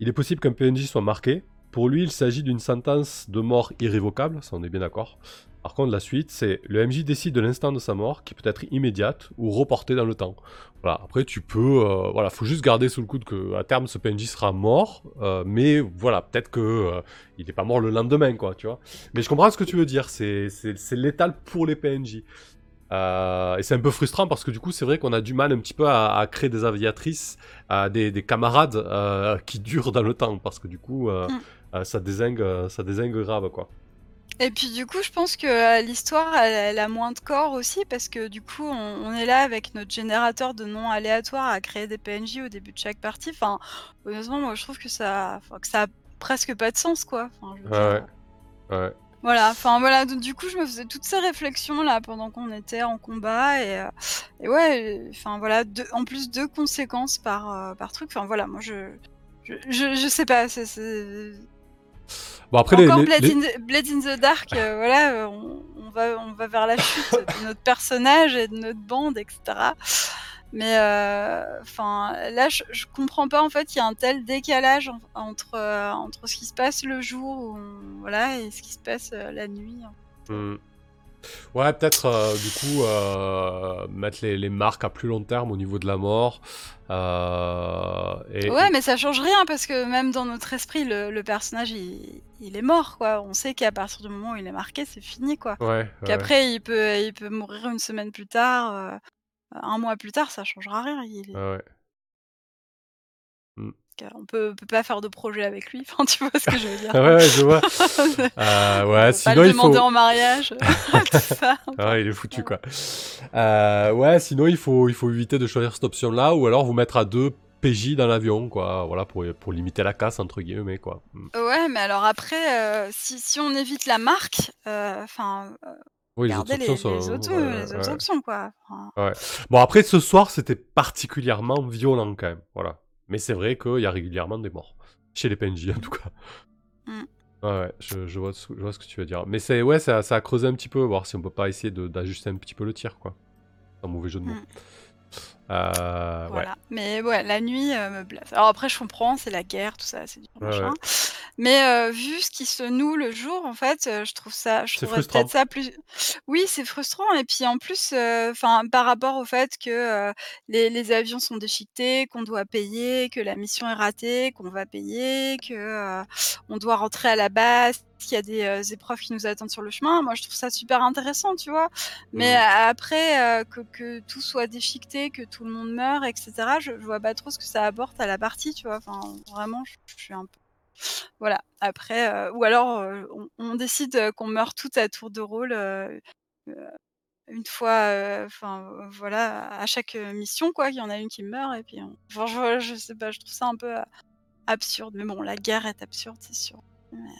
Il est possible qu'un PNJ soit marqué. Pour lui, il s'agit d'une sentence de mort irrévocable, ça on est bien d'accord. Par contre, la suite, c'est le MJ décide de l'instant de sa mort, qui peut être immédiate ou reportée dans le temps. Voilà, après tu peux. euh, voilà, faut juste garder sous le coude que à terme ce PNJ sera mort, euh, mais voilà, peut-être que euh, il n'est pas mort le lendemain, quoi, tu vois. Mais je comprends ce que tu veux dire, c'est c'est- létal pour les PNJ. Et c'est un peu frustrant parce que du coup, c'est vrai qu'on a du mal un petit peu à, à créer des aviatrices, à des, des camarades qui durent dans le temps parce que du coup, euh, Mm. euh, ça désingue, ça désingue grave quoi. Et puis du coup, je pense que euh, l'histoire, elle, elle a moins de corps aussi, parce que du coup, on, on est là avec notre générateur de noms aléatoires à créer des PNJ au début de chaque partie. Enfin, honnêtement, moi, je trouve que ça, que ça a presque pas de sens, quoi. Enfin, je veux Ouais, dire, ouais. Voilà. Enfin voilà. donc, du coup, je me faisais toutes ces réflexions là pendant qu'on était en combat et, euh, et ouais. Enfin voilà. deux- en plus deux conséquences par euh, par truc. Enfin voilà. Moi, je je, je, je sais pas. c'est Bon après encore les- Blade, les- in the, Blade in the Dark, euh, voilà, euh, on, on va, on va vers la chute de notre personnage et de notre bande, etc. Mais euh, enfin, là, je, je comprends pas en fait qu'il y a un tel décalage en- entre euh, entre ce qui se passe le jour, où on- voilà, et ce qui se passe euh, la nuit. Hmm. Ouais, peut-être euh, du coup euh, mettre les, les marques à plus long terme au niveau de la mort. euh, et, Ouais, mais ça change rien parce que même dans notre esprit, le, le personnage, il, il est mort, quoi. On sait qu'à partir du moment où il est marqué, c'est fini, quoi. Ouais, ouais. Qu'après, il peut, il peut mourir une semaine plus tard, un mois plus tard, ça changera rien. Il est- ouais, ouais. On peut, peut pas faire de projet avec lui. Enfin, tu vois ce que je veux dire. Ah ouais, ouais, je vois. Euh, ouais, peut pas sinon le il faut. demander en mariage, ça. Ah, il est foutu quoi. Euh, ouais, sinon il faut, il faut éviter de choisir cette option-là, ou alors vous mettre à deux PJ dans l'avion, quoi. Voilà, pour, pour limiter la casse entre guillemets, quoi. Mm. Ouais, mais alors après, euh, si, si on évite la marque, euh, enfin, Oui, les autres options les sont. autres, ouais, les autres ouais. options, quoi. Enfin, Bon, après ce soir, c'était particulièrement violent quand même, voilà. Mais c'est vrai qu'il y a régulièrement des morts chez les PNJ en tout cas. Mm. Ouais, ouais, je, je vois, ce- je vois ce que tu veux dire. Mais c'est ouais, ça, ça a creusé un petit peu, voir si on peut pas essayer d'ajuster un petit peu le tir, quoi. Un mauvais jeu de mots. Mm. Euh, ouais. voilà. Mais ouais, la nuit euh, me blesse. Alors après, je comprends, c'est la guerre, tout ça, c'est du Ouais, machin. ouais. Mais euh, vu ce qui se noue le jour, en fait, je trouve ça, je trouverais peut-être ça plus. Oui, c'est frustrant. Et puis en plus, enfin, par rapport au fait que les, les avions sont déchiquetés, qu'on doit payer, que la mission est ratée, qu'on va payer, que on doit rentrer à la base, qu'il y a des euh, épreuves qui nous attendent sur le chemin. Moi, je trouve ça super intéressant, tu vois. Mais Mm. a- après, euh, que, que tout soit déchiqueté, que tout le monde meure, etc., je, je vois pas trop ce que ça apporte à la partie, tu vois. Enfin, vraiment, je, je suis un peu. Voilà. Après, euh, ou alors, euh, on, on décide euh, qu'on meurt toutes à tour de rôle. une fois, enfin voilà, à chaque mission, quoi, il y en a une qui meurt, et puis, on... enfin, je, je sais pas, je trouve ça un peu absurde. Mais bon, la guerre est absurde, c'est sûr.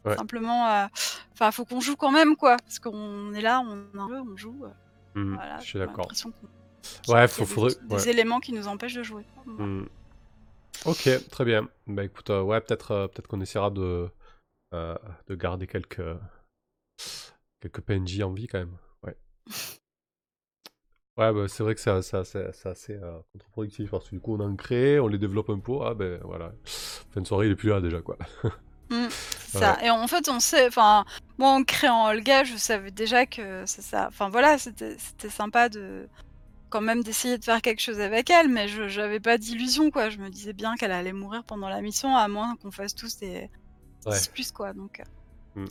Ouais. Simplement, euh, enfin, faut qu'on joue quand même, quoi, parce qu'on est là, on joue. euh, Mm, voilà, je suis d'accord. qu'il Ouais, faut, des- faudrait. des, ouais. éléments qui nous empêchent de jouer. Mm. Ok, très bien. Bah écoute, euh, ouais, peut-être euh, peut-être qu'on essaiera de, euh, de garder quelques, quelques PNJ en vie quand même. Ouais. Ouais, bah, c'est vrai que c'est assez, contre-productif parce que du coup on en crée, on les développe un peu, ah ben voilà. Fin de soirée, il est plus là déjà quoi. Mm, c'est ça. Et en fait, on sait, enfin, moi en créant Olga, je savais déjà que c'est ça. Enfin voilà, c'était sympa de quand même d'essayer de faire quelque chose avec elle, mais je j'avais pas d'illusion quoi. Je me disais bien qu'elle allait mourir pendant la mission, à moins qu'on fasse tous des Ouais. 10 plus quoi. Donc euh, Mm.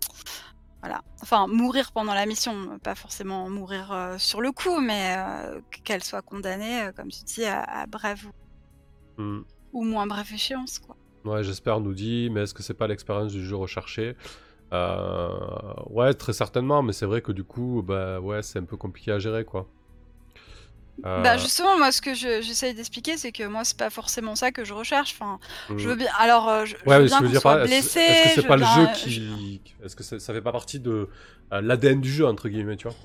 voilà. Enfin, mourir pendant la mission, pas forcément mourir euh, sur le coup, mais euh, qu'elle soit condamnée, euh, comme tu dis, à, à brève ou, ou moins brève échéance quoi. Ouais, j'espère, nous dit, mais est-ce que c'est pas l'expérience du jeu recherché? Ouais, très certainement, mais c'est vrai que du coup, bah ouais, c'est un peu compliqué à gérer quoi. Euh, Bah justement, moi, ce que je- j'essaye d'expliquer, c'est que moi, c'est pas forcément ça que je recherche. Enfin, je veux bien. Alors, euh, je, veux bien qu'on soit est-ce blessé. est-ce que c'est pas le jeu je- qui. Est-ce que ça, ça fait pas partie de euh, l'ADN du jeu, entre guillemets, tu vois?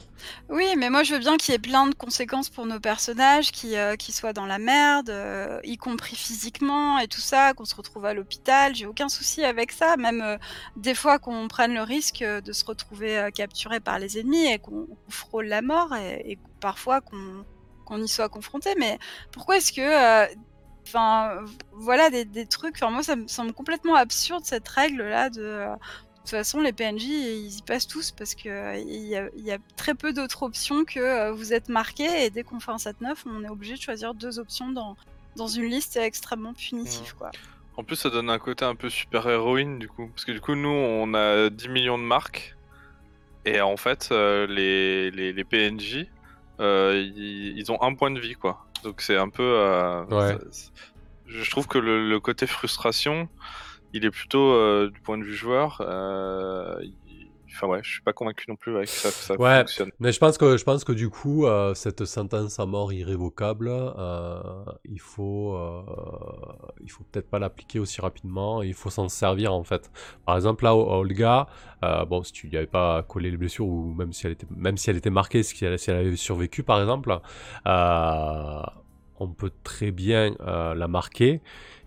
Oui, mais moi, je veux bien qu'il y ait plein de conséquences pour nos personnages, qui, euh, soient dans la merde, y compris physiquement et tout ça, qu'on se retrouve à l'hôpital. J'ai aucun souci avec ça. Même des fois qu'on prenne le risque de se retrouver capturé par les ennemis et qu'on qu'on frôle la mort et, et parfois qu'on qu'on y soit confronté. Mais pourquoi est-ce que. euh, Enfin, voilà des, des trucs. Enfin, moi, ça me semble complètement absurde cette règle-là de. euh, de toute façon, les PNJ, ils y passent tous parce que euh, y, a, y a très peu d'autres options que vous êtes marqué et dès qu'on fait un 7-9, on est obligé de choisir deux options dans, dans une liste extrêmement punitive, quoi. En plus, ça donne un côté un peu super héroïne du coup. Parce que du coup, nous, on a 10 millions de marques. Et en fait, les, les, les PNJ, ils, ils ont un point de vie quoi. Donc c'est un peu. euh, Ouais. ça- je trouve que le, le côté frustration, il est plutôt euh, du point de vue joueur. Enfin ouais, je suis pas convaincu non plus avec ça que ça Ouais. fonctionne. Mais je pense que, je pense que du coup, euh, cette sentence à mort irrévocable, euh, il faut, euh, il faut peut-être pas l'appliquer aussi rapidement. Il faut s'en servir en fait. Par exemple, là, à Olga, bon, si tu lui avais pas collé les blessures ou même si elle était, même si elle était marquée, si elle, si elle avait survécu, par exemple, on peut très bien la marquer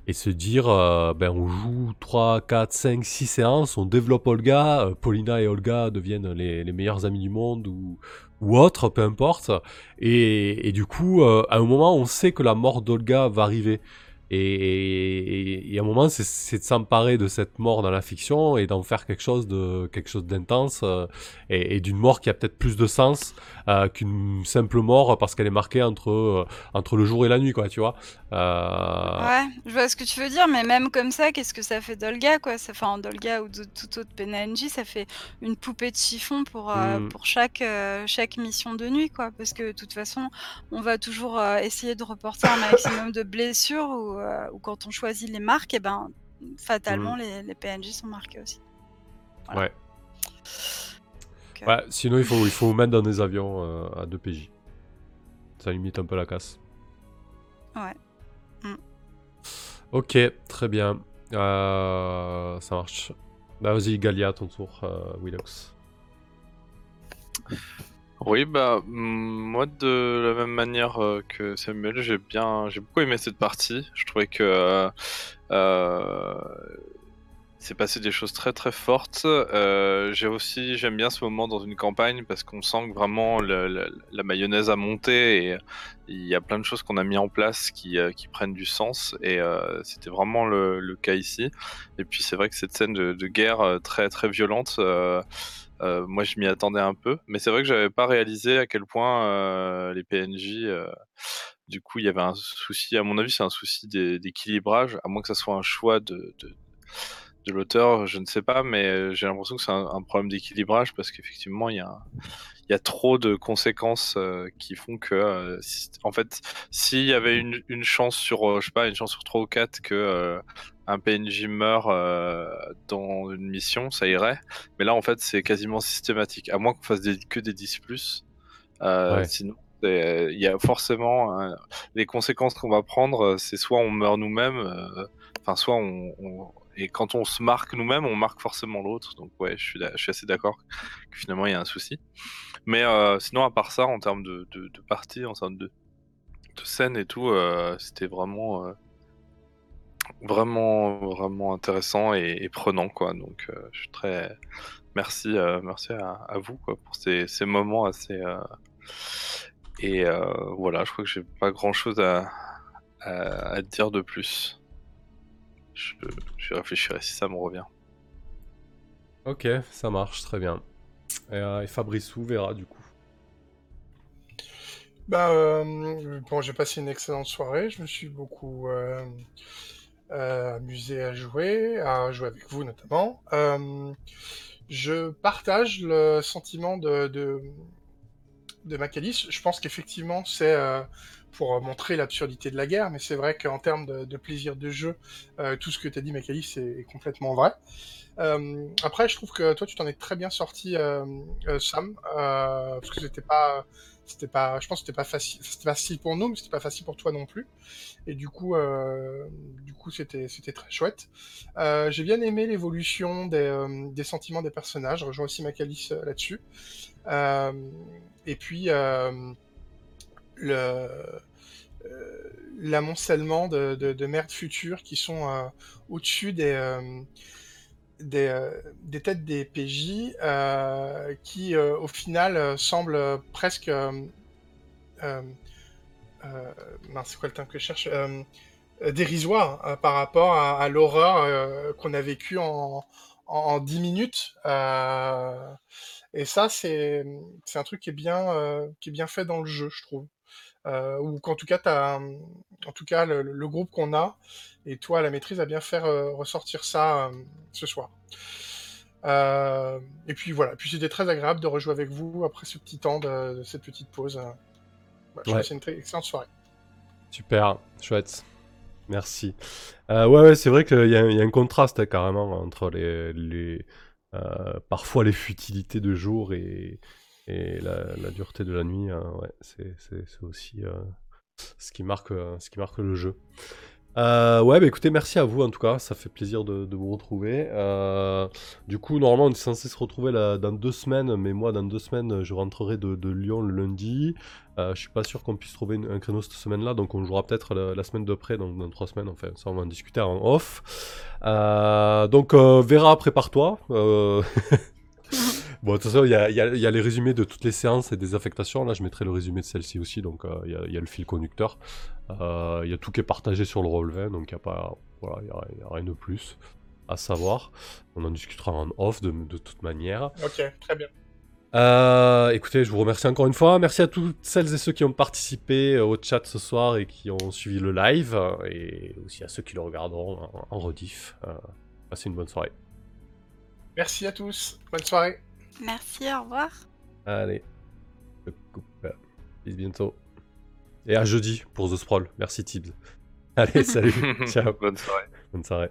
et se dire euh, ben on joue 3, 4, 5, 6 séances, on développe Olga, euh, Paulina et Olga deviennent les, les meilleurs amis du monde ou, ou autre, peu importe. Et, et du coup, euh, à un moment, on sait que la mort d'Olga va arriver. Et, et- et à un moment, c'est- de s'emparer de cette mort dans la fiction et d'en faire quelque chose de quelque chose d'intense euh, et, et d'une mort qui a peut-être plus de sens euh, qu'une simple mort parce qu'elle est marquée entre euh, entre le jour et la nuit, quoi, tu vois. Ouais, je vois ce que tu veux dire, mais même comme ça, qu'est-ce que ça fait d'Olga, quoi? Ça, Enfin, d'Olga ou de tout autre PNJ, ça fait une poupée de chiffon pour, Mm. pour chaque, chaque mission de nuit, quoi. Parce que de toute façon, on va toujours essayer de reporter un maximum de blessures ou, euh, ou quand on choisit les marques, et ben fatalement, les, les PNJ sont marqués aussi. Voilà. Ouais. Donc, euh, Ouais, sinon il faut, il faut mettre dans des avions euh, à 2 PJ. Ça limite un peu la casse. Ouais. Mm. Ok, très bien. Euh, ça marche. Bah, vas-y, Galia, ton tour, euh, Willox. Oui, bah mm, moi de la même manière euh, que Samuel, j'ai bien, j'ai beaucoup aimé cette partie. Je trouvais que euh, euh, il s'est passé des choses très très fortes. Euh, j'ai aussi, j'aime bien ce moment dans une campagne parce qu'on sent que vraiment la mayonnaise a monté et il y a plein de choses qu'on a mis en place qui, qui prennent du sens et c'était vraiment le, le cas ici. Et puis c'est vrai que cette scène de, de guerre très très violente. Moi, je m'y attendais un peu, mais c'est vrai que j'avais pas réalisé à quel point euh, les PNJ, euh, du coup, il y avait un souci. À mon avis, c'est un souci d'é- d'équilibrage, à moins que ça soit un choix de, de, de l'auteur, je ne sais pas, mais euh, j'ai l'impression que c'est un, un problème d'équilibrage parce qu'effectivement, il y a, y a trop de conséquences euh, qui font que, euh, si- en fait, s'il y avait une, une chance sur, euh, je sais pas, une chance sur 3 ou 4 que un PNJ meurt dans une mission, ça irait. Mais là, en fait, c'est quasiment systématique. À moins qu'on fasse des- que des 10 plus. Ouais. Sinon, il y a forcément les conséquences qu'on va prendre. C'est soit on meurt nous-mêmes, enfin, soit on, on- Et quand on se marque nous-mêmes, on marque forcément l'autre. Donc, ouais, je suis, assez d'accord que finalement, il y a un souci. Mais euh, sinon, à part ça, en termes de, de, partie, en termes de, scène et tout, euh, c'était vraiment. euh, vraiment, vraiment intéressant et, prenant, quoi. Donc, je suis très. Merci, merci à, vous quoi, pour ces, moments assez. Et voilà, je crois que j'ai pas grand chose à, dire de plus. Je, je réfléchirai si ça me revient. Ok, ça marche, très bien. Et, et Fabrice verra du coup. Bah, euh, bon, j'ai passé une excellente soirée. Je me suis beaucoup euh, euh, amusé à jouer, à jouer avec vous notamment. je partage le sentiment de, de, de Macalis. Je pense qu'effectivement, c'est pour montrer l'absurdité de la guerre, mais c'est vrai qu'en termes de, plaisir de jeu, tout ce que tu as dit, Macalis, est, complètement vrai. après, je trouve que toi, tu t'en es très bien sorti, Sam, parce que c'était pas c'était pas, je pense c'était pas facile, c'était facile pour nous, mais c'était pas facile pour toi non plus. Et du coup, euh, du coup, c'était, c'était très chouette. Euh, j'ai bien aimé l'évolution des, euh, sentiments des personnages. Rejoins aussi Macalis là-dessus. et puis le l'amoncellement de, de, de merdes futures qui sont au-dessus des euh, des, têtes des PJ euh, qui, euh, au final, semblent presque. c'est quoi le terme que je cherche Dérisoire par rapport à, l'horreur qu'on a vécue en, en, 10 minutes. et ça, c'est un truc qui est, bien, qui est bien fait dans le jeu, je trouve. Ou qu'en tout cas, as, en tout cas le groupe qu'on a et toi, la maîtrise, a bien faire euh, ressortir ça euh, ce soir. Euh, et puis voilà, puis c'était très agréable de rejouer avec vous après ce petit temps de, cette petite pause. je ouais. c'est une très excellente soirée. Super, chouette. Merci. ouais, ouais c'est vrai qu'il y, y, a un contraste hein, carrément entre les, les parfois les futilités de jour et, et la, la, dureté de la nuit. Hein, ouais, c'est aussi ce, qui marque, ce qui marque le jeu. Euh, ouais, bah écoutez, merci à vous en tout cas, ça fait plaisir de, vous retrouver. Euh, du coup, normalement, on est censé se retrouver dans deux semaines, mais moi, dans deux semaines, je rentrerai de, Lyon le lundi. Euh, je suis pas sûr qu'on puisse trouver un créneau cette semaine-là, donc on jouera peut-être la, semaine d'après, donc dans trois semaines, enfin, ça on va en discuter en off. donc, Vera, prépare-toi. Bon, de toute façon, il y a, les résumés de toutes les séances et des affectations. Là, je mettrai le résumé de celle-ci aussi. Donc, euh, il y, a le fil conducteur. Euh, il y a tout qui est partagé sur le roll Donc, il n'y a pas. Voilà, il a, rien de plus à savoir. On en discutera en off de, toute manière. Ok, très bien. Euh, écoutez, je vous remercie encore une fois. Merci à toutes celles et ceux qui ont participé au chat ce soir et qui ont suivi le live. Et aussi à ceux qui le regarderont en, en rediff. passez une bonne soirée. Merci à tous. Bonne soirée. Merci, au revoir. Allez, je coupe. Bis bientôt. Et à jeudi pour The Sprawl. Merci Tibbs. Allez, salut. Ciao. Bonne soirée. Bonne soirée.